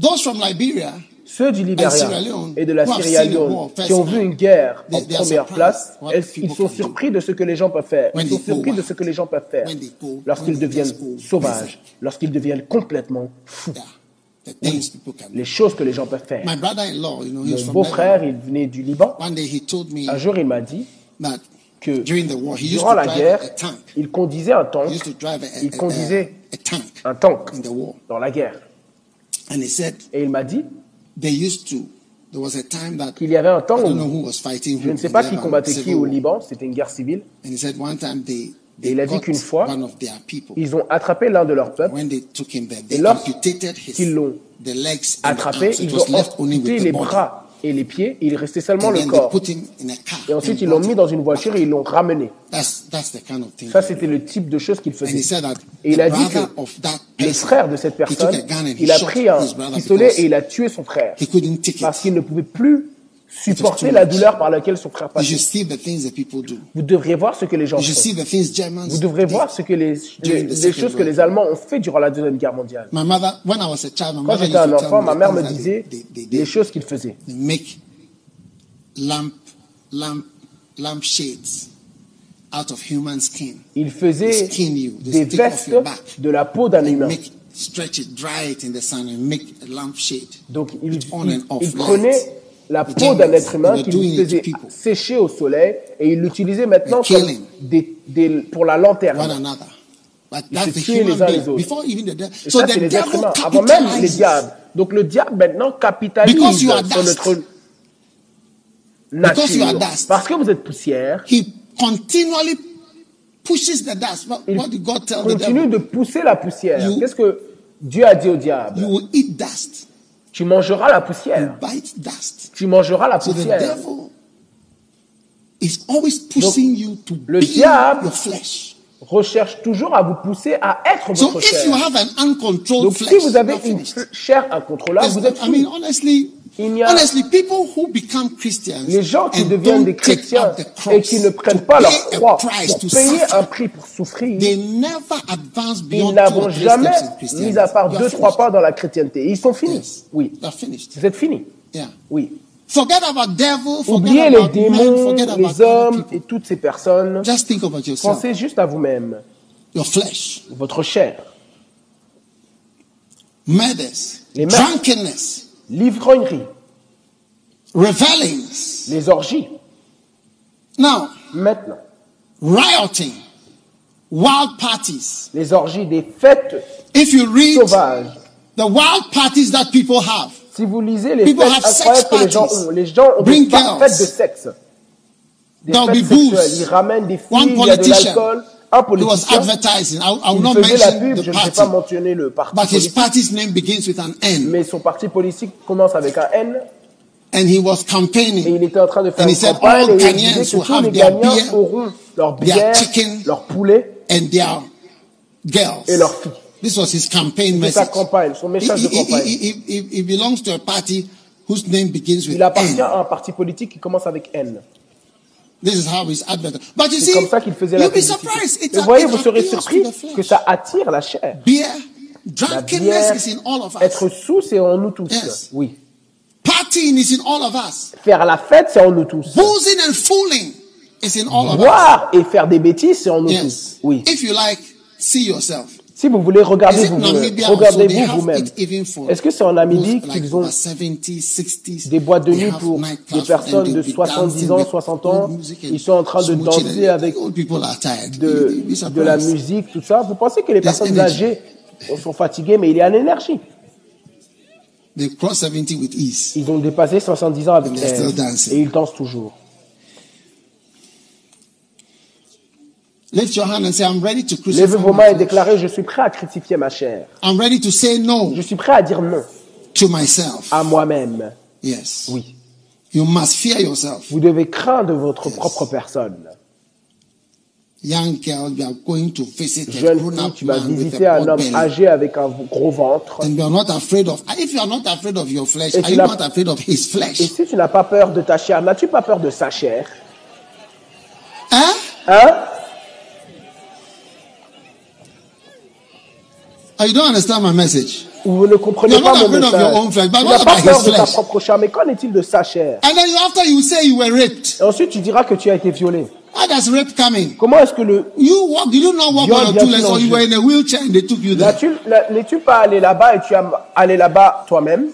Those from Liberia, Ceux du Libéria et de la who have Sierra seen a Leone war qui ont vu une guerre en they- they are première surprised place, what elles- people ils sont can do. surpris de ce que les gens peuvent faire? Ils sont surpris de ce que les gens peuvent faire When they go- lorsqu'ils deviennent sauvages, lorsqu'ils deviennent complètement fous. Les choses que les gens peuvent faire. Mon beau-frère, il venait du Liban. Un jour, il m'a dit que durant la guerre, il conduisait un tank, il conduisait un tank dans la guerre. Et il m'a dit qu'il y avait un temps où je ne sais pas qui combattait qui au. Liban, c'était une guerre civile. Et il a dit qu'une fois. Ils ont attrapé l'un de him there, Et lorsqu'ils l'ont attrapé, ils ont amputé les bras et les pieds, il restait seulement le corps. Et ensuite, ils l'ont mis dans une voiture et ils l'ont ramené. Ça, c'était le type de choses qu'il faisait. Et il a dit que le frère de cette personne, il a pris un pistolet et il a tué son frère. Parce qu'il ne pouvait plus supporter la douleur par laquelle son frère do. Vous devriez voir ce que les gens font. Vous devrez voir ce que les, choses que les Allemands ont fait durant la Deuxième Guerre mondiale. My mother, when I was a child, my Quand mother j'étais un enfant, ma mère me disait les choses qu'il faisait. they make lamp, lamp, lamp shades out of human skin. Il faisait Skin you, they des vestes de la peau d'un humain. make stretch it, dry it in the sun, and make a lamp shade. Donc il, With on il- la The peau d'un être humain qu'il faisait sécher au soleil et il l'utilisait maintenant They're comme killing. des, des- pour la lanterne. Ils se tuaient les uns les autres. Et ça, c'est les êtres humains, avant même les diables. Donc le diable maintenant capitalise sur notre nature. Parce que vous êtes poussière, He continually pushes the dust. What, il continue de pousser la poussière. Qu'est-ce que Dieu a dit au diable? You will eat dust. Tu mangeras la You poussière. bite dust. Tu mangeras la poussière. devil is always pushing you to le diable-. Recherche toujours à vous pousser à être So votre if chair. you have an uncontrolled Donc si vous avez une chair incontrôlable, vous êtes I mean, fini. honestly, Il n'y a- honestly, people who become Christians Les gens qui and deviennent des chrétiens et qui ne prennent pas pay leur croix pour payer un prix pour souffrir, ils three jamais mis à part deux, trois pas dans la chrétienté. Ils sont finis. Oui. Vous êtes finis. Oui. Forget about devil, forget Oubliez les démons, les hommes et toutes ces personnes. Just think about yourself, Pensez juste à vous-même, votre chair, Les meurtres. L'ivrognerie, revelings. les orgies. Now, Maintenant, rioting, wild parties. les orgies des fêtes If you read sauvages. the wild parties that people have, Si vous lisez les People fêtes have sex incroyables que les gens ont, les gens ont Bring des fêtes de sexe. Des There'll fêtes be booze. sexuelles. Ils ramènent des filles, One il y a de politician, l'alcool. Un he was politicien, advertising. I, I will il not faisait la mention pub, the je ne vais party, pas mentionner le parti but his party's name begins with an N, mais son parti politique commence avec un N, and he was et campaigning. il était en train de faire And he une said, campagne, all et il disait que tous have les Ghanéens auront leur their bière, chicken, leur poulet and their girls. et leurs filles. This was his campaign C'est sa message. campagne, son message de he- campagne. he- he- he- he belongs to a party whose name begins with Il appartient N. à un parti politique qui commence avec N. This is how he's advertised. But you C'est see, comme ça qu'il faisait la you'll be publicité. surprised. It's Mais voyez, vous serez surpris que ça attire la chair. Beer, drunkenness is in all of us. être sous, c'est en nous tous. Yes. Oui. Partying is in all of us. Faire la fête, c'est en nous tous. Boozing and fooling is in all of us. Boire et faire des bêtises, c'est en nous Yes. tous. Oui. If you like, see yourself. Si vous voulez, regardez vous Regardez-vous vous-même. even for Est-ce que c'est en Namibie qu'ils ont over 70, 60s, des boîtes de nuit pour des personnes de they'll be 70 dancing ans, with 60 old ans Ils sont en train de danser avec de, de la musique, tout ça. Vous pensez que les personnes âgées sont fatiguées, mais il y a une énergie. They cross 70 with ease. Ils ont dépassé 70 ans avec elle. Et ils dansent toujours. Lift your hand and say, I'm ready to crucify Levez vos mains et déclarez, je suis prêt à crucifier ma chair. I'm ready to say no Je suis prêt à dire non to myself. à moi-même. Yes. Oui. You must fear yourself. Vous devez craindre votre propre personne. Young girl, you are going to visit a Jeune fille, tu vas visiter un homme belly. âgé avec un gros ventre. And you are not afraid of, if you are not afraid of your flesh, Et are tu you n'as- not afraid of his Et flesh? si tu n'as pas peur de ta chair, n'as-tu pas peur de sa chair? Hein? Hein? Oh, you don't understand my message. Ou vous ne comprenez You're pas not mon message Tu n'as pas peur de ta propre chair, mais qu'en est-il de sa chair? And then you, after you say you were raped, Et ensuite tu diras que tu as été violé. how does rape come in? Comment est-ce que le... You walk, did you not walk on two legs or you were in a wheelchair and they took you there? N'es-tu pas allé là-bas et tu es allé là-bas toi-même?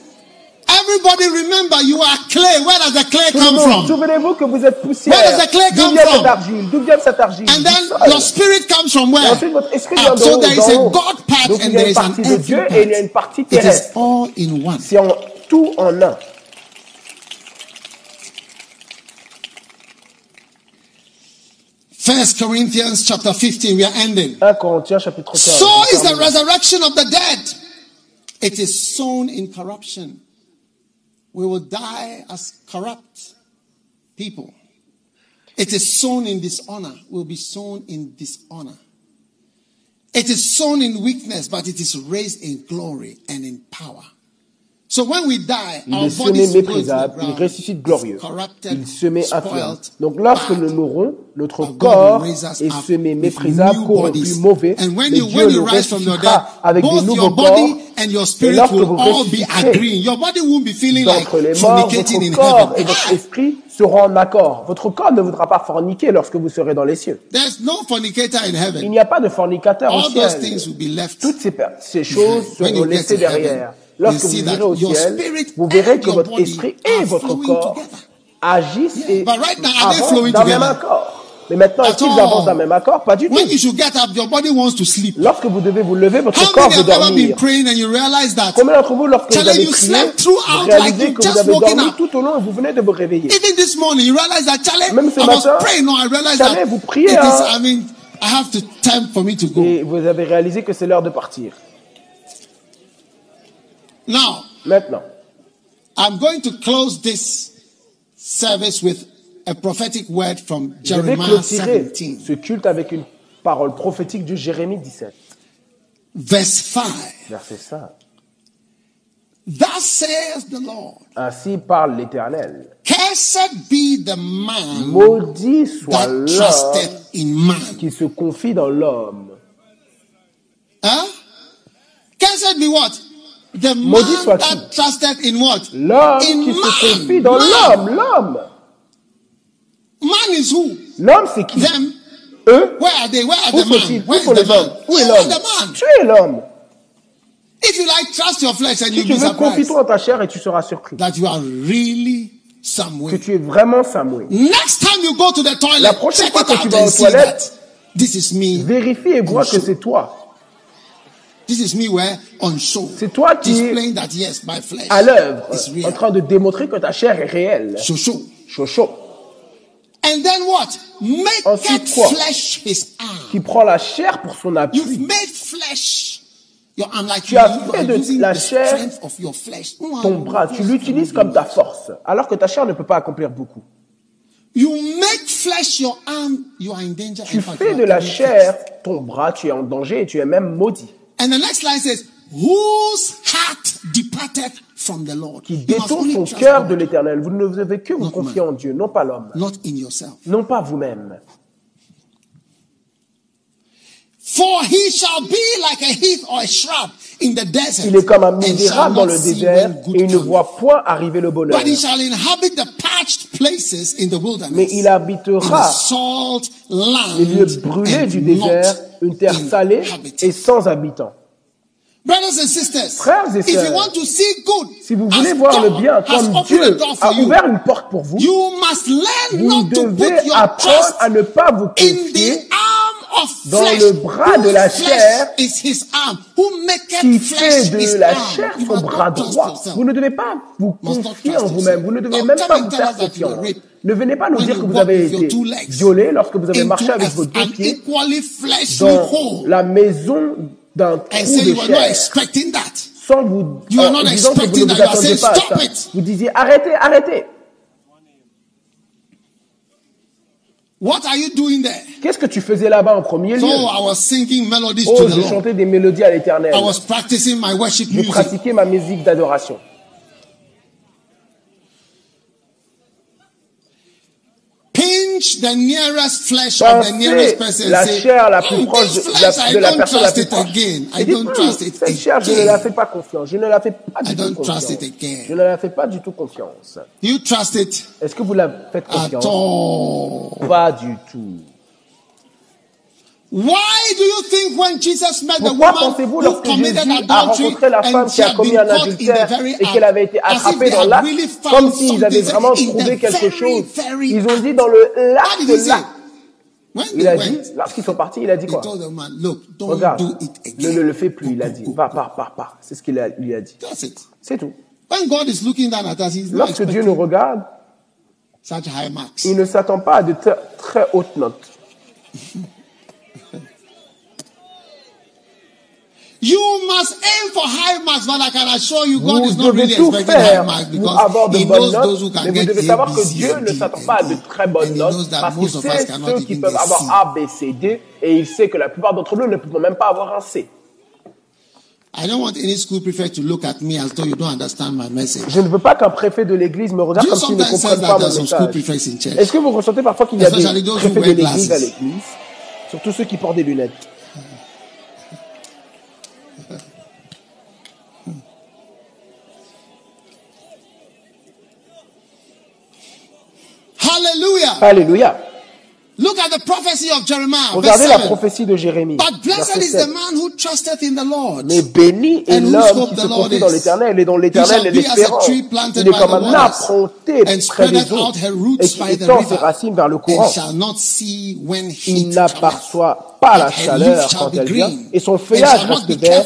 Everybody remember you are clay. Where does the clay come from? Souvenez-vous que vous êtes poussière. Where does the clay come from? argile D'où vient cette argile And then your spirit comes from where? ensuite, votre esprit ah, vient So there is a. God part Donc, and there is an de Dieu part. et il y a une partie It is all in one. C'est en tout en un. First Corinthians chapter 15, we are ending. 1 Corinthiens chapitre 15. So is the resurrection of the dead. It is sown in corruption. We will die as corrupt people. It is sown in dishonor. Will be sown in dishonor. It is sown in weakness, but it is raised in glory and in power. Il est semé méprisable, il ressuscite glorieux. corrupted, Il semé influent. spoiled, Donc lorsque nous mourrons, notre corps est semé méprisable, corrompu, mauvais. And when Mais you, Dieu le you rise from your dead, ressuscitera avec des both nouveaux your corps. body and your Et spirit lorsque will vous all be ressusciterez agreeing. Your body won't be feeling like D'entre les morts, votre corps et votre esprit seront en accord. Votre corps ne voudra pas forniquer lorsque vous serez dans les cieux. There's no fornicator in Il heaven. n'y a pas de fornicateur au All those ciel. things will be left. Toutes ces, ces choses seront laissées derrière. Lorsque vous irez au ciel, vous verrez que votre esprit et votre corps agissent et avancent flowing d'un même accord. Mais maintenant, est-ce qu'ils avancent d'un même accord Pas du tout. Lorsque vous devez vous lever, votre corps veut dormir. Combien d'entre vous, lorsque vous avez prié, vous réalisez que vous avez dormi tout au long et vous venez de vous réveiller Même ce matin, Charlie, vous priez, hein? Et vous avez réalisé que c'est l'heure de partir. Now, Maintenant, I'm going to close this service with a prophetic word from je vais Jeremiah clôturer 17, ce culte avec une parole prophétique de Jérémie 17, verse 5. verset 5. Thus says the Lord, Ainsi parle l'Éternel. Cursed be the man Maudit soit that l'homme trusted in man. qui se confie dans l'homme. Huh? Cursed be what? The Maudit man soit that trusted in what? L'homme In qui se man. confie dans l'homme. L'homme. Man is who? L'homme, c'est qui? Them. Eux? Where are they? Where are Où the man? sont-ils Où sont the les hommes? Où est l'homme? the man? Tu es l'homme. If you like, trust your flesh and Si you'll tu be veux, surprised confie-toi en ta chair et tu seras surpris that you are really que somewhere. tu es vraiment Samuel. Next time you go to the toilet, La prochaine fois que tu vas aux toilettes, this is me. Vérifie et vois que c'est toi. This is me where on show. C'est toi qui es displaying that yes, my flesh à l'œuvre, en train de démontrer que ta chair est réelle. Chocho, And then what? Make Ensuite quoi? flesh his arm. qui prend la chair pour son You've appui. made flesh. Your arm like Tu as fait de la chair strength of your flesh. Ton bras, tu l'utilises comme ta force, alors que ta chair ne peut pas accomplir beaucoup. You make flesh your arm, you are in danger. Tu fais de la chair ton bras, tu es en danger et tu es même maudit. And the next line says, Whose heart departed from the Lord? qui détourne son cœur de l'éternel. Vous ne devez que vous confier en Dieu, non pas l'homme, not in yourself. non pas vous-même. For he shall be like a heath or a shrub in the desert. Il est comme un misérable dans le désert et il ne voit point arriver le bonheur. But he shall inhabit the parched places in the wilderness. Mais il habitera les lieux brûlés du désert, une terre salée et sans habitants. Brothers and sisters, Frères et if you sœurs, want to see good, Si vous voulez voir le bien comme Dieu a ouvert une porte pour vous, you must learn vous not to devez put your apprendre à ne pas vous confier dans le bras de la chair is his arm? Who maketh qui fait de la chair son bras droit. Vous ne devez pas vous confier en vous-même. Vous ne devez même pas vous faire confiance. Ne venez pas nous dire que vous avez été violé lorsque vous avez marché avec vos deux pieds dans la maison d'un trou de chair sans vous en disant que vous ne vous attendiez pas à. Vous disiez arrêtez, arrêtez. What are you doing there? Qu'est-ce que tu faisais là-bas en premier lieu? So I was singing melodies Oh, to the je Lord. chantais des mélodies à l'éternel. I was practicing my worship Je music. pratiquais ma musique d'adoration. The nearest flesh of the nearest person. La chair la plus "Hmm, proche de la, de personne la trust plus it proche. again. I don't Hmm, trust it cette chair, je ne la again. fais pas confiance. Je ne la fais pas I du tout don't confiance. trust it again. Je ne la fais pas du tout confiance. You trust it? Est-ce que vous la faites confiance? Pas du tout. Why do you think when Jesus met the Pourquoi woman pensez-vous lorsque committed Jésus a adultery rencontré la femme qui a commis un adultère et qu'elle avait été attrapée dans l'acte, really comme s'ils avaient vraiment trouvé quelque very, chose? very Ils ont dit dans le l'acte. When Il a dit, lorsqu'ils sont partis, il a dit quoi? Regarde, ne le, le fais plus, il a dit. Va, pars, pars, pars. C'est ce qu'il lui a dit. C'est tout. When God is looking down at us, he's not Lorsque Dieu nous regarde, il ne s'attend pas à de très hautes notes. You must aim for high marks, but I can assure you, God Vous is not devez really expecting high marks because He knows those who notes, can mais vous get devez A, savoir B, que C, Dieu ne D, s'attend and pas à go. de très bonnes notes, parce qu'il sait ceux qui peuvent get avoir C. A, B, C, D, et il sait que la plupart d'entre nous ne peuvent même pas avoir un C. I don't want any school prefect to look at me as though you don't understand my message. Je ne veux pas qu'un préfet de l'église me regarde comme s'il ne comprenne pas mon message. Est-ce que vous ressentez parfois qu'il y a des préfets de l'église à l'église Surtout ceux qui portent des lunettes? Hallelujah. Alléluia. Look at the prophecy of Jeremiah. verse Regardez la 7. prophétie de Jérémie. But blessed verset is the 7. man who trusteth in the Lord. Mais béni est l'homme qui se confie dans l'éternel et dont l'éternel est l'espérance. Il est comme un arbre planté près spreadeth des eaux out her roots et qui by the étend ses racines vers le courant. Il n'aperçoit pas la chaleur quand elle vient et son feuillage reste vert.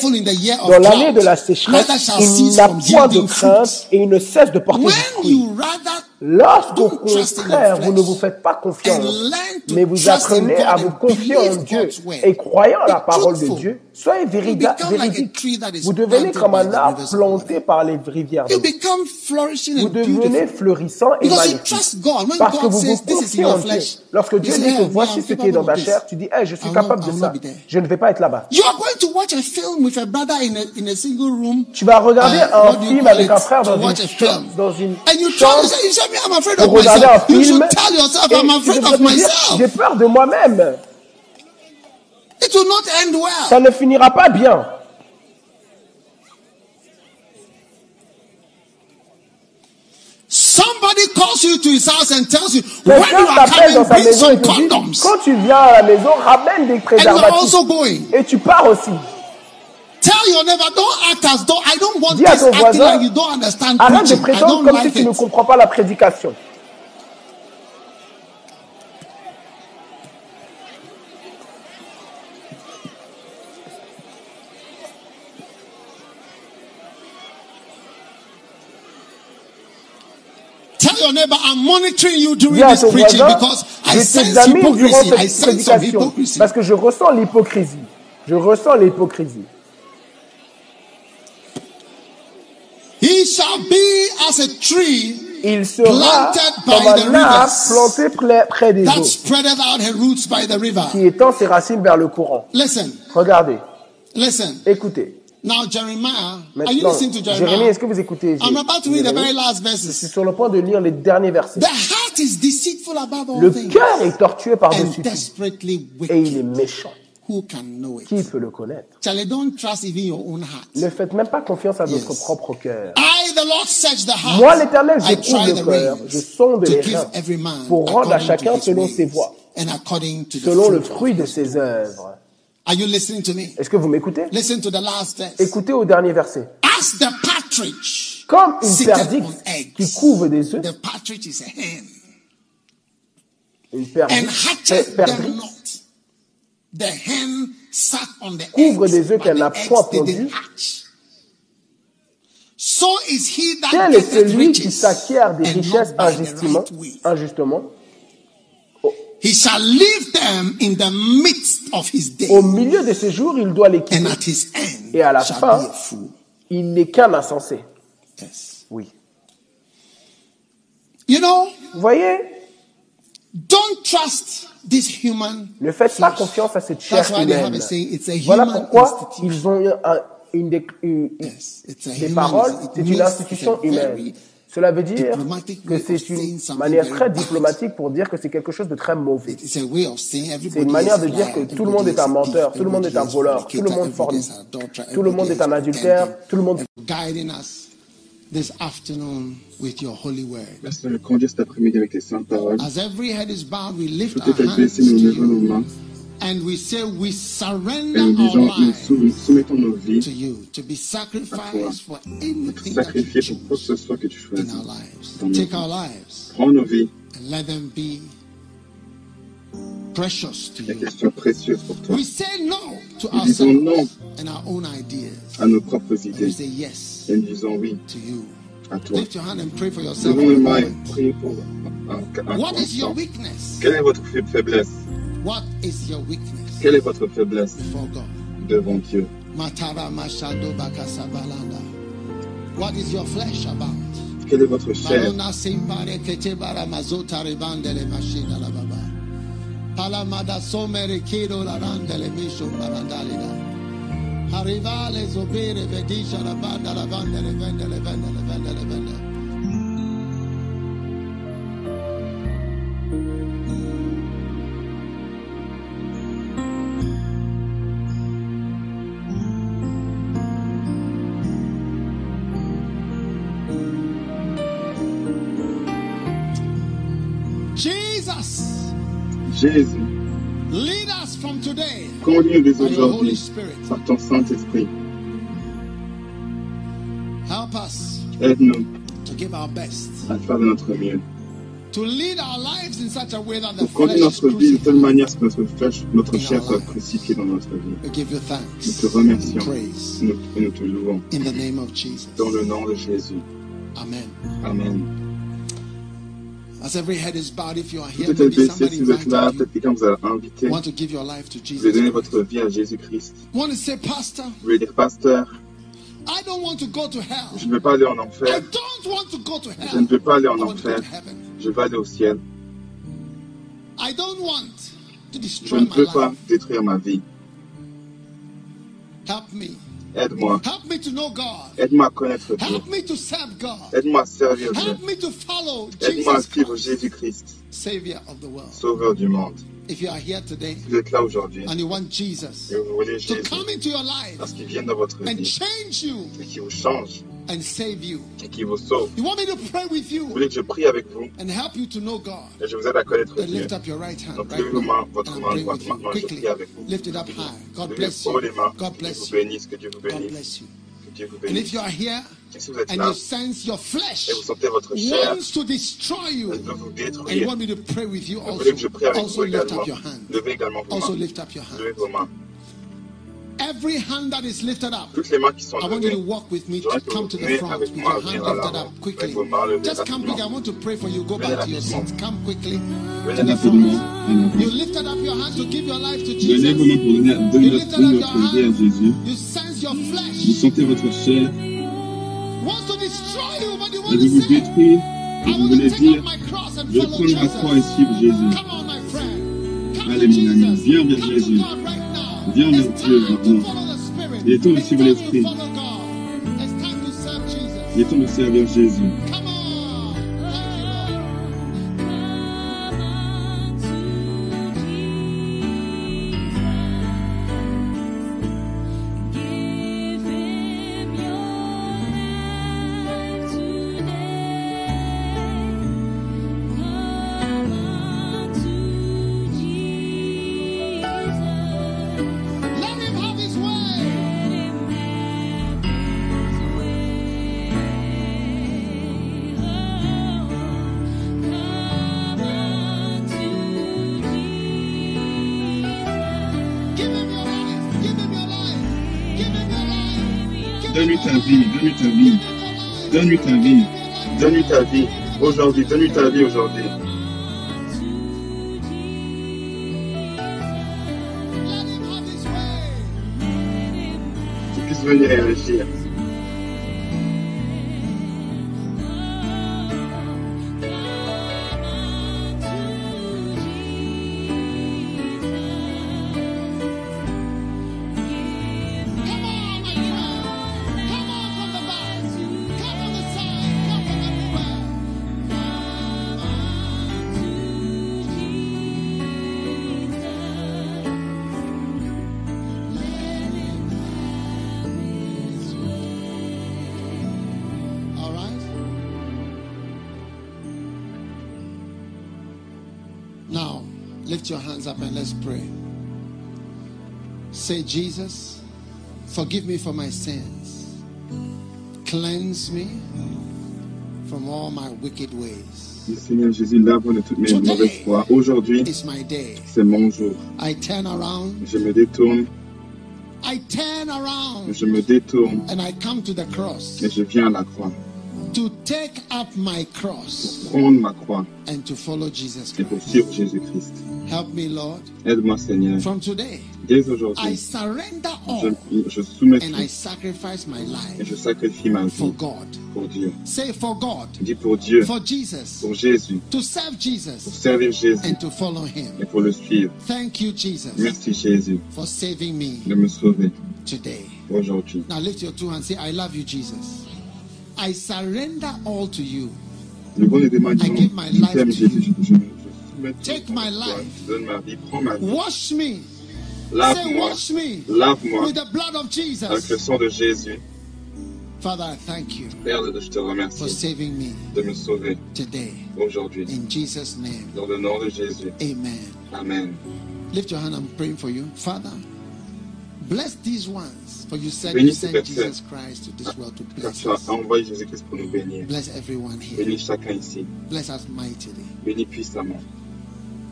Dans l'année de la sécheresse, il n'a point de crainte et il ne cesse de porter du fruit. Trust in contraire, vous ne vous faites pas confiance, mais vous apprenez à vous confier en Dieu et croyant la parole de. Dieu, soyez is Vous devenez comme un arbre planté par les rivières Vous devenez florissant et magnifique. Parce que vous vous confiez en Dieu. Lorsque Dieu dit que "Hey, voici ce qui est dans ta this." chair, tu dis, hey, je suis capable de ça. Je ne vais pas être là-bas. You are going to watch a film with a brother in a, in a single room. Tu vas regarder un film avec un frère dans une, chambre, dans une And you tell chambre of regarder un film. should tell yourself, et tu te dire. J'ai peur de moi-même. It will not end well. Ça ne finira pas bien. Somebody calls you to his house and tells you, when you are coming, bring some condoms. quand tu viens à la maison, ramène des And you are préservatifs. also going. Et tu pars aussi. Tell your neighbor, don't act as though I don't want Dis à this ton acting voisin, like you don't understand Arrête de prétendre comme si like tu ne it. comprends pas la prédication. Neighbor, I'm monitoring you during this preaching voisin, because I sense durant hypocrisy. I sense some hypocrisy. Parce que je ressens l'hypocrisie. Je ressens l'hypocrisie. He shall be as a tree Il sera Planted by comme the un arbre planté près, des that eaux, spreadeth out her roots by the river. qui étend ses racines vers le courant. Listen, Regardez, Listen. Écoutez. Now, Jeremiah, are you Maintenant, listening to Jérémie, Jeremiah? est-ce que vous écoutez? I'm about to read the Jérémie very last Je verses. suis sur le point de lire les derniers versets. The heart is deceitful above all Le things cœur est tortueux par-dessus tout desperately et il est wicked. méchant. Who can know Qui it? peut le connaître? Charlie, don't trust even your own heart? Ne faites même pas confiance à votre propre cœur. I, the Lord, search the heart. Moi, l'Éternel, I j'éprouve try le the cœur, je sonde les reins every man pour rendre à chacun selon ses voies, and according to the selon le fruit. fruit de ses œuvres. Are you listening to me? Est-ce que vous m'écoutez? Listen to the last verse. Écoutez au dernier verset. As the partridge Comme une perdrix qui couve des œufs, the partridge is a hen, une perdrix. The hen sat on the Couvre eggs, des œufs qu'elle n'a point pondus. So is he that est celui qui s'acquiert des richesses injustement He shall leave them in the midst of his day, Au milieu de ses jours, il doit les and quitter. at his end Et à la fin. Il n'est qu'un insensé. Yes. Oui. You know, Vous voyez? don't trust this human. Ne faites pas confiance à cette chair humaine. Voilà pourquoi ils ont eu un- une des, une- Yes, paroles, c'est une institution humaine. Cela veut dire que c'est une manière très diplomatique pour dire que c'est quelque chose de très mauvais. It's a way of saying C'est une manière is de a dire que tout le monde est un menteur, tout le monde est un voleur, tout le monde adulterer, tout le monde est un adultère, tout le monde... guiding us this afternoon with your holy word. Merci de nous conduire cet après-midi avec tes saintes paroles. As every head is bowed, we lift Tout our est hands baissé, to you and we say we et surrender nous our disons, nous lives sou- nous soumettons nos vies to you to be sacrificed for pour anything that you sacrifier pour quoi que choose ce soit que tu in choisis. our lives. dans nos Take vies. our lives Prends nos vies and let them be precious to et you. qu'elles soient précieuses pour toi. We say no to Nous disons non ourselves and our own ideas. à nos propres And we idées say yes et nous disons oui to you. à toi. Lift your hand and pray for yourself. Levons les for a mains et moment. prions pour un, un, un What is your instant. weakness? Quelle est votre fa- faiblesse? What is your weakness? Quelle est votre faiblesse before God? devant Dieu? What is your flesh about? Quelle est votre chair? Barona simpare kete bara mazota rebandele mashina la baba. Palamada somere kido la randele misho barandalida. Arrivale zobere vedisha la banda la bandele vendele vendele vendele vendele. Jésus, lead us from today conduis-nous dès aujourd'hui par ton Saint-Esprit. Help us Aide-nous to give our best, à faire de notre mieux. to lead our lives in such a way that the Pour conduire notre vie de telle manière que notre, flèche, notre chair soit crucifiée dans notre vie. We give you Nous te remercions praise nous, et nous te louons. in the name of Jesus. Dans le nom de Jésus. Amen. Amen. Tout est baissé si vous êtes là, peut-être quelqu'un vous a invité. you, want to give your life to Vous Jesus. donné votre vie à Jésus-Christ. Want to say, Pastor, Vous voulez dire, pasteur, I don't want to go to hell. je ne veux pas aller en I enfer. don't want to go to Je ne veux pas aller en enfer. Je veux aller au ciel. I don't want to Je ne veux pas détruire ma vie. Aide-moi. Help me to know God. Aide-moi à connaître Dieu. Help me to serve God. Aide-moi à servir Dieu. Help me to follow Aide-moi à Jesus suivre Christ, Jésus-Christ, Savior of the world. Sauveur du monde. If you are here today Vous êtes là aujourd'hui and you want Jesus et vous voulez to come into your life parce qu'il dans votre and vie change you et qui vous change and save you, et qui vous sauve. you want me to pray with Vous you voulez que je prie avec vous and help you to know God. et je vous aide à connaître Dieu. lift up your right hand Donc right levez now votre main praying droite with you je prie avec vous. Lift it up high. God bless les you. mains, God bless vous you. bénisse, que Dieu vous God bless you. que Dieu vous And if you are here Et si vous êtes and là you sense your flesh et vous sentez votre chair, wants to destroy you elle veut vous and you want me to pray with you vous voulez also, que je prie avec also vous lift également. up your hand. Levez également vos Also mains. lift up your Levez hand. vos mains. Every hand that is lifted up, Toutes les mains qui sont I want you to levées, walk with me to j'aimerais que come vous to the venez front avec with moi your venir hand à lifted l'avant, up quickly. avec vos mains levées Just come quickly. I rapidement. want to pray for you. Go Venez back to your rapidement. seats. Come quickly. Venez rapidement rapidement. en avant. You lifted up your hand to give your life to Donnez vos Jesus. mains pour donner, donner You votre, lifted donner up your votre vie à hand. Jésus. You sense your Vous flesh sentez votre chair wants to destroy you, but you et want veut to vous say, détruire. Et I vous want voulez to take dire, up my cross and je vais follow prendre ma croix et Jesus. suivre Jésus. Come on, my friend. Come Allez, to mon ami, Jesus. viens vers Come Jésus. Viens vers Dieu maintenant. Il est temps de suivre l'esprit. Il est temps de servir Jésus. Donne-lui ta vie. Donne-lui ta vie aujourd'hui, donne-lui ta vie aujourd'hui. Lift your hands up and let's pray. Say, Jesus, forgive me for my sins. Cleanse me from all my wicked ways. Seigneur Jésus, de toutes mes mauvaises voies. Aujourd'hui, my day. c'est mon jour. I turn around. Je me détourne, I turn around je me détourne and I come to the cross et je viens à la croix. to take up my cross Prendre ma croix and to follow Jesus et pour suivre Jésus-Christ. Help me, Lord. Aide-moi, Seigneur. From today, Dès aujourd'hui, I surrender all je soumets and I sacrifice my life et je sacrifie ma vie for God. pour Dieu. Say for God, Dis pour Dieu, for Jesus, pour Jésus, to serve pour Jesus servir Jésus and to follow Him. et pour le suivre. Thank you, Jesus, Merci Jésus for saving me de me sauver today. aujourd'hui. Now lift your two hands. And say, I love you, Jesus. I surrender all to you. Le bon et des mains I give my life to Jésus, je, je, je tout Take my life. Donne ma vie, prends ma vie. Wash me. Lave-moi, lave-moi with the blood of avec le Jesus. sang de Jésus. Father, I thank you Père, je te for remercie saving me de me sauver today. aujourd'hui. In Jesus' name, Dans le nom de Jésus. amen. Amen. Lift your hand, I'm praying for you. Father, bless these ones. For you said you Bénis sent. Jesus Christ to this world to bless us. envoyé Jésus-Christ pour nous bénir. Bless everyone here. Bénis chacun ici. Bless us mightily. Bénis puissamment.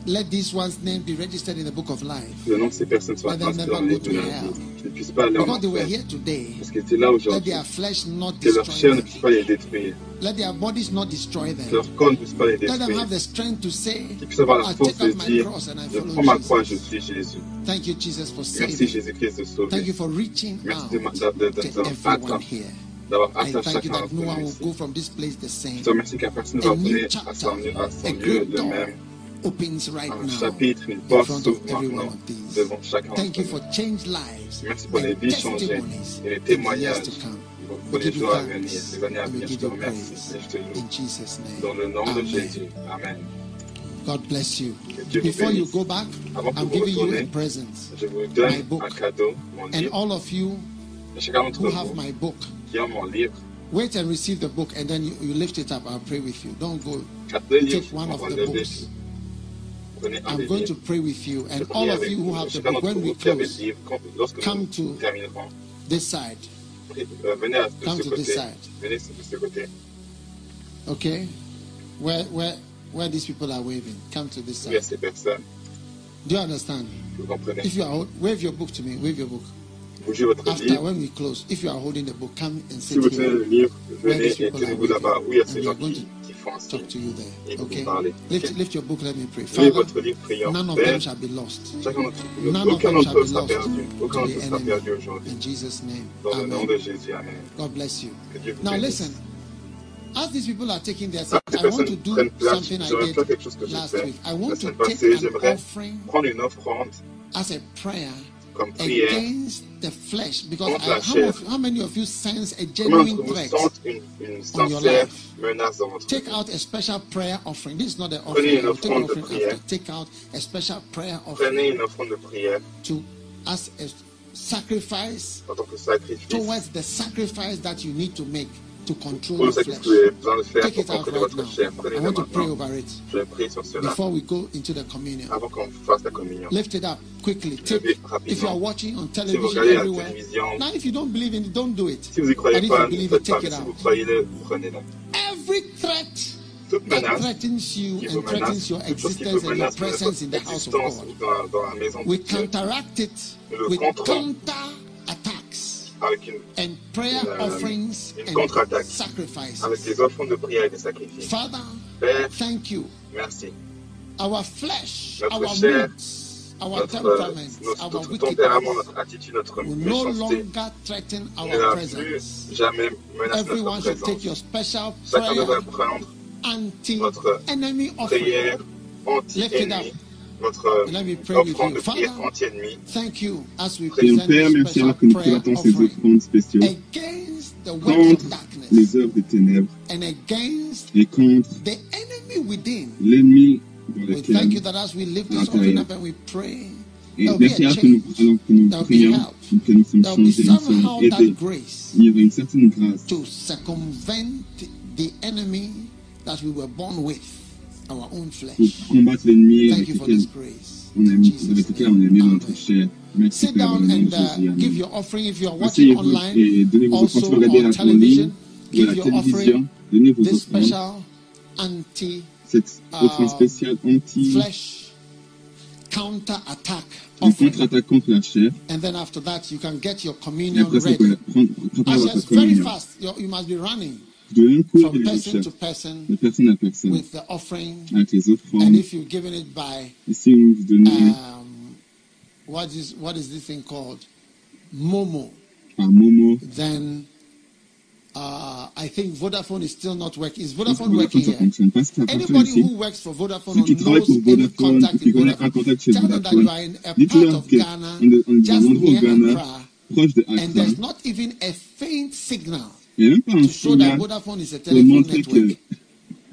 Let this ones' name be registered in the book of life. Le nom de ces personnes soit Let inscrit dans le livre de la vie. Qu'ils ne puissent pas aller en Because they were enfer. here today. Parce qu'ils étaient là Let aujourd'hui. their flesh not Que leur destroy chair ne them. puisse pas les détruire. Let their bodies not destroy Que them. leur corps ne puisse pas les Let them détruire. have the strength to say, Qu'ils puissent avoir la I force take de up my dire cross and I Je prends ma croix, je Jesus. suis Jésus. Thank you, Jesus, for Merci saving. Jésus-Christ de. Thank you for reaching Merci out de m'a- to d'avoir everyone atteint, here. d'avoir I atteint thank you chacun that no one will go from this place the same. Je te remercie qu'à personne ne va A new à chapter, son à son a lieu great de door même. Opens right Un now chapitre, une in porte front s'ouvre of every one maintenant of these. devant chacun Thank you for changed lives Merci pour les and vies changées testimonies et les in the years témoignages to come. pour We les jours à venir, les années à venir. Je te you remercie praise et je te loue. in Jesus' Dans name. le nom de Amen. Jésus. Amen. God bless you. Que Dieu vous Before you go back, Avant I'm giving you a present. je vous My book. un cadeau, mon And all of you Et chacun d'entre who have my book, qui a mon livre, wait and receive the book and then you, you lift it up. I'll pray with you. Don't go. Take one of the books. Prenez un I'm des going to livres. pray with you. Je And prie all of avec you who vous. have the Chacun book, d'entre when we vous qui avez le close, livre, quand- lorsque come nous to- terminerons, this side. euh, venez à- de Come ce to this côté. side. Venez de ce côté. Okay? Where where where these people are waving. Come to this Oui, à side. ces personnes. Do you understand? Vous comprenez If you are hol- wave your book to me, wave your book. Bougez votre After livre. when we close, if you are holding the book, come and Si sit vous tenez le here. livre, Where venez these et people are tenez-vous là-bas. waiting. Oui, à And ces we gens are going qui, to qui font ainsi. Talk to you Et there. vous Okay? parlez. Lift, Ok. lift your book, let me pray. Levez Father, votre livre, prions. none of Père, them shall be lost. chacun d'entre None nous, of aucun them shall d'entre eux be sera lost perdu. Aucun to d'entre eux the sera enemy. perdu aujourd'hui. In Jesus' name. Dans le nom Amen. de Jésus, Amen. God bless you. Que Dieu vous Now bénisse. listen. As these people are taking their Ah, seats, ces I want to personnes do prennent place. something I J'aimerais faire did quelque chose que j'ai last fait week. I la want to semaine take passée. an J'aimerais offering prendre une offrande as a prayer comme prière. Against the flesh because I, how, of, how many of you sense a genuine threat sentez une, une on your life? menace dans votre take out a special prayer offering. This is not the Prenez offering. une I will take de offering after. Take out a special prayer offering to as a sacrifice en tant que sacrifice. towards the sacrifice that you need to make to control pour le your sacrifice flesh que vous avez besoin de faire take pour it out contrôler right votre chair. now I Prenez-le want to pray maintenant. over it Je vais prier sur cela before we go into the communion avant qu'on fasse la communion. lift it up quickly take Levez if you are rapidement. watching on Si vous television regardez la everywhere télévision, now if you don't believe in it don't do it si vous n'y croyez But if pas, you ne believe le it, faites pas. take Mais it si vous out. croyez-le, prenez-le. every threat Toute that menace threatens you qui vous and threatens menace, your toute chose qui existence vous and your menace pour presence in votre the house of existence God. dans, dans la maison de We Dieu, counteract it Le with contre- counter attacks avec, une, and prayer Une, euh, offerings une contre-attaque. sacrifices. avec des offrandes de prière et des sacrifices. Father, Père, thank you. merci. Our flesh, Notre our chair, moods, our Notre, our notre tempérament, notre attitude, notre will no méchanceté longer threaten ne our va presence. plus jamais menacer Everyone notre should take présence. your special Chacun devrait prayer prendre votre prière anti-ennemi. Votre offrande de prière anti-ennemi. Père, merci alors que nous présentons ces offrandes of contre les œuvres des ténèbres et contre l'ennemi dans lequel Et merci alors que nous, alors que nous prions, que nous sommes changés, nous sommes aidés. Il y aura une certaine grâce. to circumvent the enemy that we were born with, our own pour flesh. combattre l'ennemi Thank avec you for lequel this grace. on a In mis, Jesus' avec lequel name. on est né dans Amen. notre chair. Merci Sit Père, dans down le nom de and uh, Jésus. Amen. give your offering if you are watching Asseyez-vous et online, donnez vos offrandes also si vous regardez on la en ligne television. ou à Give la your télévision. offering Donnez vos this offrandes. special anti Cette uh, offrande spéciale anti, flesh counter attack une offering. contre-attaque contre la chair. And then after that, you can get your Et communion après ça, vous ready. pouvez prendre, préparer As votre it's very communion. fast, you, you must be running Vous devez même courir from person to person de personne à personne, with the offering. avec les And if you've given it by Et si vous vous donnez um, what is what is this thing called Momo, par Momo, then uh, I think Vodafone is still not working. Is parce que Vodafone working here? pas. Que Anybody ici who works for Vodafone qui travaillent knows pour Vodafone, contact qui connaissent un Vodafone, contact chez tell them that Vodafone, you are in a part dites-leur of Ghana, on est dans just un endroit au near Ghana, Accra, proche de and there's not even a faint signal Un to show that Vodafone is a telephone montrer que network.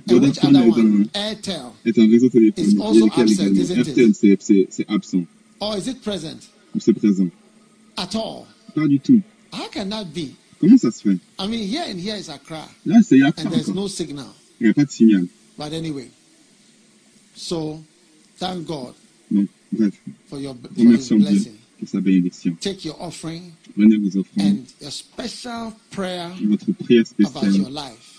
And which Vodafone other est un, one? Airtel. est un réseau téléphonique. Also absent, isn't it? RTL, c'est- absent. Or is it present? C'est présent? At all? Pas du tout. How can that be? Comment ça se fait? I mean, here and here is Accra, Là, c'est Accra and there's no signal. Il n'y a pas de signal. But anyway, so thank God Donc, bref, for your for His remercions Dieu blessing. Pour sa bénédiction. Take your offering vos offrandes and a special prayer et votre prière about your spéciale life.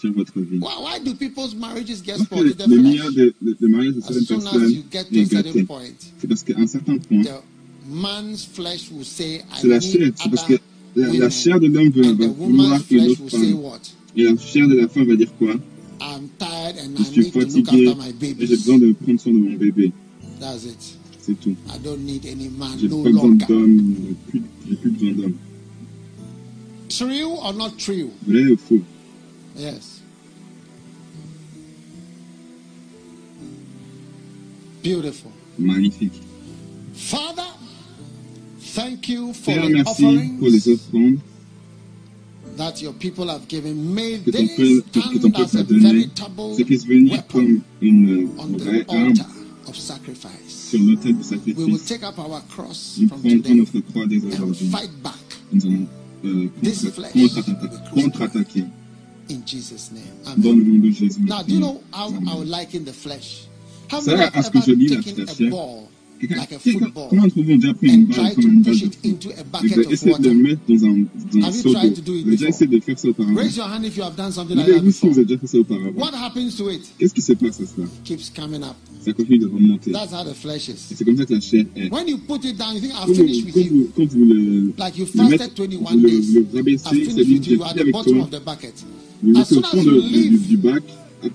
sur votre vie. Why, why do people's marriages get Parce spoiled? que The le flesh. meilleur de, de, de mariage de As certaines soon as personnes you get to est a certain point, C'est parce qu'à un certain point, the man's flesh will say, I c'est la need chair. C'est parce que other la, la women. chair de l'homme And va the vouloir woman's une flesh autre will say femme. what? Et la chair de la femme va dire quoi? I'm tired and Je I suis need to look fatigué after my et j'ai babies. besoin de prendre soin de mon bébé. That's it. C'est tout. I don't need any man J'ai no pas besoin longer. d'hommes. j'ai plus- besoin d'hommes. True or not true? Vrai ou faux? Yes. Beautiful. Magnifique. Father, thank you for Père, the merci pour les offrandes that your people have given. May que ton peuple, que ton peuple a veritable C'est puisse venir weapon comme une vraie arme altar of sacrifice. Sur l'autel will sacrifice. take up our cross Nous from prendrons notre croix dès aujourd'hui. fight back Nous allons euh, This contre- flesh contre-attaquer. Dans le nom de Jésus. Now, do you know how I would liken the flesh? How many have ever taken a chair, ball, like a football and try to push it into a bucket of water. Have you tried to do it before? Raise your hand if you have done something like that before. What happens to it? It keeps coming up. That's how the flesh is. When you put it down, you think, I'll finish with you. Like you fasted 21 days. I've finished with you at the bottom of the bucket. As soon as you leave,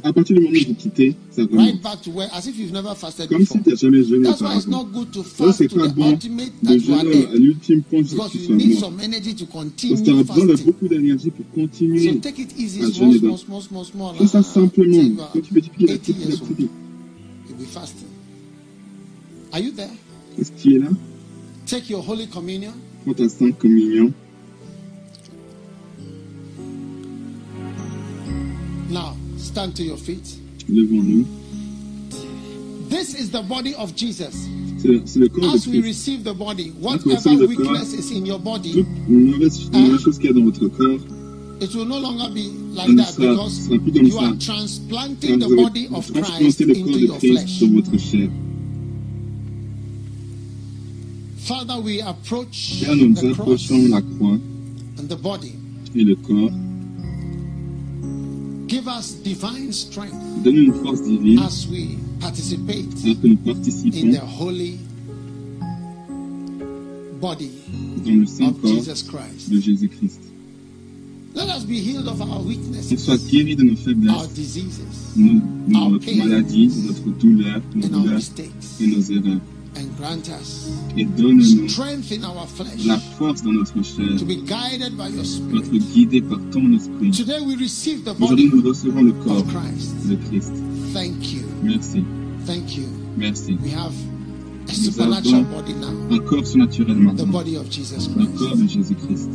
À, à partir du moment où vous quittez, ça right back to where, as if you've never fasted Comme si before. tu n'as jamais jeûné That's why it's not good to fast c'est to pas the bon ultimate de that you are jeûner à there. l'ultime point jusqu'à Because ce que tu you sois need mort. some energy to Parce que tu continue fasting. beaucoup d'énergie pour So continuer. take it easy, à small, jeûner small, donc. small, small, small. Fais ça simplement. are Quand tu fais du pied, 80 petit à years old, petit. you'll be fasting. Are you there? Est-ce qu'il est là? Take your Holy Communion. Prends ta Sainte Communion. Now, stand to your feet. Levons-nous. This is the body of Jesus. C'est c'est le corps As we receive the body, As we receive whatever weakness is in your body, mauvaise, mauvaise eh, chose qu'il y a dans votre corps, it will no longer be like that sera- because sera you ça. are transplanting the body of Christ transplanter le corps into your flesh. dans votre chair. Father, we approach Père, nous nous the cross approchons la croix and the body. et le corps. Give us divine strength Donne-nous une force divine as we participate alors que nous in the holy body dans le saint of corps Jesus Christ. de Jésus-Christ. Let us be healed of our Qu'on weaknesses, soit de nos our faiblesses, diseases, nos, nos- Our notre pain. maladie, notre douleur, nos and our douleurs mistakes, et nos erreurs. And grant us Et donne-nous strength in our flesh la force dans notre chair to be guided by your pour Spirit. être guidé par ton esprit. Today we receive the Aujourd'hui, body nous recevons le corps de Christ. Thank you. Merci, Thank you. merci. We have a Nous supernatural avons body now, un corps surnaturel the maintenant, body of Jesus le Christ. corps de Jésus-Christ.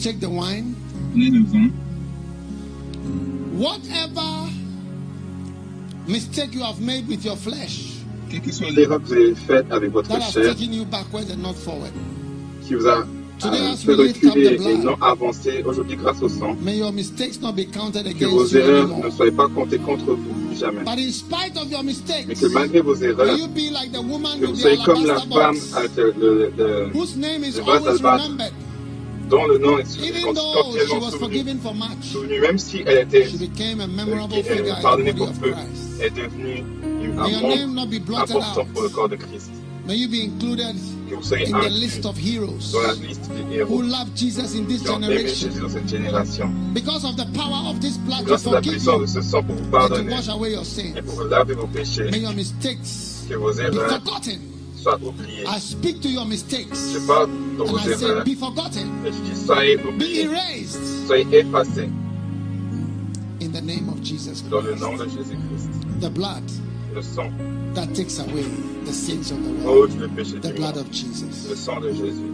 Now take the wine. Prenez le vin. Whatever mistake you have made with your flesh Quelle que soit L'erreur que vous avez faite avec votre that has chair, taken you backwards and not forward, qui vous a Today, euh, as fait we lift up reculer the et blood, non avancer, aujourd'hui grâce au sang, may your mistakes not be counted que vos against you erreurs ne soient pas comptées contre vous, jamais. But in spite of your Mais mistakes, que malgré vos erreurs, may you be like the woman que vous soyez comme la femme box, avec le, le- le- whose name is le vase always d'albâtre, remembered, dont le nom est sou- even quand- though she continuellement was souvenu, forgiven for much. souvenu, même si elle était She became a memorable euh, figure in the pardonnée body pour of peu, Christ. est devenue une- May your un name membre not be blotted important pour le out. corps de Christ. May you be included Que vous soyez in the inclus list of heroes dans la liste des héros who love Jesus in this qui ont aimé generation Jésus dans cette génération. because of the power of this blood to Grâce à la forgive puissance de you ce sang pour vous and to pardonner wash away your et sins. pour vous laver vos péchés, May your mistakes que vos be erreurs forgotten. I speak to your mistakes Je parle de and vos I say, erreurs be forgotten, et je dis soyez be erased soyez effacés in the name of Jesus dans le Christ. nom de Jésus-Christ. The blood Le sang that takes away the sins of the world. le péché The du blood monde. of Jesus. Le sang de Jésus.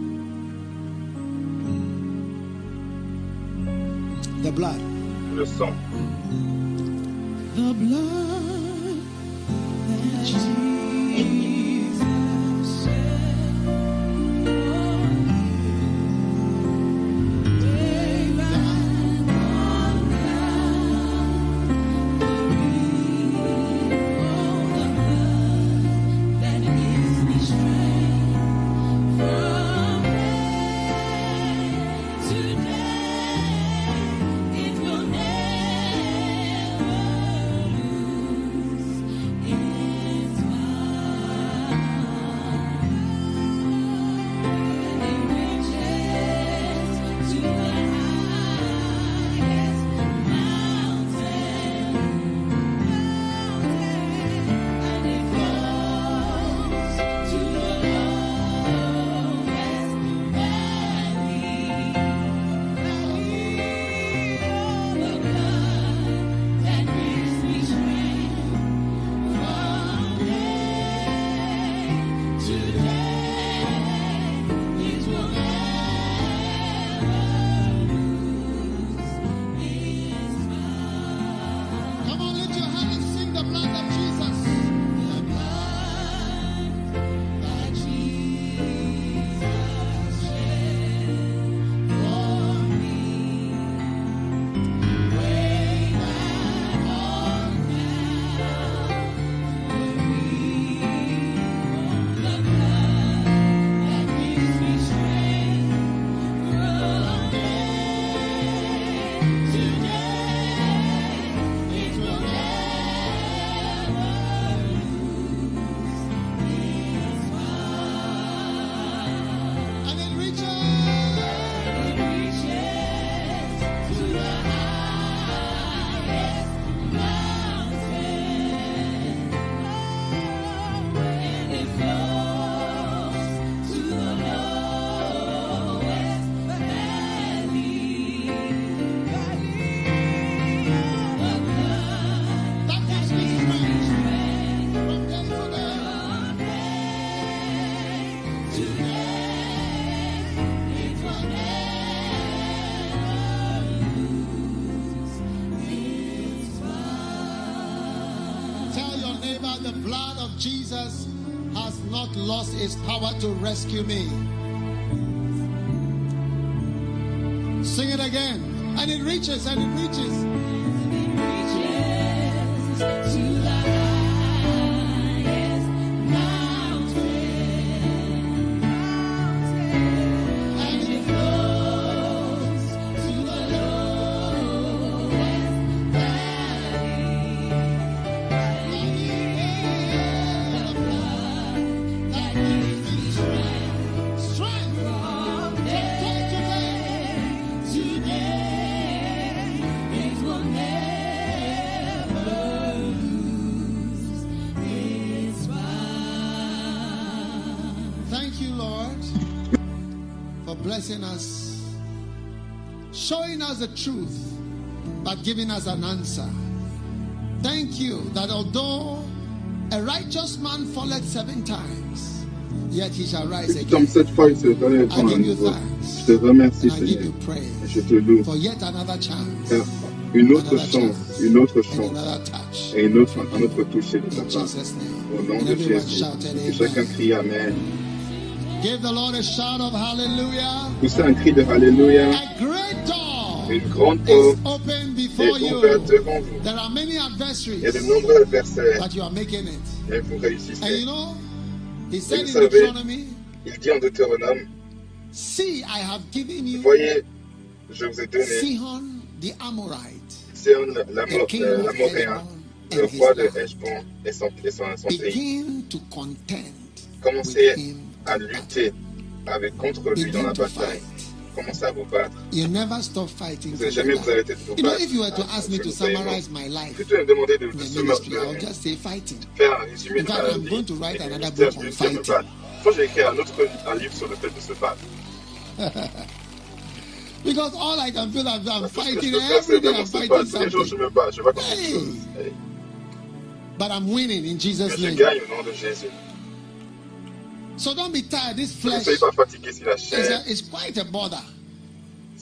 The blood. Le sang. The blood Jesus Jesus has not lost his power to rescue me. Sing it again. And it reaches and it reaches. Blessing us, showing us the truth, but giving us an answer. Thank you that although a righteous man falleth seven times, yet he shall rise again. I give you thanks. And I give praise for yet another chance une autre chance, une autre chance et une autre, un autre toucher de ta In part. Jesus' name. Au nom de Jésus. Que chacun crie Amen. Give the Lord a shout of hallelujah. Poussez un cri de Alléluia. A great door Une grande porte open est ouverte devant vous. There are many Il y a de adversaries, nombreux adversaires, but you are making it. mais vous And you réussissez. know, he said in vous savez, Deuteronomy, Il dit en Deutéronome, See, I have given you voyez, je vous ai donné Sihon the Amorite, l'Amoréen, Heshbon le roi de. Heshbon et son, et son, son pays. Begin to contend Commencez. À lutter avec, contre lui dans la bataille. fight. Commencez à vous battre. You never stop fighting. Vous n'allez jamais vous together. arrêter de vous You know, if you were to ask me to summarize my life me de, de I'll just say fighting. faire un résumé In de fact, ma I'm vie. going to write another book on fighting. battre. Je pense que j'ai écrit un autre un livre sur le fait de se battre. Because all I can feel is I'm fighting every day. I'm fighting jours, je me bats. Je bats Hey. but I'm winning in Mais Jesus' je name. gagne au nom de Jésus. So don't be tired. This flesh soyez pas fatigués si la is, quite a bother.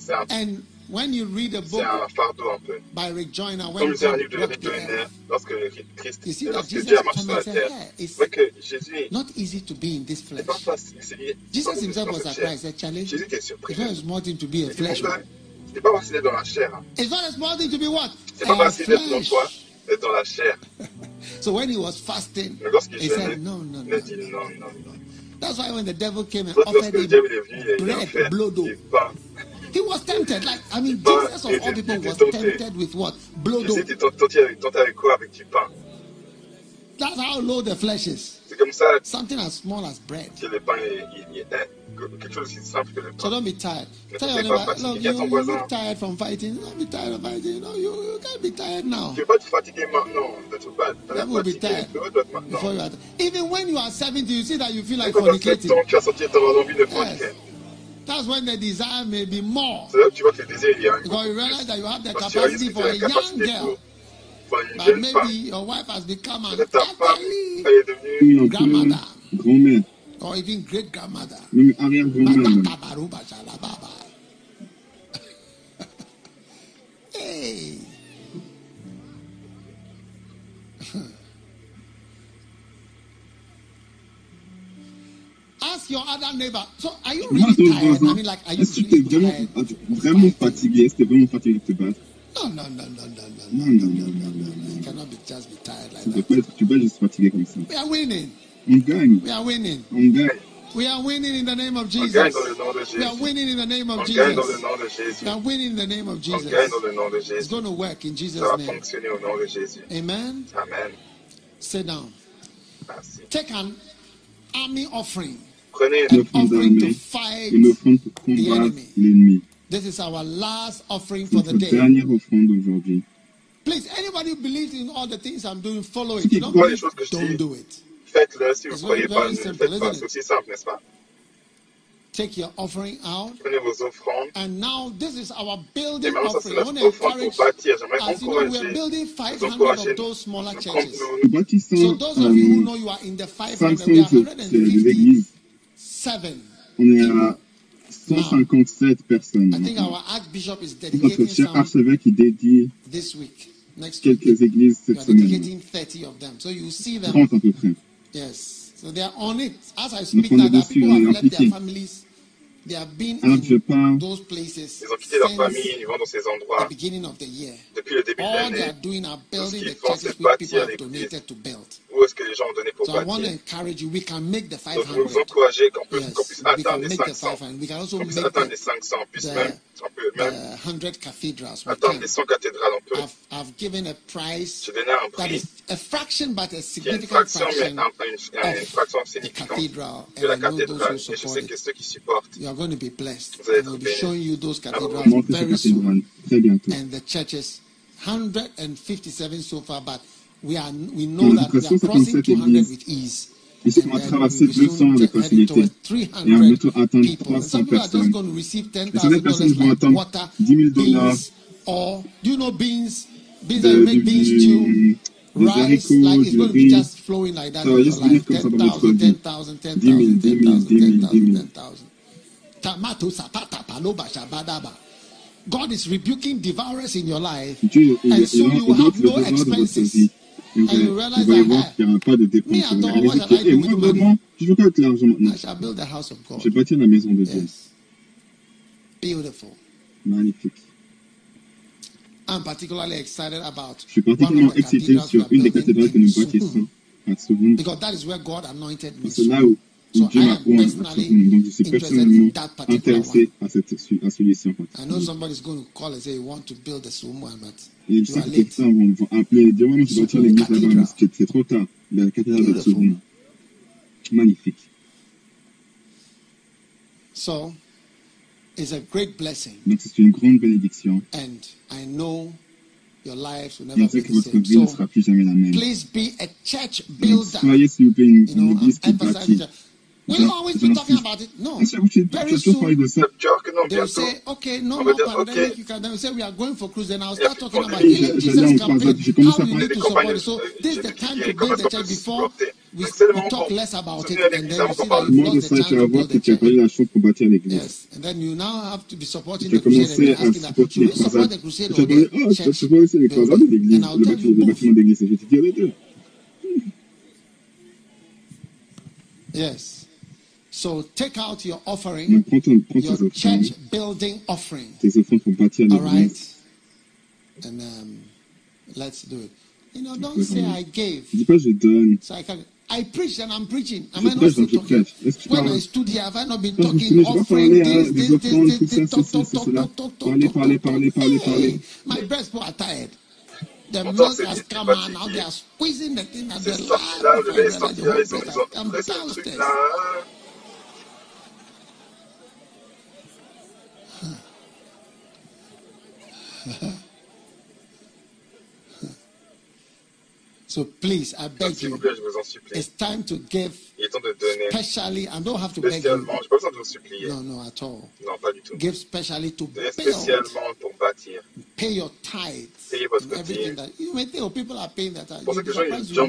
un, And when you read a book un fardeau un peu. by Rick Joyner, Comme when un God livre de walked Rick the Joyner, lorsque Christ, You see that lorsque Jesus Dieu a marché sur la commented terre, c'est It's que Jésus not easy to be in this flesh. pas facile. Jesus himself was surprised. Said, Charlie, Jésus était surpris. it's not a small thing to be a flesh. C'est pas facile d'être dans la chair. It's not a small thing to be what? C'est pas A facile d'être dans quoi flesh. D'être dans la chair. So when he was fasting, he said, no, no, il no. a dit non, non, non. That's why when the devil came and Lorsque offered le him diable est venu, il a- il a bread, fait blodo, du pain. he was tempted. Like, I mean, But Jesus of it- all it- people it was is not tempted with what? Blodo. Jésus était tenté avec, tenté avec quoi Avec du pain. That's how low the flesh is. C'est comme ça Something as small as bread. que le pain est, il- il quelque chose aussi simple que le So don't be tired. Ne Tell your pas neighbor, fatigué. look, Il y a you, ton you voisin. look tired from fighting. Don't be tired of fighting. No, you, you can't be tired now. Tu ne pas te fatiguer maintenant de te battre. That will be tired Tu dois être maintenant. before you are. Even when you are 70, you see that you feel like fornicating. 7 tu as senti tu envie de forniquer. That's when the desire may be more. C'est là que tu vois que le désir il y a Because you realize that you have the Parce que tu réalises capacity for a young girl. pour, jeune maybe femme. your wife has become an elderly elle est devenue grandmother grand-mère, or even great grandmother. même arrière-grand-mère. hey. Ask your other neighbor. So, are you really tired? I mean, like, are you est-ce que tu es vraiment, tired? vraiment fatigué? Est-ce que tu es vraiment fatigué? De te battre No, no, no, no, no, no, Non, no, non, no, non, no, non, no, non, no. You non. cannot be just be tired like Tu peux that. pas être, tu peux pas juste fatigué comme ça. We are winning. On gagne, We are winning. on gagne. We are winning in the name of On Jesus. gagne dans le nom de We are Jésus. winning in the name On of gagne dans le Jesus. nom de Jésus. We are winning in the name of On Jesus. gagne dans le nom de It's Jésus. going to work in Jesus' Ça va name. fonctionner au nom de Jésus. Amen. Amen. Sit down. Merci. Take an army offering. Prenez Une une offrande Offering to d'armée, fight. une offrande pour the combattre enemy. This is our last offering for the day. Please, anybody who believes in all the things I'm doing, follow it. Don't, believe, don't do it. It's very simple. Take your offering out. And now this is our building offering. I want to encourage, as you know, we are building 500 of those smaller churches. So those of you who know you are in the 500, we are 157 people. 157 personnes. Notre cher archevêque est dédié quelques églises cette semaine. 30 à peu près. Donc on est. Alors que je ils ont quitté leur famille, ils vont dans ces endroits depuis le début de l'année. Ce qu'ils font, c'est bâtir. où est-ce que les gens ont donné pour so bâtir. Donc, je veux vous encourager qu'on yes, qu puisse atteindre les 500. On puisse atteindre les 500. On puisse même, on peut même atteindre les 100 cathédrales. On peut. J'ai donné un prix a fraction, but a significant fraction, fraction, mais une, fraction significante de la cathédrale. Et je sais que ceux qui supportent, vous allez être bénis. Très bientôt. And the churches, 157 so far, but We are, we know nous église. Traverser 200 avec facilité et en mettant atteindre 300 personnes. Et certaines personnes vont attendre 10 000 dollars de, des haricots, like du riz. Ça va juste venir comme ça dans votre vie. 10 000, 10 000, 10 000, 10 000. Tamato. God is rebuking devourers in your life. Dieu and so you have no expenses. Et vous allez, vous allez voir qu'il n'y a pas de dépenses. Vous moi vraiment, je joue avec l'argent maintenant. J'ai bâti la maison de Dieu. Beautiful. Magnifique. I'm particularly excited about je suis particulièrement excité sur une des cathédrales que nous bâtissons à Souvoun. Parce que là où eh, donc, je suis personnellement intéressé à, cette, à celui-ci. En fait. I know going to call and say, want to build je sais que quelqu'un va, appeler dire, c'est trop tard. La cathédrale de Magnifique. So. Donc, c'est une grande bénédiction. And I know your lives will ne sera plus jamais la même. Please be a Soyez-vous. Will you always be talking about it? No. Very soon, they'll say, okay, no more pandemic. You can then say, we are going for cruise. Then I'll start talking about healing Jesus campaign, how we need to support it. So this is the time to build the church before we, we talk less about it. And then you see that you've lost the time to build the church. Yes. And then you now have to be supporting the crusade and asking that, should we support the crusade or the church? And I'll tell you both. Yes. So take out your offering, your church building offering. All right? And um, let's do it. You know, don't say I gave. So I can. I preach and I'm preaching. Am I not still talking? When I stood here, have I not been talking, offering this, this, this, this, this, talk, talk, talk, talk, talk, talk, talk, talk. parler. My breast are tired. The milk has come out, now they are squeezing the thing and they're. I'm downstairs. So please, I beg you, it's time to give, specially, I don't have to beg you. No, no, at all. Give specially to build. Pay your tithes. Payez everything that, you may think, oh, people are paying that. tithes. ça que les gens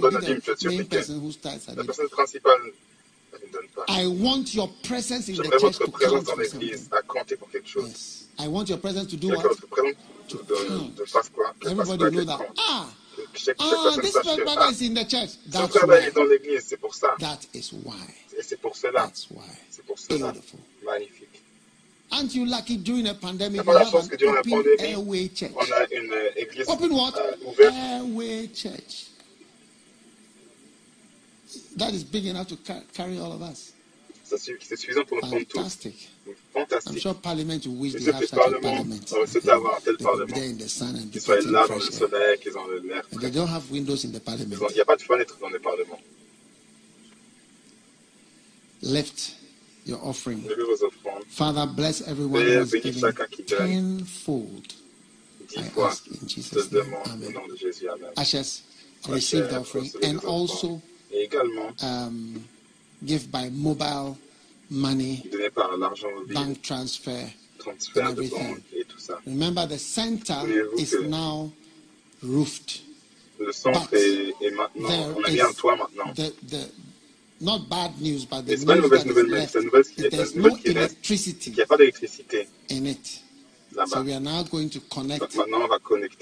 I want your présence in the church to come for l'église. Yes. I want your presence to do what? To count. Everybody know that. Ah, ah this brother is in the church. That's why. That is why. That's why. Beautiful. Aren't you lucky during a pandemic? You have an open airway church. Open what? Airway church that is big enough to car carry all of us. Ça, c'est suffisant pour nous prendre Fantastic. tout. I'm sure Parliament will wish they have such a parliament. On souhaite avoir un tel parlement. Qu'ils soient là dans le soleil. And they don't have windows in the parliament. Il n'y a pas de fenêtres dans. Left your offering. Father, bless everyone who is giving tenfold. I ask in Jesus' name. Amen. Ashes, receive the offering and also. Offrande. Également, um, give by mobile money, par mobile, bank transfer, transfer de. Remember, the center is now roofed. Le est, est, on a toit. The, the, not bad news, but the news nouvelle, no electricity in it. So we are now going to connect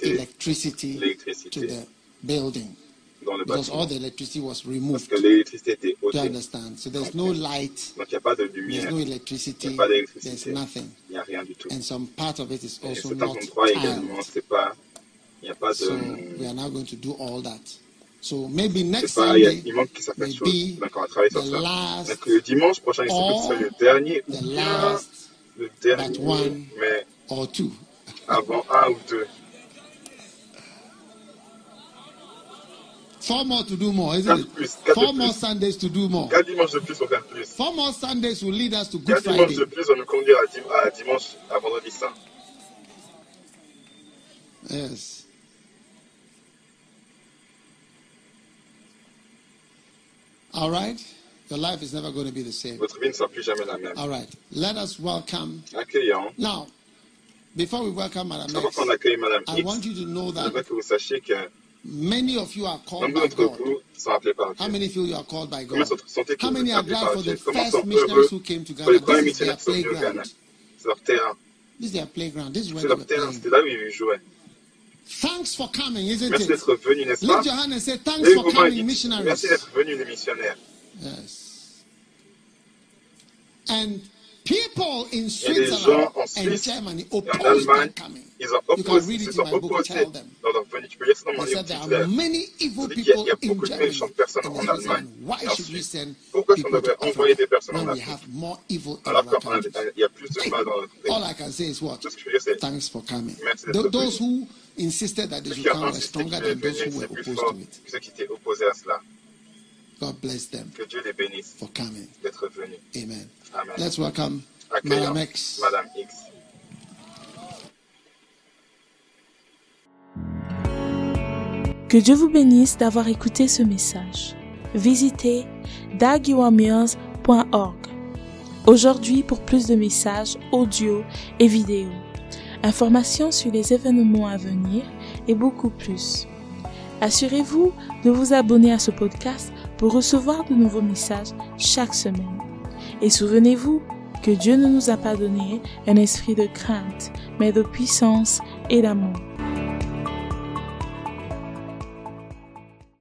electricity to the building. Because all bâtiment. the electricity was Parce removed. que l'électricité était Do you ôtée. understand? So there's no light, Donc il n'y a pas de there's lumière, no il electricity, n'y a pas there's d'électricité, nothing. il n'y a rien du tout. And some part of it is Et also cet not endroit également, tiled. c'est pas, il n'y a pas So de, we are now going to do all that. So maybe c'est next pas, il, y a- Sunday il manque certaines may choses. be Donc on va travailler sur the ça. last Donc le dimanche prochain, il se peut que ce soit le dernier ou the bien last le but dernier, one mais or two. avant un ou deux. Four more to do more, isn't it? Four more. Sundays to do more. Quatre dimanches de plus pour faire plus. Four more Sundays will lead us to Good Quatre dimanches de Friday. plus va nous conduire à, dim- à dimanche, à vendredi saint. Yes. All right. Your life is never going to be the same. Votre vie ne sera plus jamais la même. All right. Let us welcome. Now, before we welcome Madam Avant X, Madame I want you to know je veux that que vous sachiez que many of you are called nombre by d'entre God. vous sont appelés par How Dieu. many feel you are called by Combien God? sont sentez que How vous many êtes are appelés glad par for Dieu the Comment first sont missionaries heureux who came pour together? les premiers This is their missionnaires qui sont venus au Ghana playground. C'est leur terrain. This is their playground. This is where C'est they leur were terrain. playing. C'est là où ils jouaient. Thanks for coming, isn't Merci it? d'être venus, n'est-ce pas Lift your hand and say, Thanks Levez for vos mains et coming, dites, missionaries. Merci d'être venus, les missionnaires. Yes. And people in Switzerland gens en and Suisse Germany opposed Allemagne, that coming. ils ont You can opposé, read ils it se in sont my book, opposés tell them. dans leur venue. Tu peux lire ça dans mon livre said there titulaire. are many evil Il dit qu'il y a- y beaucoup de Germany. méchantes personnes en Allemagne. Et Pourquoi to devrait envoyer des Africa personnes en we Afrique? have more evil in alors qu'il y a plus de mal dans notre pays All I can say is what? Tout ce que je veux dire, c'est Thanks for coming. Merci Th- d'être Those venu. who insisted that they should ont come were stronger than those who were opposed to it. que ceux qui étaient opposés à cela. God bless them Que Dieu les bénisse for coming. d'être venus. Amen. Amen. Let's welcome Accueillant Madam X. Madame X. Que Dieu vous bénisse d'avoir écouté ce message. Visitez dagiwamirs.org. Aujourd'hui pour plus de messages audio et vidéo, informations sur les événements à venir et beaucoup plus. Assurez-vous de vous abonner à ce podcast pour recevoir de nouveaux messages chaque semaine. Et souvenez-vous que Dieu ne nous a pas donné un esprit de crainte, mais de puissance et d'amour.